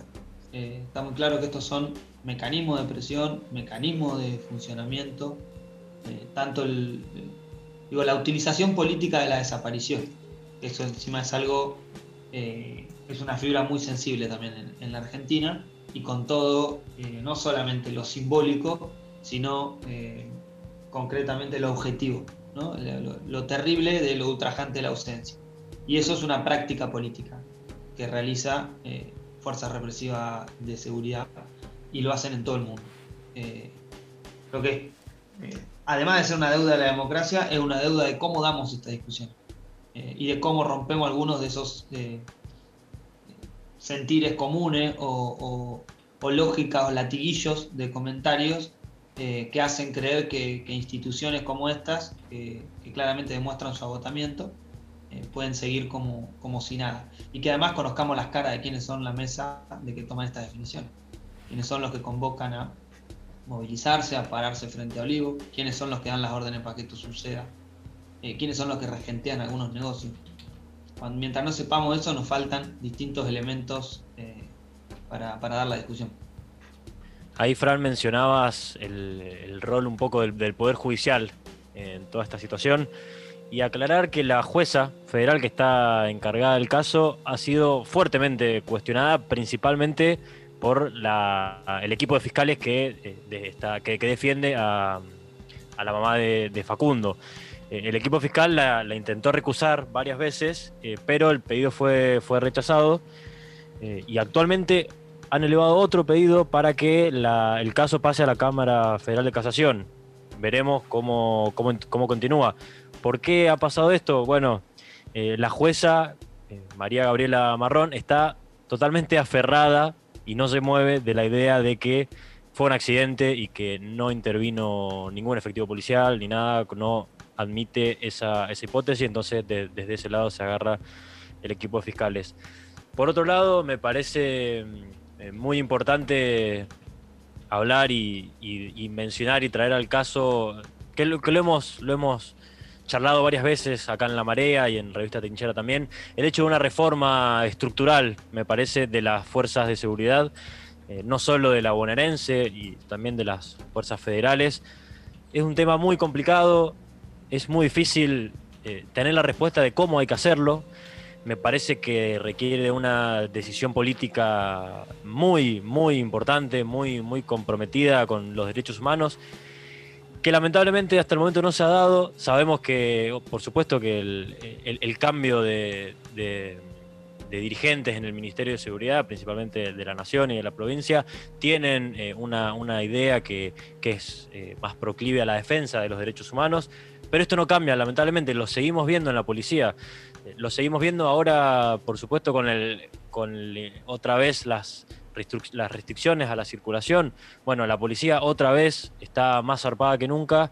Eh, está muy claro que estos son mecanismos de presión, mecanismos de funcionamiento, eh, tanto el, digo, la utilización política de la desaparición. Eso encima es algo, es una fibra muy sensible también en, la Argentina. y con todo, eh, no solamente lo simbólico, sino eh, concretamente lo objetivo, lo, terrible de lo ultrajante de la ausencia. Y eso es una práctica política que realiza eh, fuerzas represivas de seguridad y lo hacen en todo el mundo. Eh, lo que, eh, además de ser una deuda de la democracia, es una deuda de cómo damos esta discusión y de cómo rompemos algunos de esos sentires comunes o- o lógicas o latiguillos de comentarios eh, que hacen creer que, instituciones como estas, que, que claramente demuestran su agotamiento, eh, pueden seguir como, como si nada. Y que además conozcamos las caras de quienes son la mesa de que toman estas definiciones. Quienes son los que convocan a movilizarse, a pararse frente a Olivo, quiénes son los que dan las órdenes para que esto suceda, eh, quiénes son los que regentean algunos negocios. Mientras no sepamos eso, nos faltan distintos elementos eh, para, para dar la discusión. Ahí, Fran, mencionabas el, rol un poco del, Poder Judicial en toda esta situación y aclarar que la jueza federal que está encargada del caso ha sido fuertemente cuestionada, principalmente por la- el equipo de fiscales que, eh, defiende a, a la mamá de, Facundo. Eh, el equipo fiscal la, intentó recusar varias veces, eh, pero el pedido fue, rechazado y actualmente han elevado otro pedido para que el caso pase a la Cámara Federal de Casación. Veremos cómo, cómo, cómo continúa. ¿Por qué ha pasado esto? Bueno, eh, la jueza eh, María Gabriela Marrón está totalmente aferrada y no se mueve de la idea de que fue un accidente y que no intervino ningún efectivo policial ni nada, no admite esa, esa hipótesis, entonces de- desde ese lado se agarra el equipo de fiscales. Por otro lado, me parece mm, eh, muy importante hablar y, mencionar y traer al caso, que lo, que lo hemos, lo hemos charlado varias veces acá en La Marea y en Revista Trinchera también, el hecho de una reforma estructural, me parece, de las fuerzas de seguridad, eh, no solo de la bonaerense y también de las fuerzas federales. Es un tema muy complicado, es muy difícil eh, tener la respuesta de cómo hay que hacerlo. Me parece que requiere una decisión política muy, muy importante, muy, muy comprometida con los derechos humanos, que lamentablemente hasta el momento no se ha dado. Sabemos que, por supuesto, que el, cambio de dirigentes en el Ministerio de Seguridad, principalmente de la Nación y de la provincia, tienen eh, una, una idea que, que es eh, más proclive a la defensa de los derechos humanos, pero esto no cambia, lamentablemente, lo seguimos viendo en la policía. Eh, Lo seguimos viendo ahora, por supuesto, con, el, con otra vez las, restric- las restricciones a la circulación. Bueno, la policía otra vez está más zarpada que nunca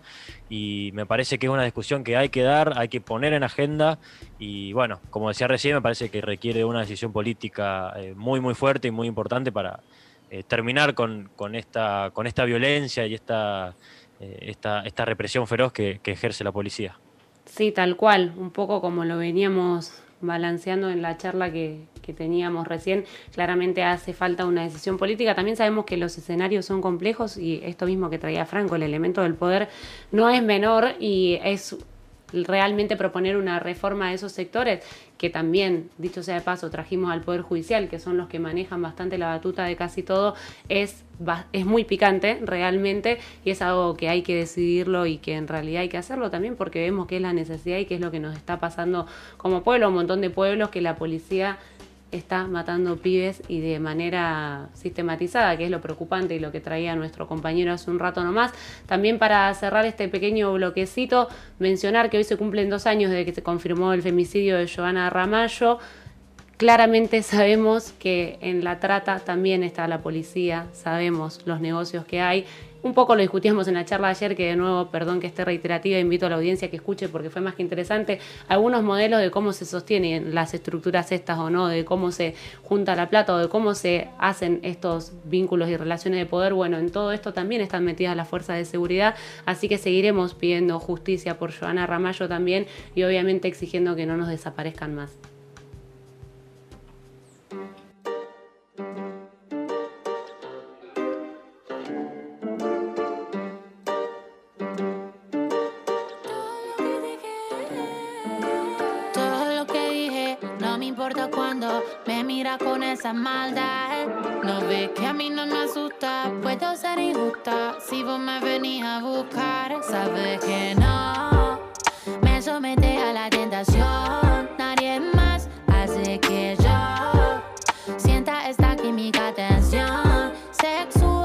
y me parece que es una discusión que hay que dar, hay que poner en agenda y bueno, como decía recién, me parece que requiere una decisión política eh, muy, muy fuerte y muy importante para eh, terminar con, con esta, con esta violencia y esta, esta, represión feroz que ejerce la policía. Sí, tal cual, un poco como lo veníamos balanceando en la charla que, que teníamos recién, claramente hace falta una decisión política. También sabemos que los escenarios son complejos y esto mismo que traía Franco, el elemento del poder, no es menor y es realmente proponer una reforma de esos sectores que también, dicho sea de paso, trajimos al Poder Judicial, que son los que manejan bastante la batuta de casi todo, es, es muy picante realmente y es algo que hay que decidirlo y que en realidad hay que hacerlo también porque vemos que es la necesidad y que es lo que nos está pasando como pueblo, un montón de pueblos que la policía está matando pibes y de manera sistematizada, que es lo preocupante y lo que traía nuestro compañero hace un rato nomás. También para cerrar este pequeño bloquecito, mencionar que hoy se cumplen dos años desde que se confirmó el femicidio de Joana Ramallo. Claramente sabemos que en la trata también está la policía, sabemos los negocios que hay. Un poco lo discutíamos en la charla ayer, que de nuevo, perdón que esté reiterativa, invito a la audiencia que escuche porque fue más que interesante, algunos modelos de cómo se sostienen las estructuras estas o no, de cómo se junta la plata o de cómo se hacen estos vínculos y relaciones de poder. Bueno, en todo esto también están metidas las fuerzas de seguridad, así que seguiremos pidiendo justicia por Joana Ramallo también y obviamente exigiendo que no nos desaparezcan más. Maldad. No ve que a mí no me asusta, puedo ser injusta. Si vos me venís a buscar, sabes que no me somete a la tentación. Nadie más hace que yo sienta esta química tensión sexual.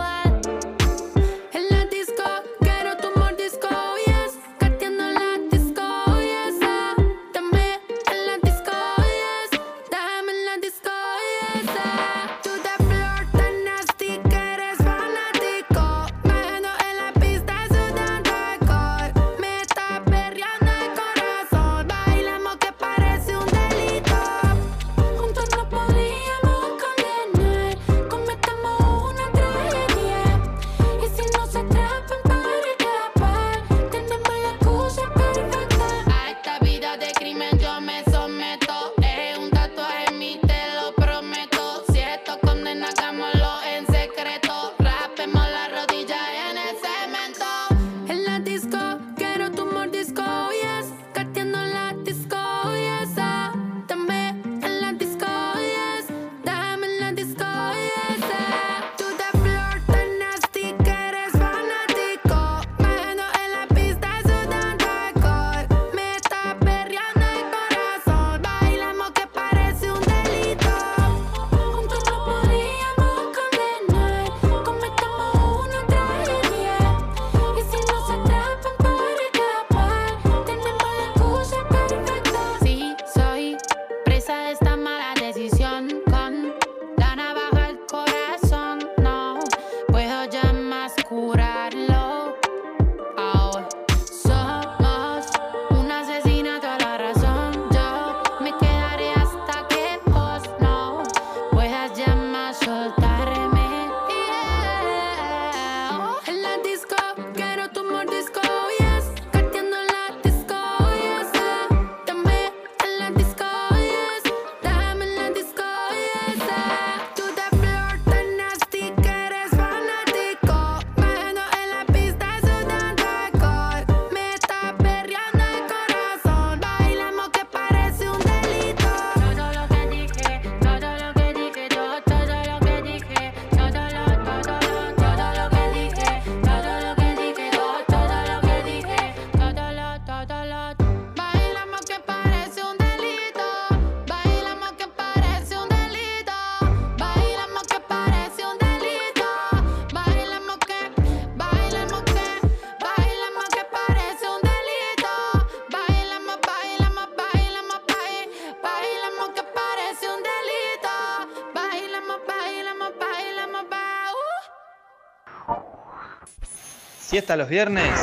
¿Siesta los viernes?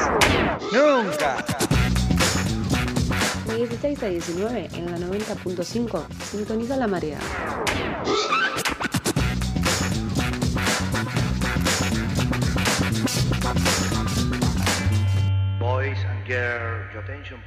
¡Nunca! De 16 a 19 en la 90.5 sintoniza la marea. Boys and girls, your attention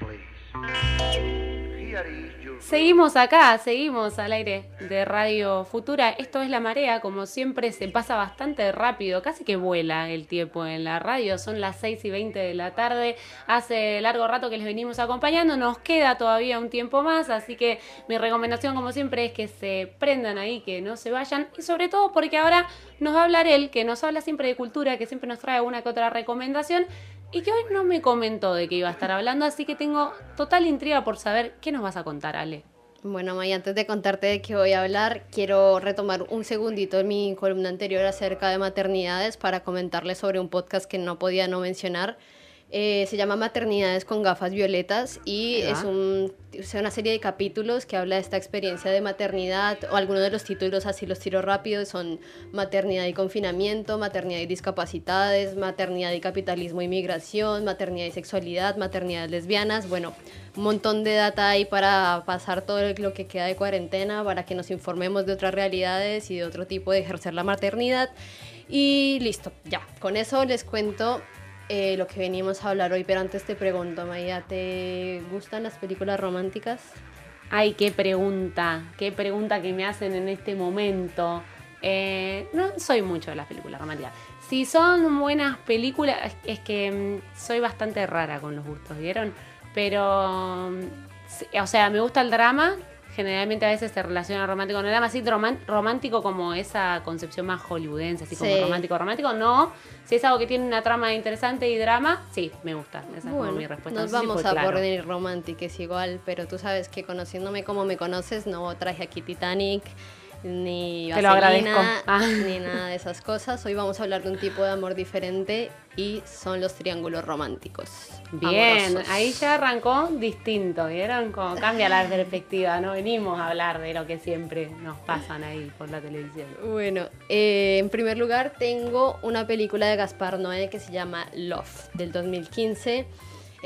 Seguimos acá, seguimos al aire de Radio Futura. Esto es La Marea, como siempre se pasa bastante rápido, casi que vuela el tiempo en la radio. Son las 6 y 20 de la tarde. Hace largo rato que les venimos acompañando, nos queda todavía un tiempo más, así que mi recomendación como siempre es que se prendan ahí, que no se vayan y sobre todo porque ahora nos va a hablar él, que nos habla siempre de cultura, que siempre nos trae una que otra recomendación y que hoy no me comentó de qué iba a estar hablando, así que tengo total intriga por saber qué nos vas a contar, Ale. Bueno, Maya, antes de contarte de qué voy a hablar, quiero retomar un segundito en mi columna anterior acerca de maternidades para comentarles sobre un podcast que no podía no mencionar. Eh, se llama Maternidades con gafas violetas y es, un, es una serie de capítulos que habla de esta experiencia de maternidad o algunos de los títulos así los tiro rápido son maternidad y confinamiento, maternidad y discapacidades, maternidad y capitalismo y migración, maternidad y sexualidad, maternidades lesbianas, bueno, un montón de data ahí para pasar todo lo que queda de cuarentena, para que nos informemos de otras realidades y de otro tipo de ejercer la maternidad. Y listo, ya, con eso les cuento eh, lo que venimos a hablar hoy, pero antes te pregunto, Maya, ¿te gustan las películas románticas? Ay, qué pregunta, qué pregunta que me hacen en este momento. Eh, no soy mucho de las películas románticas. Si son buenas películas, es, que mm, soy bastante rara con los gustos, ¿vieron? Pero, mm, o sea, me gusta el drama, generalmente a veces se relaciona romántico con el drama, así romántico como esa concepción más hollywoodense, así como Sí. romántico, romántico, no. Si es algo que tiene una trama interesante y drama, sí, me gusta. Esa es como Bueno, mi respuesta. nos No si vamos a claro. poner románticas igual, pero tú sabes que conociéndome como me conoces, no traje aquí Titanic, ni Te lo agradezco. Ah. ni nada de esas cosas. Hoy vamos a hablar de un tipo de amor diferente y son los triángulos románticos. Bien, amorosos. ahí ya arrancó distinto, ¿vieron? Como cambia la perspectiva, no venimos a hablar de lo que siempre nos pasan ahí por la televisión. Bueno, eh, en primer lugar tengo una película de Gaspar Noé que se llama Love, del 2015.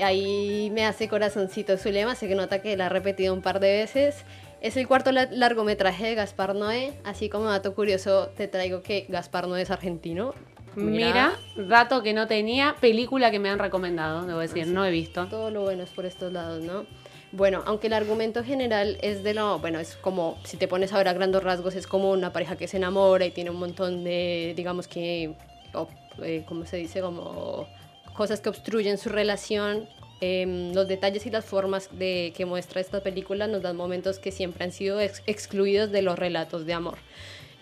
Ahí me hace corazoncito su lema, sé que nota que la ha repetido un par de veces. Es el cuarto la- largometraje de Gaspar Noé, así como dato curioso te traigo que Gaspar Noé es argentino. Mira, dato que no tenía, película que me han recomendado, debo decir, Así. no he visto. Todo lo bueno es por estos lados, ¿no? Bueno, aunque el argumento general es de lo, bueno, es como, si te pones a ver a grandes rasgos, es como una pareja que se enamora y tiene un montón de, digamos que, eh, ¿cómo se dice? Como cosas que obstruyen su relación. Em, los detalles y las formas de, que muestra esta película nos dan momentos que siempre han sido ex- excluidos de los relatos de amor.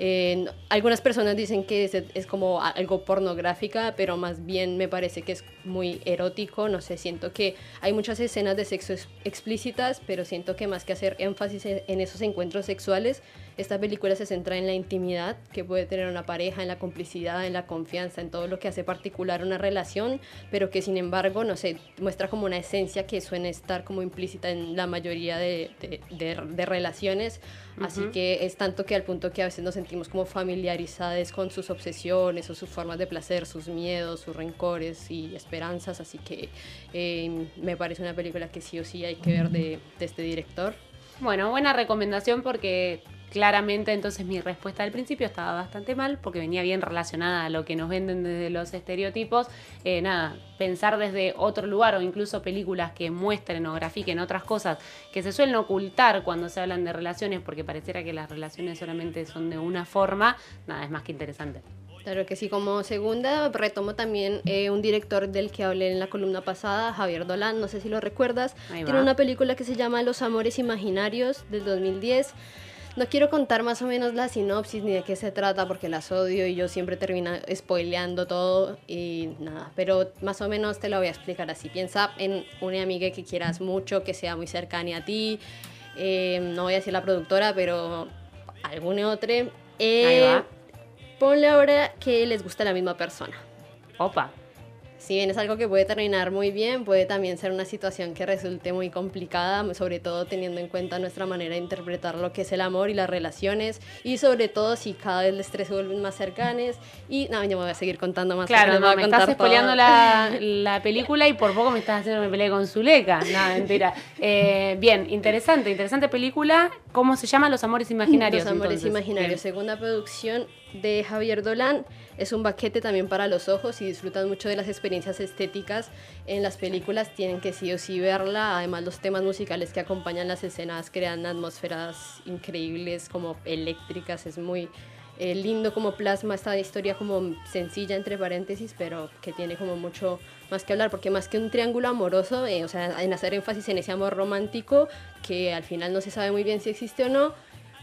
Eh, algunas personas dicen que es, es como algo pornográfica, pero más bien me parece que es muy erótico. No sé, siento que hay muchas escenas de sexo ex- explícitas, pero siento que más que hacer énfasis en, en esos encuentros sexuales, esta película se centra en la intimidad que puede tener una pareja, en la complicidad, en la confianza, en todo lo que hace particular una relación, pero que sin embargo, no sé, muestra como una esencia que suele estar como implícita en la mayoría de, de- de- de relaciones. Así Ujú. que es tanto que al punto que a veces nos sentimos como familiarizados con sus obsesiones o sus formas de placer, sus miedos, sus rencores y esperanzas. Así que eh, me parece una película que sí o sí hay que ver de, de este director. Bueno, buena recomendación porque claramente entonces mi respuesta al principio estaba bastante mal porque venía bien relacionada a lo que nos venden desde los estereotipos. Eh, nada, pensar desde otro lugar o incluso películas que muestren o grafiquen otras cosas que se suelen ocultar cuando se hablan de relaciones porque pareciera que las relaciones solamente son de una forma, nada, es más que interesante. Claro que sí, como segunda retomo también eh, un director del que hablé en la columna pasada, Javier Dolan, no sé si lo recuerdas. Tiene una película que se llama Los Amores Imaginarios del 2010. No quiero contar más o menos la sinopsis ni de qué se trata porque las odio y yo siempre termino spoileando todo y nada, pero más o menos te lo voy a explicar así. Piensa en una amiga que quieras mucho, que sea muy cercana a ti, eh, no voy a decir la productora, pero alguna otra. Eh, Ahí va. Ponle ahora que les gusta la misma persona. Opa. Si bien es algo que puede terminar muy bien, puede también ser una situación que resulte muy complicada, sobre todo teniendo en cuenta nuestra manera de interpretar lo que es el amor y las relaciones, y sobre todo si cada vez los tres se vuelven más cercanos. Y no, yo me voy a seguir contando más. Claro, no, me estás spoileando la, la película y por poco me estás haciendo me peleé con Zuleika. No, mentira. Eh, bien, interesante, interesante película. ¿Cómo se llama? Los Amores Imaginarios. Los Amores entonces. Imaginarios, Bien. segunda producción de Javier Dolan. Es un baquete también para los ojos. Si disfrutan mucho de las experiencias estéticas en las películas, tienen que sí o sí verla. Además, los temas musicales que acompañan las escenas crean atmósferas increíbles, como eléctricas. Es muy eh, lindo como plasma esta historia como sencilla, entre paréntesis, pero que tiene como mucho más que hablar, porque más que un triángulo amoroso, eh, o sea, en hacer énfasis en ese amor romántico, que al final no se sabe muy bien si existe o no,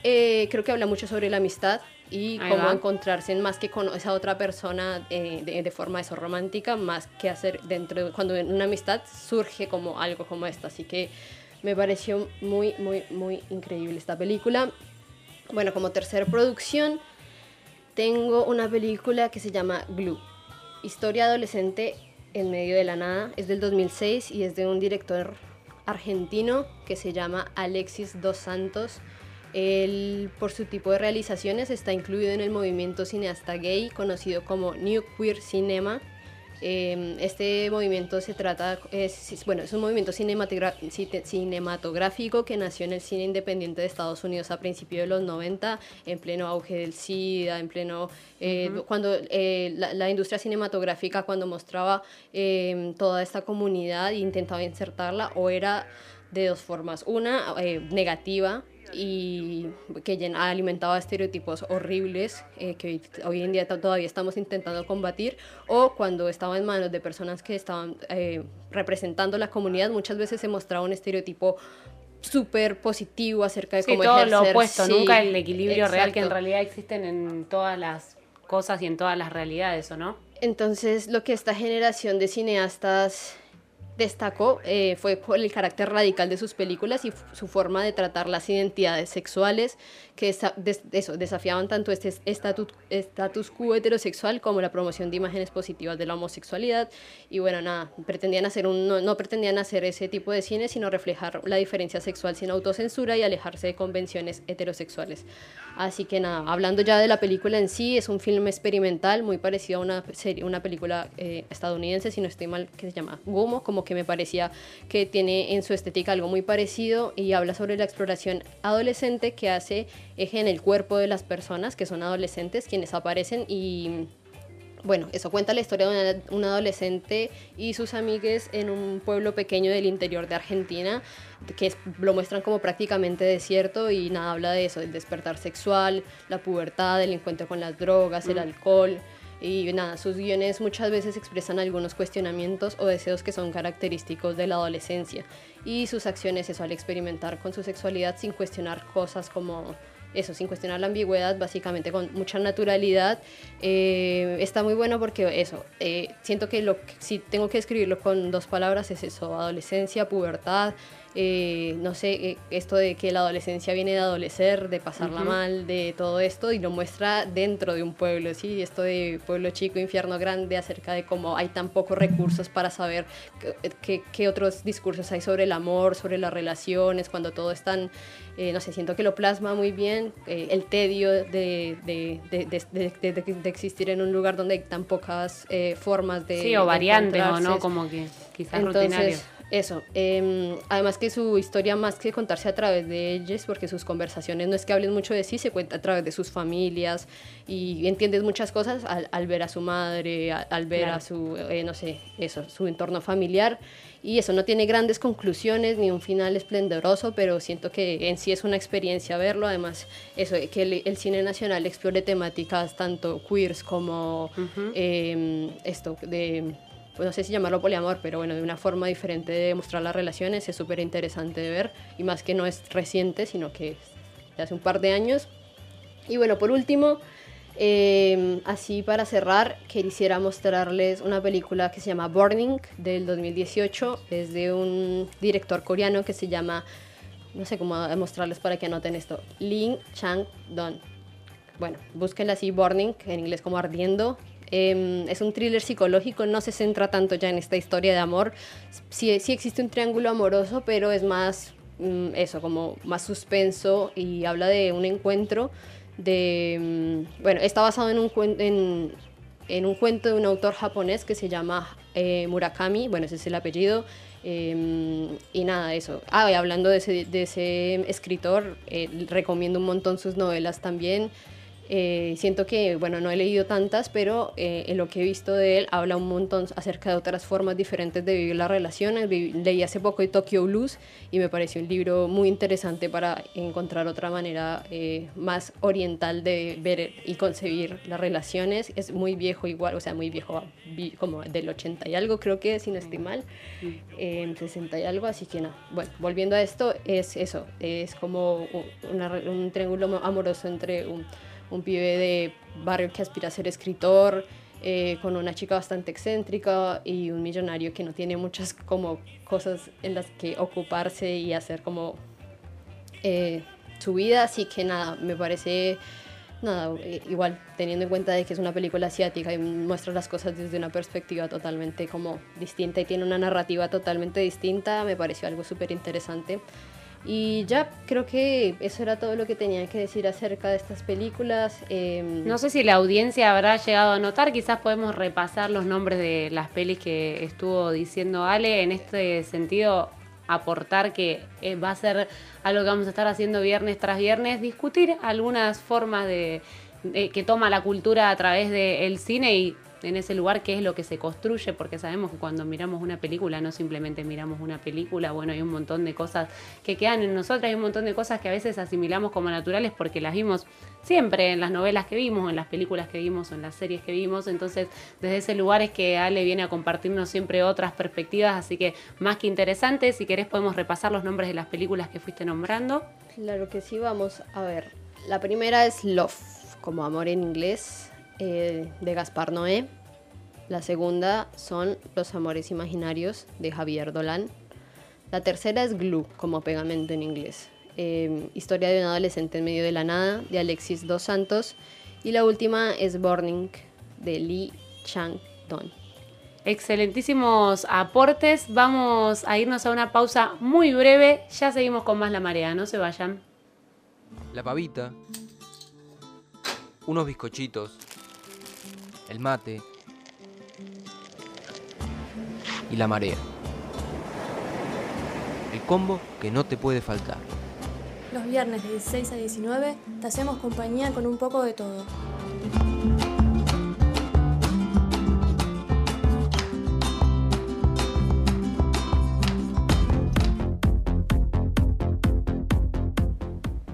eh, creo que habla mucho sobre la amistad y Ahí cómo va. encontrarse más que con esa otra persona eh, de, de forma eso romántica, más que hacer dentro de cuando en una amistad surge como algo como esto. Así que me pareció muy, muy, muy increíble esta película. Bueno, como tercera producción, tengo una película que se llama Glue. Historia adolescente en medio de la nada. Es del 2006 y es de un director argentino que se llama Alexis Dos Santos. Él, por su tipo de realizaciones, está incluido en el movimiento cineasta gay conocido como New Queer Cinema. Eh, este movimiento se trata, es, bueno, es un movimiento cinematográfico que nació en el cine independiente de Estados Unidos a principios de los 90, en pleno auge del SIDA, en pleno, eh, Ujú. cuando eh, la, la industria cinematográfica cuando mostraba eh, toda esta comunidad e intentaba insertarla, o era de dos formas, una eh, negativa, y que llen- alimentaba estereotipos horribles eh, que hoy, hoy en día to- todavía estamos intentando combatir, o cuando estaba en manos de personas que estaban eh, representando la comunidad, muchas veces se mostraba un estereotipo súper positivo acerca de Sí, cómo todo ejercer. lo opuesto, sí, nunca el equilibrio real que en exacto. realidad existen en todas las cosas y en todas las realidades, ¿o no? Entonces, lo que esta generación de cineastas destacó eh, fue por el carácter radical de sus películas y su forma de tratar las identidades sexuales que des- eso, desafiaban tanto este estatus, status quo heterosexual como la promoción de imágenes positivas de la homosexualidad. Y bueno nada pretendían hacer un no, no pretendían hacer ese tipo de cine sino reflejar la diferencia sexual sin autocensura y alejarse de convenciones heterosexuales. Así que nada hablando ya de la película en sí es un filme experimental muy parecido a una serie una película eh, estadounidense si no estoy mal que se llama Gomo como que me parecía que tiene en su estética algo muy parecido y habla sobre la exploración adolescente que hace eje en el cuerpo de las personas que son adolescentes quienes aparecen y bueno, eso cuenta la historia de una, una adolescente y sus amigues en un pueblo pequeño del interior de Argentina, que es- lo muestran como prácticamente desierto y nada, habla de eso, del despertar sexual, la pubertad, el encuentro con las drogas, el Mm. alcohol. Y nada, sus guiones muchas veces expresan algunos cuestionamientos o deseos que son característicos de la adolescencia y sus acciones eso al experimentar con su sexualidad sin cuestionar cosas como eso, sin cuestionar la ambigüedad, básicamente con mucha naturalidad. Eh, está muy bueno porque eso, eh, siento que lo que- si tengo que escribirlo con dos palabras es eso, adolescencia, pubertad, eh, no sé, eh, esto de que la adolescencia viene de adolecer, de pasarla mal, de todo esto, y lo muestra dentro de un pueblo, ¿sí? Esto de pueblo chico, infierno grande, acerca de cómo hay tan pocos recursos para saber qué, otros discursos hay sobre el amor, sobre las relaciones, cuando todo es tan, eh, no sé, siento que lo plasma muy bien, eh, el tedio de, de, de, de- de- de- de- de existir en un lugar donde hay tan pocas eh, formas de... sí, o variantes, o no, como que quizás Entonces, rutinario. Eso. em, además que su historia, más que contarse a través de ellos, porque sus conversaciones no es que hablen mucho de sí, se cuenta a través de sus familias y entiendes muchas cosas al, al ver a su madre, al ver Claro. a su, eh, no sé, eso, su entorno familiar. Y eso no tiene grandes conclusiones ni un final esplendoroso, pero siento que en sí es una experiencia verlo. Además, eso, que el, el cine nacional explore temáticas tanto queers como em, esto de pues no sé si llamarlo poliamor, pero bueno, de una forma diferente de mostrar las relaciones es súper interesante de ver y más que no es reciente, sino que es de hace un par de años. Y bueno, por último, eh, así para cerrar, quisiera mostrarles una película que se llama Burning del 2018, es de un director coreano que se llama, no sé cómo mostrarles para que anoten esto, Lin Chang-don. Bueno, búsquenla así, Burning, en inglés como ardiendo. Eh, es un thriller psicológico, no se centra tanto ya en esta historia de amor. Sí, sí existe un triángulo amoroso, pero es más mm, eso, como más suspenso y habla de un encuentro de... mm, bueno, está basado en un, en, en un cuento de un autor japonés que se llama eh, Murakami, bueno, ese es el apellido. eh, y nada, eso. Ah, y hablando de ese, de ese escritor, eh, recomiendo un montón sus novelas también. Eh, siento que, bueno, no he leído tantas, pero eh, en lo que he visto de él habla un montón acerca de otras formas diferentes de vivir las relaciones. Leí hace poco de Tokyo Blues y me pareció un libro muy interesante para encontrar otra manera eh, más oriental de ver y concebir las relaciones. Es muy viejo igual, o sea, muy viejo, vi- como del 80 y algo creo que, si no estoy mal, en 60 y algo, así que no. Bueno, volviendo a esto, es eso, es como un, una un triángulo amoroso entre un, un pibe de barrio que aspira a ser escritor, eh, con una chica bastante excéntrica y un millonario que no tiene muchas como cosas en las que ocuparse y hacer como eh, su vida, así que nada, me parece nada, eh, igual teniendo en cuenta de que es una película asiática y muestra las cosas desde una perspectiva totalmente como distinta y tiene una narrativa totalmente distinta, me pareció algo súper interesante. Y ya creo que eso era todo lo que tenía que decir acerca de estas películas. em, No sé si la audiencia habrá llegado a notar, quizás podemos repasar los nombres de las pelis que estuvo diciendo Ale. En este sentido, aportar que eh, va a ser algo que vamos a estar haciendo viernes tras viernes, discutir algunas formas de, de- que toma la cultura a través del cine y en ese lugar qué es lo que se construye, porque sabemos que cuando miramos una película no simplemente miramos una película, bueno, hay un montón de cosas que quedan en nosotras, hay un montón de cosas que a veces asimilamos como naturales porque las vimos siempre en las novelas que vimos, en las películas que vimos, en las series que vimos, entonces desde ese lugar es que Ale viene a compartirnos siempre otras perspectivas, así que más que interesante, si querés podemos repasar los nombres de las películas que fuiste nombrando. Claro que sí, vamos a ver. La primera es Love, como amor en inglés, eh, de Gaspar Noé. La segunda son Los Amores Imaginarios, de Javier Dolan. La tercera es Glue, como pegamento en inglés. Eh, historia de un adolescente en medio de la nada, de Alexis Dos Santos. Y la última es Burning, de Lee Chang-dong. Excelentísimos aportes. Vamos a irnos a una pausa muy breve. Ya seguimos con más La Marea. No se vayan. La pavita. Unos bizcochitos. El mate. Y la marea. El combo que no te puede faltar. Los viernes de 16 a 19 te hacemos compañía con un poco de todo.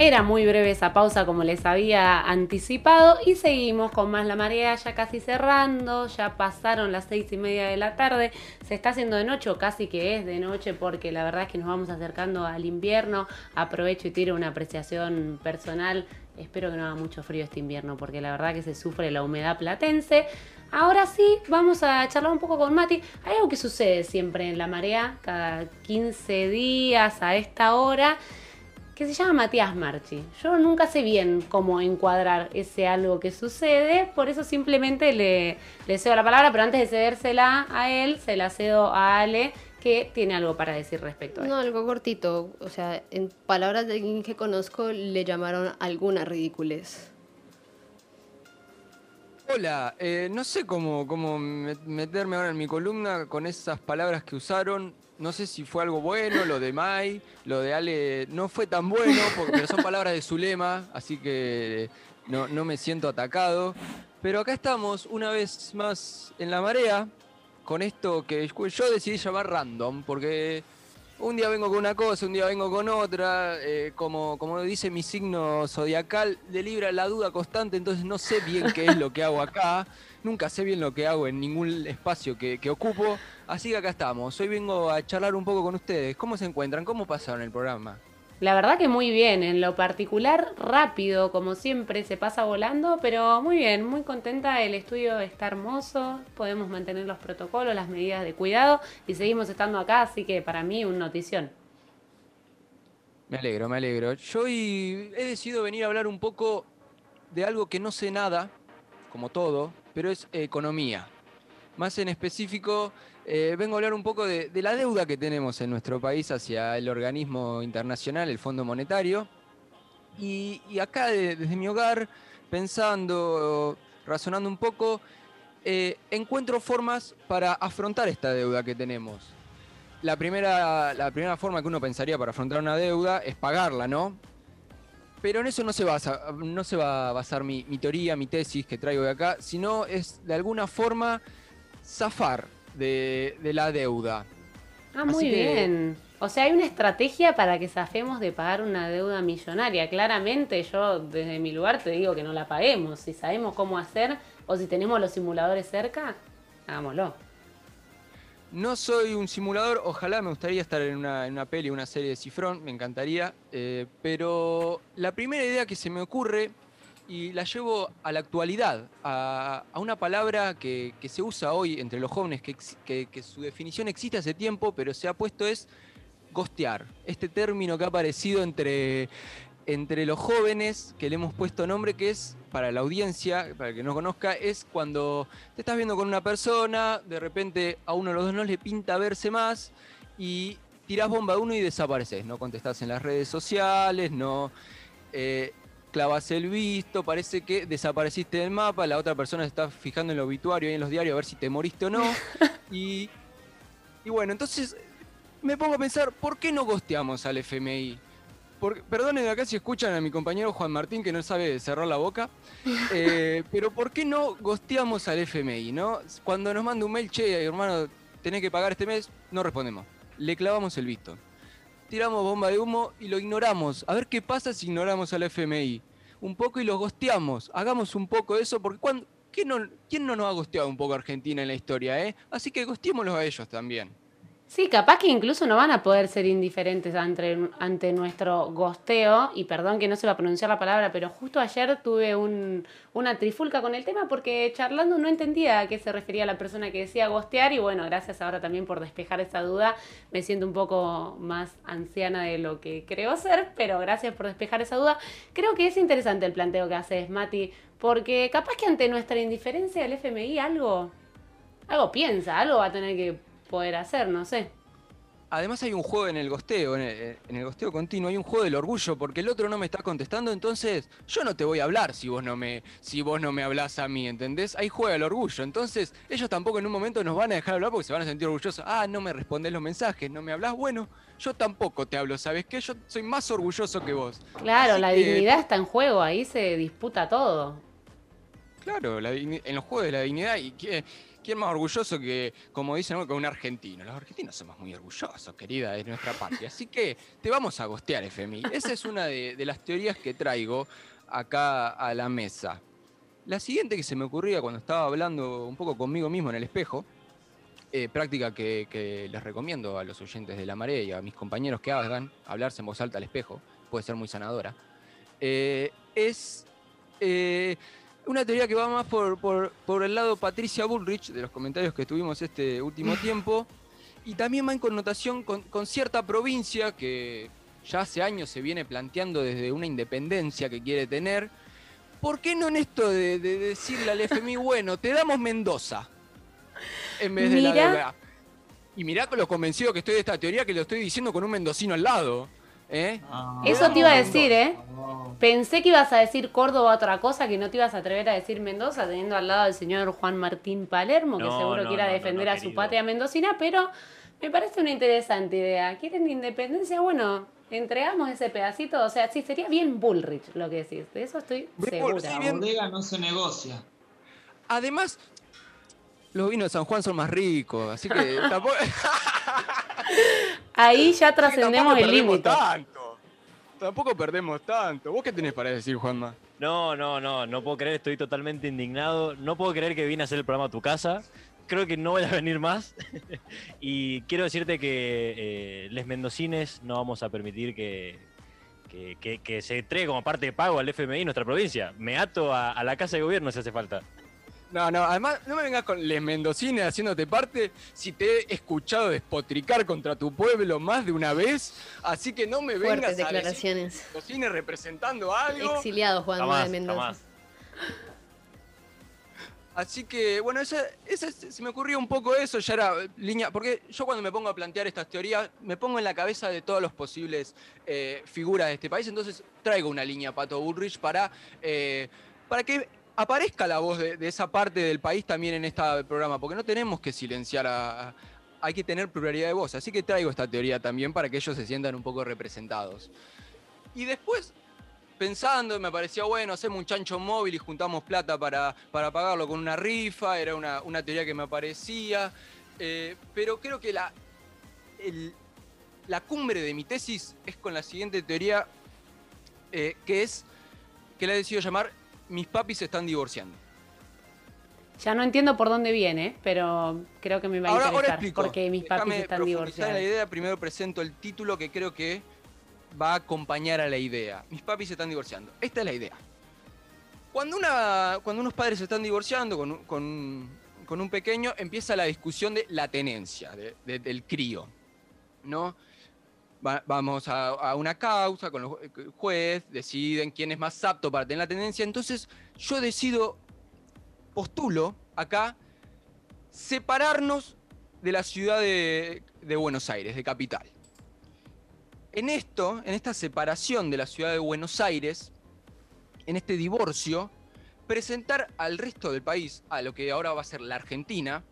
Era muy breve esa pausa como les había anticipado y seguimos con más la marea ya casi cerrando, ya pasaron las seis y media de la tarde, se está haciendo de noche o casi que es de noche porque la verdad es que nos vamos acercando al invierno, aprovecho y tiro una apreciación personal, espero que no haga mucho frío este invierno porque la verdad que se sufre la humedad platense. Ahora sí, vamos a charlar un poco con Mati. Hay algo que sucede siempre en la marea, cada 15 días a esta hora que se llama Matías Marchi. Yo nunca sé bien cómo encuadrar ese algo que sucede, por eso simplemente le, le cedo la palabra, pero antes de cedérsela a él, se la cedo a Ale, que tiene algo para decir respecto a No, esto. algo cortito. O sea, en palabras de alguien que conozco, le llamaron alguna ridiculez. Hola, eh, no sé cómo, cómo me- meterme ahora en mi columna con esas palabras que usaron. No sé si fue algo bueno, lo de Mai, lo de Ale no fue tan bueno, porque, pero son palabras de Zulema, así que no, no me siento atacado. Pero acá estamos una vez más en la marea, con esto que yo decidí llamar random, porque un día vengo con una cosa, un día vengo con otra, eh, como, como dice mi signo zodiacal, de Libra la duda constante, entonces no sé bien qué es lo que hago acá, nunca sé bien lo que hago en ningún espacio que, que ocupo, así que acá estamos, hoy vengo a charlar un poco con ustedes, ¿cómo se encuentran? ¿Cómo pasaron el programa? La verdad que muy bien, en lo particular rápido, como siempre, se pasa volando, pero muy bien, muy contenta, el estudio está hermoso, podemos mantener los protocolos, las medidas de cuidado y seguimos estando acá, así que para mí un notición. Me alegro, me alegro. Yo hoy he decidido venir a hablar un poco de algo que no sé nada, como todo, pero es economía. Más en específico, eh, vengo a hablar un poco de, la deuda que tenemos en nuestro país hacia el organismo internacional, el Fondo Monetario. Y, acá de- desde mi hogar, pensando, razonando un poco, eh, encuentro formas para afrontar esta deuda que tenemos. La primera, la primera forma que uno pensaría para afrontar una deuda es pagarla, ¿no? Pero en eso no se, basa, no se va a basar mi, mi teoría, mi tesis que traigo de acá, sino es de alguna forma zafar de, de la deuda. Ah, muy que- bien. O sea, hay una estrategia para que zafemos de pagar una deuda millonaria. Claramente yo desde mi lugar te digo que no la paguemos. Si sabemos cómo hacer o si tenemos los simuladores cerca, hagámoslo. No soy un simulador, ojalá me gustaría estar en una, en una peli, una serie de Cifrón, me encantaría, eh, pero la primera idea que se me ocurre, y la llevo a la actualidad, a, una palabra que, se usa hoy entre los jóvenes, que- que su definición existe hace tiempo, pero se ha puesto es gostear. Este término que ha aparecido entre, entre los jóvenes, que le hemos puesto nombre, que es, para la audiencia, para el que no conozca, es cuando te estás viendo con una persona, de repente a uno de los dos no le pinta verse más y tirás bomba a uno y desapareces. No contestás en las redes sociales, no eh, clavas el visto, parece que desapareciste del mapa, la otra persona se está fijando en el obituario y en los diarios a ver si te moriste o no. y, y bueno, entonces me pongo a pensar, ¿por qué no gosteamos al FMI? Por- perdonen acá si escuchan a mi compañero Juan Martín que no sabe cerrar la boca, eh, pero ¿por qué no gosteamos al FMI, no? Cuando nos manda un mail, che, hermano, tenés que pagar este mes, no respondemos. Le clavamos el visto. Tiramos bomba de humo y lo ignoramos. A ver qué pasa si ignoramos al FMI. Un poco y los gosteamos. Hagamos un poco de eso, porque cuando, ¿quién, no, ¿quién no nos ha gosteado un poco a Argentina en la historia, eh? Así que gosteémoslos a ellos también. Sí, capaz que incluso no van a poder ser indiferentes ante, ante nuestro gosteo, y perdón que no se va a pronunciar la palabra, pero justo ayer tuve un- una trifulca con el tema porque charlando no entendía a qué se refería la persona que decía gostear, y bueno, gracias ahora también por despejar esa duda, me siento un poco más anciana de lo que creo ser, pero gracias por despejar esa duda. Creo que es interesante el planteo que haces, Mati, porque capaz que ante nuestra indiferencia el FMI algo, algo piensa, algo va a tener que poder hacer, no sé. Además hay un juego en el gosteo, en el, en el gosteo continuo, hay un juego del orgullo, porque el otro no me está contestando, entonces yo no te voy a hablar si vos no me, si vos no me hablás a mí, ¿entendés? Ahí juega el orgullo. Entonces, ellos tampoco en un momento nos van a dejar hablar porque se van a sentir orgullosos. Ah, no me respondes los mensajes, no me hablas. Bueno, yo tampoco te hablo, ¿sabes qué? Yo soy más orgulloso que vos. Claro, Así la que- dignidad está en juego, ahí se disputa todo. Claro, la en los juegos de la dignidad. ¿Y qué- quién más orgulloso que, como dicen, que un argentino? Los argentinos somos muy orgullosos, querida, de nuestra patria. Así que te vamos a gostear, FMI. Esa es una de, las teorías que traigo acá a la mesa. La siguiente que se me ocurría cuando estaba hablando un poco conmigo mismo en el espejo, eh, práctica que, que les recomiendo a los oyentes de la marea y a mis compañeros que hagan, hablarse en voz alta al espejo, puede ser muy sanadora, eh, es eh, una teoría que va más por, por- por el lado Patricia Bullrich, de los comentarios que tuvimos este último tiempo, y también va en connotación con, con cierta provincia que ya hace años se viene planteando desde una independencia que quiere tener. ¿Por qué no en esto de, de decirle al FMI, bueno, te damos Mendoza? En vez de la deuda? Y mirá con lo convencido que estoy de esta teoría que lo estoy diciendo con un mendocino al lado. ¿Eh? Eso te iba a decir, ¿eh? Pensé que ibas a decir Córdoba otra cosa, que no te ibas a atrever a decir Mendoza, teniendo al lado al señor Juan Martín Palermo, que No, seguro no, quiera no, defender no, a su querido. patria mendocina, pero me parece una interesante idea. ¿Quieren independencia? Bueno, entregamos ese pedacito. O sea, sí, sería bien Bullrich lo que decís. De eso estoy segura. La bodega no se negocia. Además, los vinos de San Juan son más ricos, así que tampoco, Ahí ya trascendemos tampoco el perdemos límite. tanto. Tampoco perdemos tanto. ¿Vos qué tenés para decir, Juanma? No, no, no, no puedo creer, estoy totalmente indignado. No puedo creer que vine a hacer el programa a tu casa. Creo que no voy a venir más. y quiero decirte que eh, les mendocines no vamos a permitir que, que, que- que se entregue como parte de pago al FMI nuestra provincia. Me ato a, a la casa de gobierno si hace falta. No, no, además no me vengas con les mendocines haciéndote parte si te he escuchado despotricar contra tu pueblo más de una vez, así que no me vengas Fuertes a decir declaraciones. mendocines representando algo. Exiliado Juan Jamás, de Mendoza. jamás. Así que, bueno, esa, esa- se me ocurrió un poco eso, ya era línea, porque yo cuando me pongo a plantear estas teorías, me pongo en la cabeza de todas las posibles eh, figuras de este país, entonces traigo una línea Pato Bullrich para, eh, para que aparezca la voz de, esa parte del país también en este programa, porque no tenemos que silenciar a... hay que tener pluralidad de voz, así que traigo esta teoría también para que ellos se sientan un poco representados. Y después, pensando, me parecía bueno, hacemos un chancho móvil y juntamos plata para, para pagarlo con una rifa, era una, una teoría que me aparecía, eh, pero creo que la, la cumbre de mi tesis es con la siguiente teoría, eh, que es, que la he decidido llamar Mis papis se están divorciando. Ya no entiendo por dónde viene, pero creo que me va a Ahora, ahora interesar. explico. porque mis papis Déjame están divorciados. la idea, primero presento el título que creo que va a acompañar a la idea. Mis papis se están divorciando. Esta es la idea. Cuando, una, cuando unos padres se están divorciando con, un- con con un pequeño, empieza la discusión de la tenencia, de- de- del crío. ¿no? Va- vamos a, una causa con el el juez, deciden quién es más apto para tener la tenencia. Entonces, yo decido, postulo acá, separarnos de la ciudad de, de Buenos Aires, de capital. En esto, en esta separación de la ciudad de Buenos Aires, en este divorcio, presentar al resto del país, a lo que ahora va a ser la Argentina,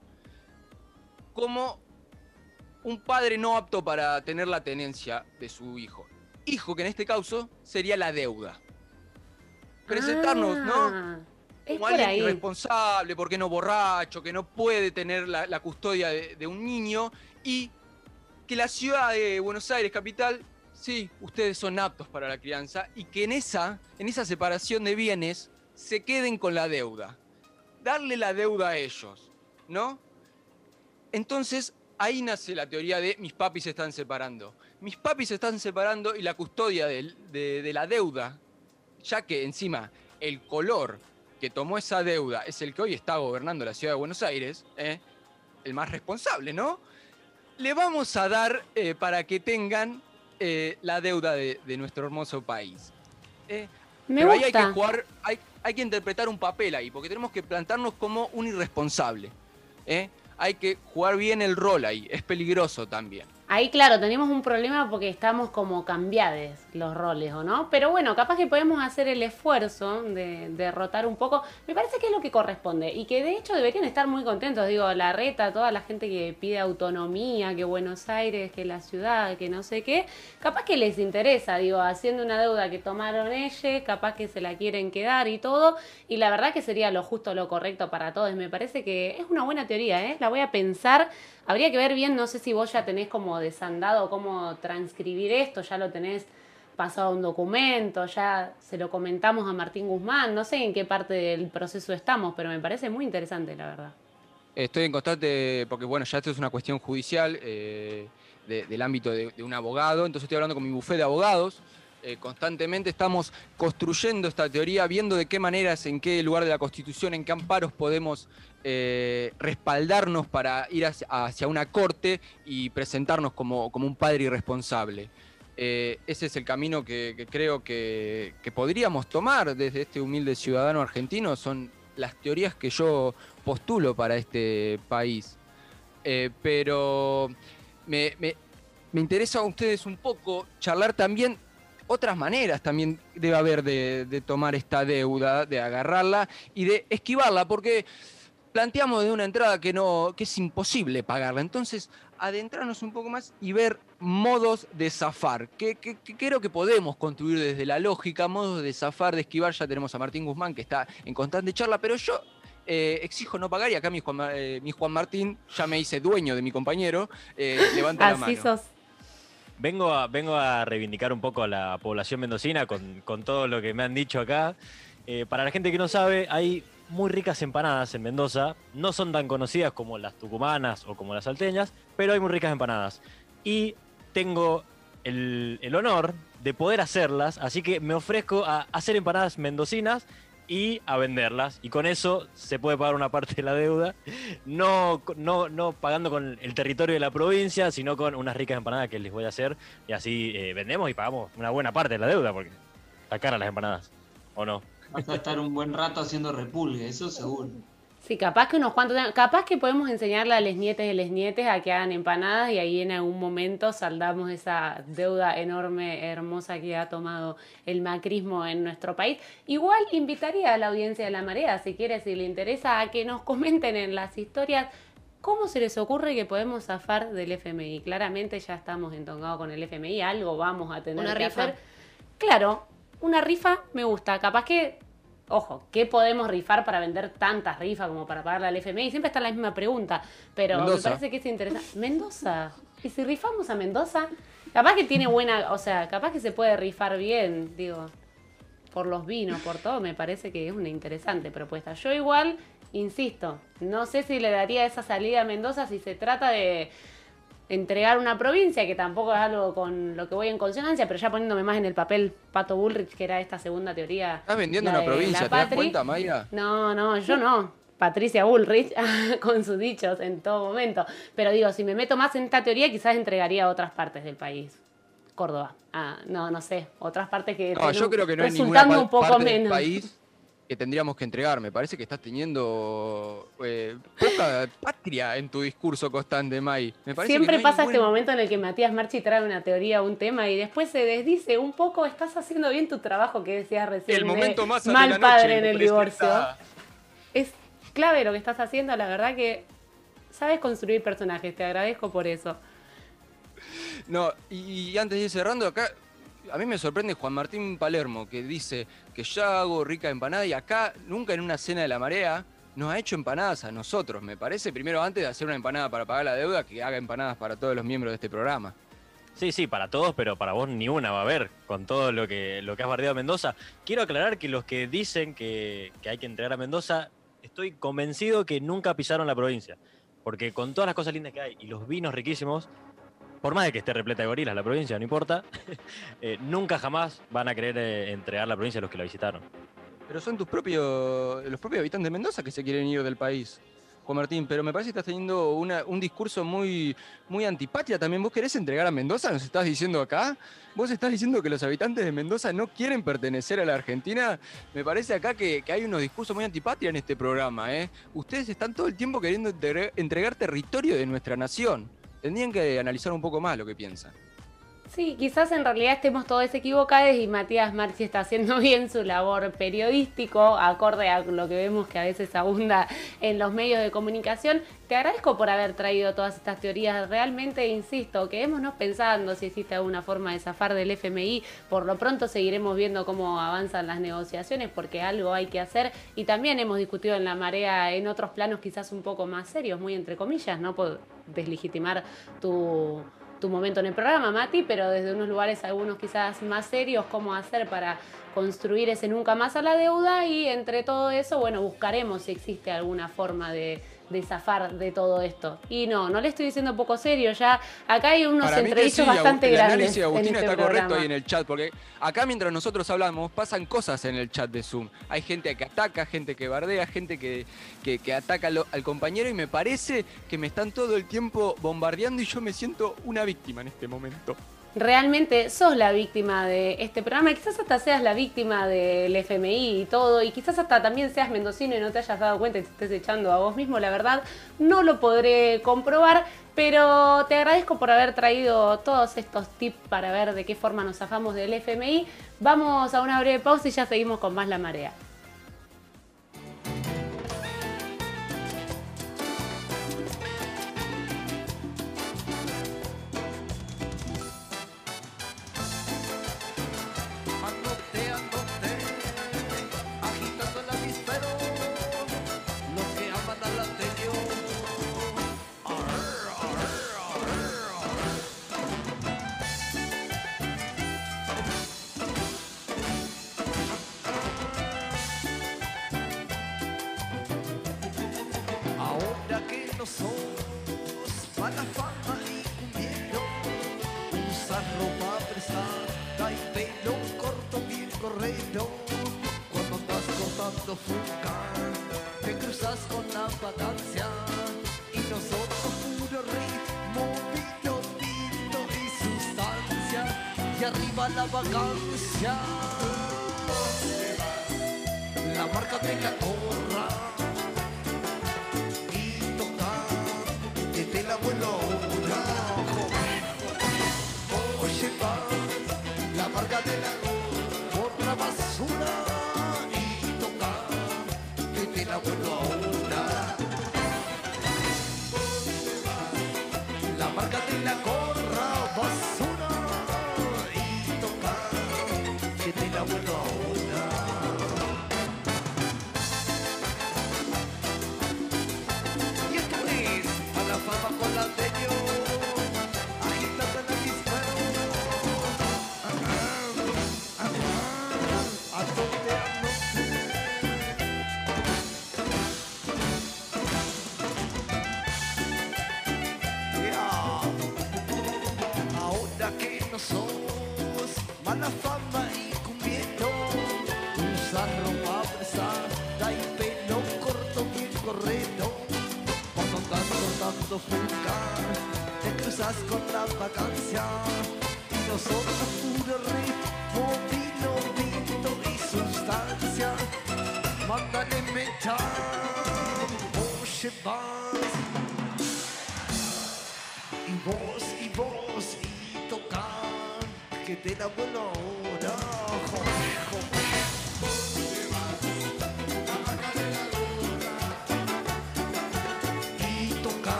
como un padre no apto para tener la tenencia de su hijo. hijo, que en este caso sería la deuda. Presentarnos, ¿no? Ah, Como alguien ahí. irresponsable, porque no borracho, que no puede tener la, la custodia de, de un niño y que la ciudad de Buenos Aires, capital, sí, ustedes son aptos para la crianza y que en esa, en esa separación de bienes se queden con la deuda. Darle la deuda a ellos, ¿no? Entonces, ahí nace la teoría de mis papis se están separando. Mis papis se están separando y la custodia de, de la deuda, ya que encima el color que tomó esa deuda es el que hoy está gobernando la ciudad de Buenos Aires, ¿eh? el más responsable, ¿no? Le vamos a dar eh, para que tengan eh, la deuda de, de nuestro hermoso país. Me Pero ahí hay que jugar, hay, hay que interpretar un papel ahí, porque tenemos que plantarnos como un irresponsable. Hay que jugar bien el rol ahí, es peligroso también. Ahí, claro, tenemos un problema porque estamos como cambiades los roles, ¿o no? Pero bueno, capaz que podemos hacer el esfuerzo de derrotar un poco. Me parece que es lo que corresponde y que de hecho deberían estar muy contentos. Digo, la reta, toda la gente que pide autonomía, que Buenos Aires, que la ciudad, que no sé qué. Capaz que les interesa, digo, haciendo una deuda que tomaron ellos, capaz que se la quieren quedar y todo. Y la verdad que sería lo justo, lo correcto para todos. Me parece que es una buena teoría, ¿eh? La voy a pensar. Habría que ver bien, no sé si vos ya tenés como desandado cómo transcribir esto, ya lo tenés pasado a un documento, ya se lo comentamos a Martín Guzmán, no sé en qué parte del proceso estamos, pero me parece muy interesante, la verdad. Estoy en constante, porque bueno, ya esto es una cuestión judicial eh, de- del ámbito de, de un abogado, entonces estoy hablando con mi bufé de abogados. Eh, constantemente estamos construyendo esta teoría, viendo de qué maneras, en qué lugar de la Constitución, en qué amparos podemos eh, respaldarnos para ir hacia, una corte y presentarnos como, como un padre irresponsable. Eh, ese es el camino que, creo que, podríamos tomar desde este humilde ciudadano argentino. Son las teorías que yo postulo para este país. Pero me, me- me interesa a ustedes un poco charlar también otras maneras también debe haber de, de tomar esta deuda, de agarrarla y de esquivarla, porque planteamos de una entrada que no que es imposible pagarla. Entonces, adentrarnos un poco más y ver modos de zafar, que, que- que creo que podemos construir desde la lógica, modos de zafar, de esquivar. Ya tenemos a Martín Guzmán, que está en constante charla, pero yo eh, exijo no pagar y acá mi Juan, Ma- eh, mi Juan Martín ya me hice dueño de mi compañero, eh, levanta la Así mano. sos. Vengo a, vengo a reivindicar un poco a la población mendocina con, con todo lo que me han dicho acá. Eh, para la gente que no sabe, hay muy ricas empanadas en Mendoza. No son tan conocidas como las tucumanas o como las salteñas, pero hay muy ricas empanadas. Y tengo el, el honor de poder hacerlas, así que me ofrezco a hacer empanadas mendocinas y a venderlas. Y con eso se puede pagar una parte de la deuda, no, no, no pagando con el territorio de la provincia, sino con unas ricas empanadas que les voy a hacer. Y así eh, vendemos y pagamos una buena parte de la deuda, porque está cara las empanadas, ¿o no? Vas a estar un buen rato haciendo repulgue, eso seguro. Sí, capaz que unos cuantos, capaz que podemos enseñarle a les nietes y les nietes a que hagan empanadas y ahí en algún momento saldamos esa deuda enorme, hermosa que ha tomado el macrismo en nuestro país. Igual invitaría a la audiencia de La Marea, si quiere, si le interesa, a que nos comenten en las historias cómo se les ocurre que podemos zafar del FMI. Claramente ya estamos entongados con el FMI, algo vamos a tener Una que rifa. hacer. Claro, una rifa me gusta. Capaz que, ojo, ¿qué podemos rifar para vender tantas rifas como para pagarle al FMI? Siempre está la misma pregunta, pero me parece que es interesante. Mendoza. ¿Y si rifamos a Mendoza? Capaz que tiene buena, o sea, capaz que se puede rifar bien, digo, por los vinos, por todo, me parece que es una interesante propuesta. Yo igual, insisto, no sé si le daría esa salida a Mendoza si se trata de entregar una provincia, que tampoco es algo con lo que voy en consonancia, pero ya poniéndome más en el papel Pato Bullrich, que era esta segunda teoría. Estás vendiendo una provincia, ¿te das cuenta, Mayra? No, no, yo no. Patricia Bullrich, con sus dichos en todo momento. Pero digo, si me meto más en esta teoría, quizás entregaría a otras partes del país. Córdoba. Ah, no, no sé. Otras partes que. No, yo creo que no hay ninguna pa- un poco parte del menos. país que tendríamos que entregar. Me parece que estás teniendo eh, poca patria en tu discurso constante, May. Me parece Siempre que no hay pasa este momento en el que Matías Marchi trae una teoría o un tema y después se desdice un poco, estás haciendo bien tu trabajo que decías recién. El momento más de mal la noche, padre en el divorcio. Es clave lo que estás haciendo, la verdad que sabes construir personajes, te agradezco por eso. No, y, y antes de ir cerrando, acá a mí me sorprende Juan Martín Palermo, que dice que ya hago rica empanada y acá nunca en una cena de la marea nos ha hecho empanadas a nosotros. Me parece primero antes de hacer una empanada para pagar la deuda que haga empanadas para todos los miembros de este programa. Sí, sí, para todos, pero para vos ni una va a haber con todo lo que, lo que has bardeado a Mendoza. Quiero aclarar que los que dicen que, que hay que entregar a Mendoza, estoy convencido que nunca pisaron la provincia. Porque con todas las cosas lindas que hay y los vinos riquísimos, por más de que esté repleta de gorilas la provincia, no importa, eh, nunca jamás van a querer eh, entregar la provincia a los que la visitaron. Pero son tus propios, los propios habitantes de Mendoza que se quieren ir del país. Juan Martín, pero me parece que estás teniendo un discurso muy, muy antipatria también. ¿Vos querés entregar a Mendoza? ¿Nos estás diciendo acá? ¿Vos estás diciendo que los habitantes de Mendoza no quieren pertenecer a la Argentina? Me parece acá que, que hay unos discursos muy antipatria en este programa. ¿eh? Ustedes están todo el tiempo queriendo entre- entregar territorio de nuestra nación. Tendrían que analizar un poco más lo que piensan. Sí, quizás en realidad estemos todos equivocados y Matías Marchi está haciendo bien su labor periodístico, acorde a lo que vemos que a veces abunda en los medios de comunicación. Te agradezco por haber traído todas estas teorías. Realmente, insisto, quedémonos pensando si existe alguna forma de zafar del FMI. Por lo pronto seguiremos viendo cómo avanzan las negociaciones porque algo hay que hacer. Y también hemos discutido en la marea en otros planos quizás un poco más serios, muy entre comillas, no por deslegitimar tu tu momento en el programa, Mati, pero desde unos lugares algunos quizás más serios, cómo hacer para construir ese nunca más a la deuda y entre todo eso, bueno, buscaremos si existe alguna forma de, de zafar de todo esto. Y no, no le estoy diciendo poco serio, ya acá hay unos entredichos sí, bastante el grandes. análisis de en Agustina este está correcto ahí en el chat, porque acá mientras nosotros hablamos pasan cosas en el chat de Zoom. Hay gente que ataca, gente que bardea, gente que, que, que ataca al compañero y me parece que me están todo el tiempo bombardeando y yo me siento una víctima en este momento. Realmente sos la víctima de este programa, quizás hasta seas la víctima del FMI y todo, y quizás hasta también seas mendocino y no te hayas dado cuenta y te estés echando a vos mismo, la verdad no lo podré comprobar, pero te agradezco por haber traído todos estos tips para ver de qué forma nos zafamos del FMI. Vamos a una breve pausa y ya seguimos con más La Marea. Arriba la vacancia,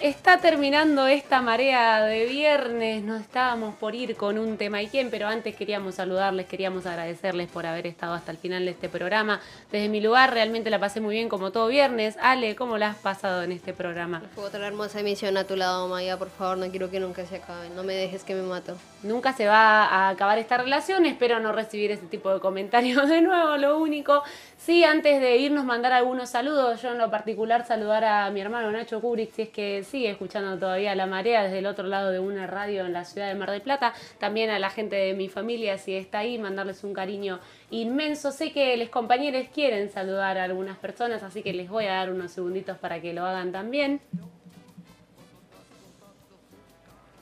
está terminando esta marea de viernes, nos estábamos por ir con un tema y quién, pero antes queríamos saludarles, queríamos agradecerles por haber estado hasta el final de este programa. Desde mi lugar realmente la pasé muy bien como todo viernes. Ale, ¿cómo la has pasado en este programa? Fue otra hermosa emisión a tu lado, Maya, por favor, no quiero que nunca se acabe, no me dejes que me mato. Nunca se va a acabar esta relación, espero no recibir ese tipo de comentarios de nuevo, lo único. Sí, antes de irnos mandar algunos saludos, yo en lo particular saludar a mi hermano Nacho Kubrick, si es que sigue escuchando todavía La Marea desde el otro lado de una radio en la ciudad de Mar del Plata, también a la gente de mi familia, si está ahí, mandarles un cariño inmenso. Sé que los compañeros quieren saludar a algunas personas, así que les voy a dar unos segunditos para que lo hagan también.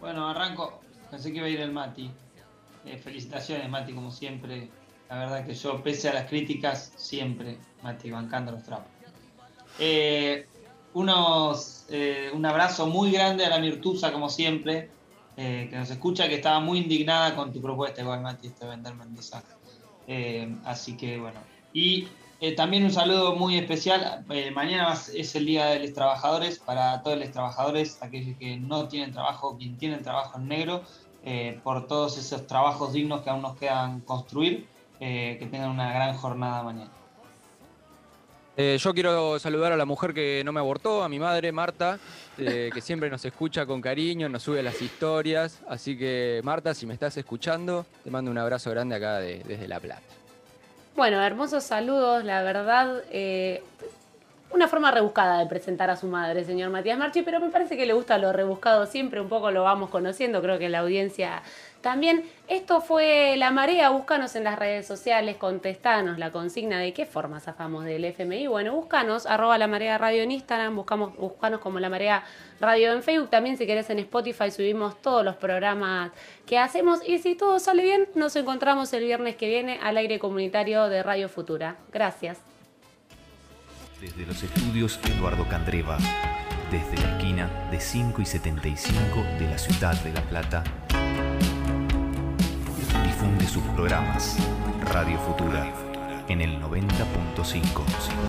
Bueno, arranco. Pensé que iba a ir el Mati. Eh, felicitaciones, Mati, como siempre. La verdad que yo, pese a las críticas, siempre, Mati, bancando los trapos. Eh, unos, eh, un abrazo muy grande a la Mirtusa, como siempre, que nos escucha, que estaba muy indignada con tu propuesta, igual, Mati, este vender mensaje. Eh, así que, bueno. Y eh, también un saludo muy especial. eh, mañana es el Día de los Trabajadores. Para todos los trabajadores, aquellos que no tienen trabajo, quien tienen trabajo en negro, por todos esos trabajos dignos que aún nos quedan construir. que tengan una gran jornada mañana. Yo quiero saludar a la mujer que no me abortó, a mi madre, Marta, eh, que siempre nos escucha con cariño, nos sube las historias. Así que, Marta, si me estás escuchando, te mando un abrazo grande acá de- desde La Plata. Bueno, hermosos saludos, la verdad. eh, una forma rebuscada de presentar a su madre, señor Matías Marchi, pero me parece que le gusta lo rebuscado siempre, un poco lo vamos conociendo, creo que la audiencia también. Esto fue La Marea, búscanos en las redes sociales, contestanos la consigna de qué forma zafamos del FMI. Bueno, búscanos, arroba La Marea Radio en Instagram, buscamos, búscanos como La Marea Radio en Facebook, también si querés en Spotify subimos todos los programas que hacemos y si todo sale bien, nos encontramos el viernes que viene al aire comunitario de Radio Futura. Gracias. Desde los estudios Eduardo Candreva, desde la esquina de 5 y 75 de la ciudad de La Plata, difunde sus programas Radio Futura en el 90.5.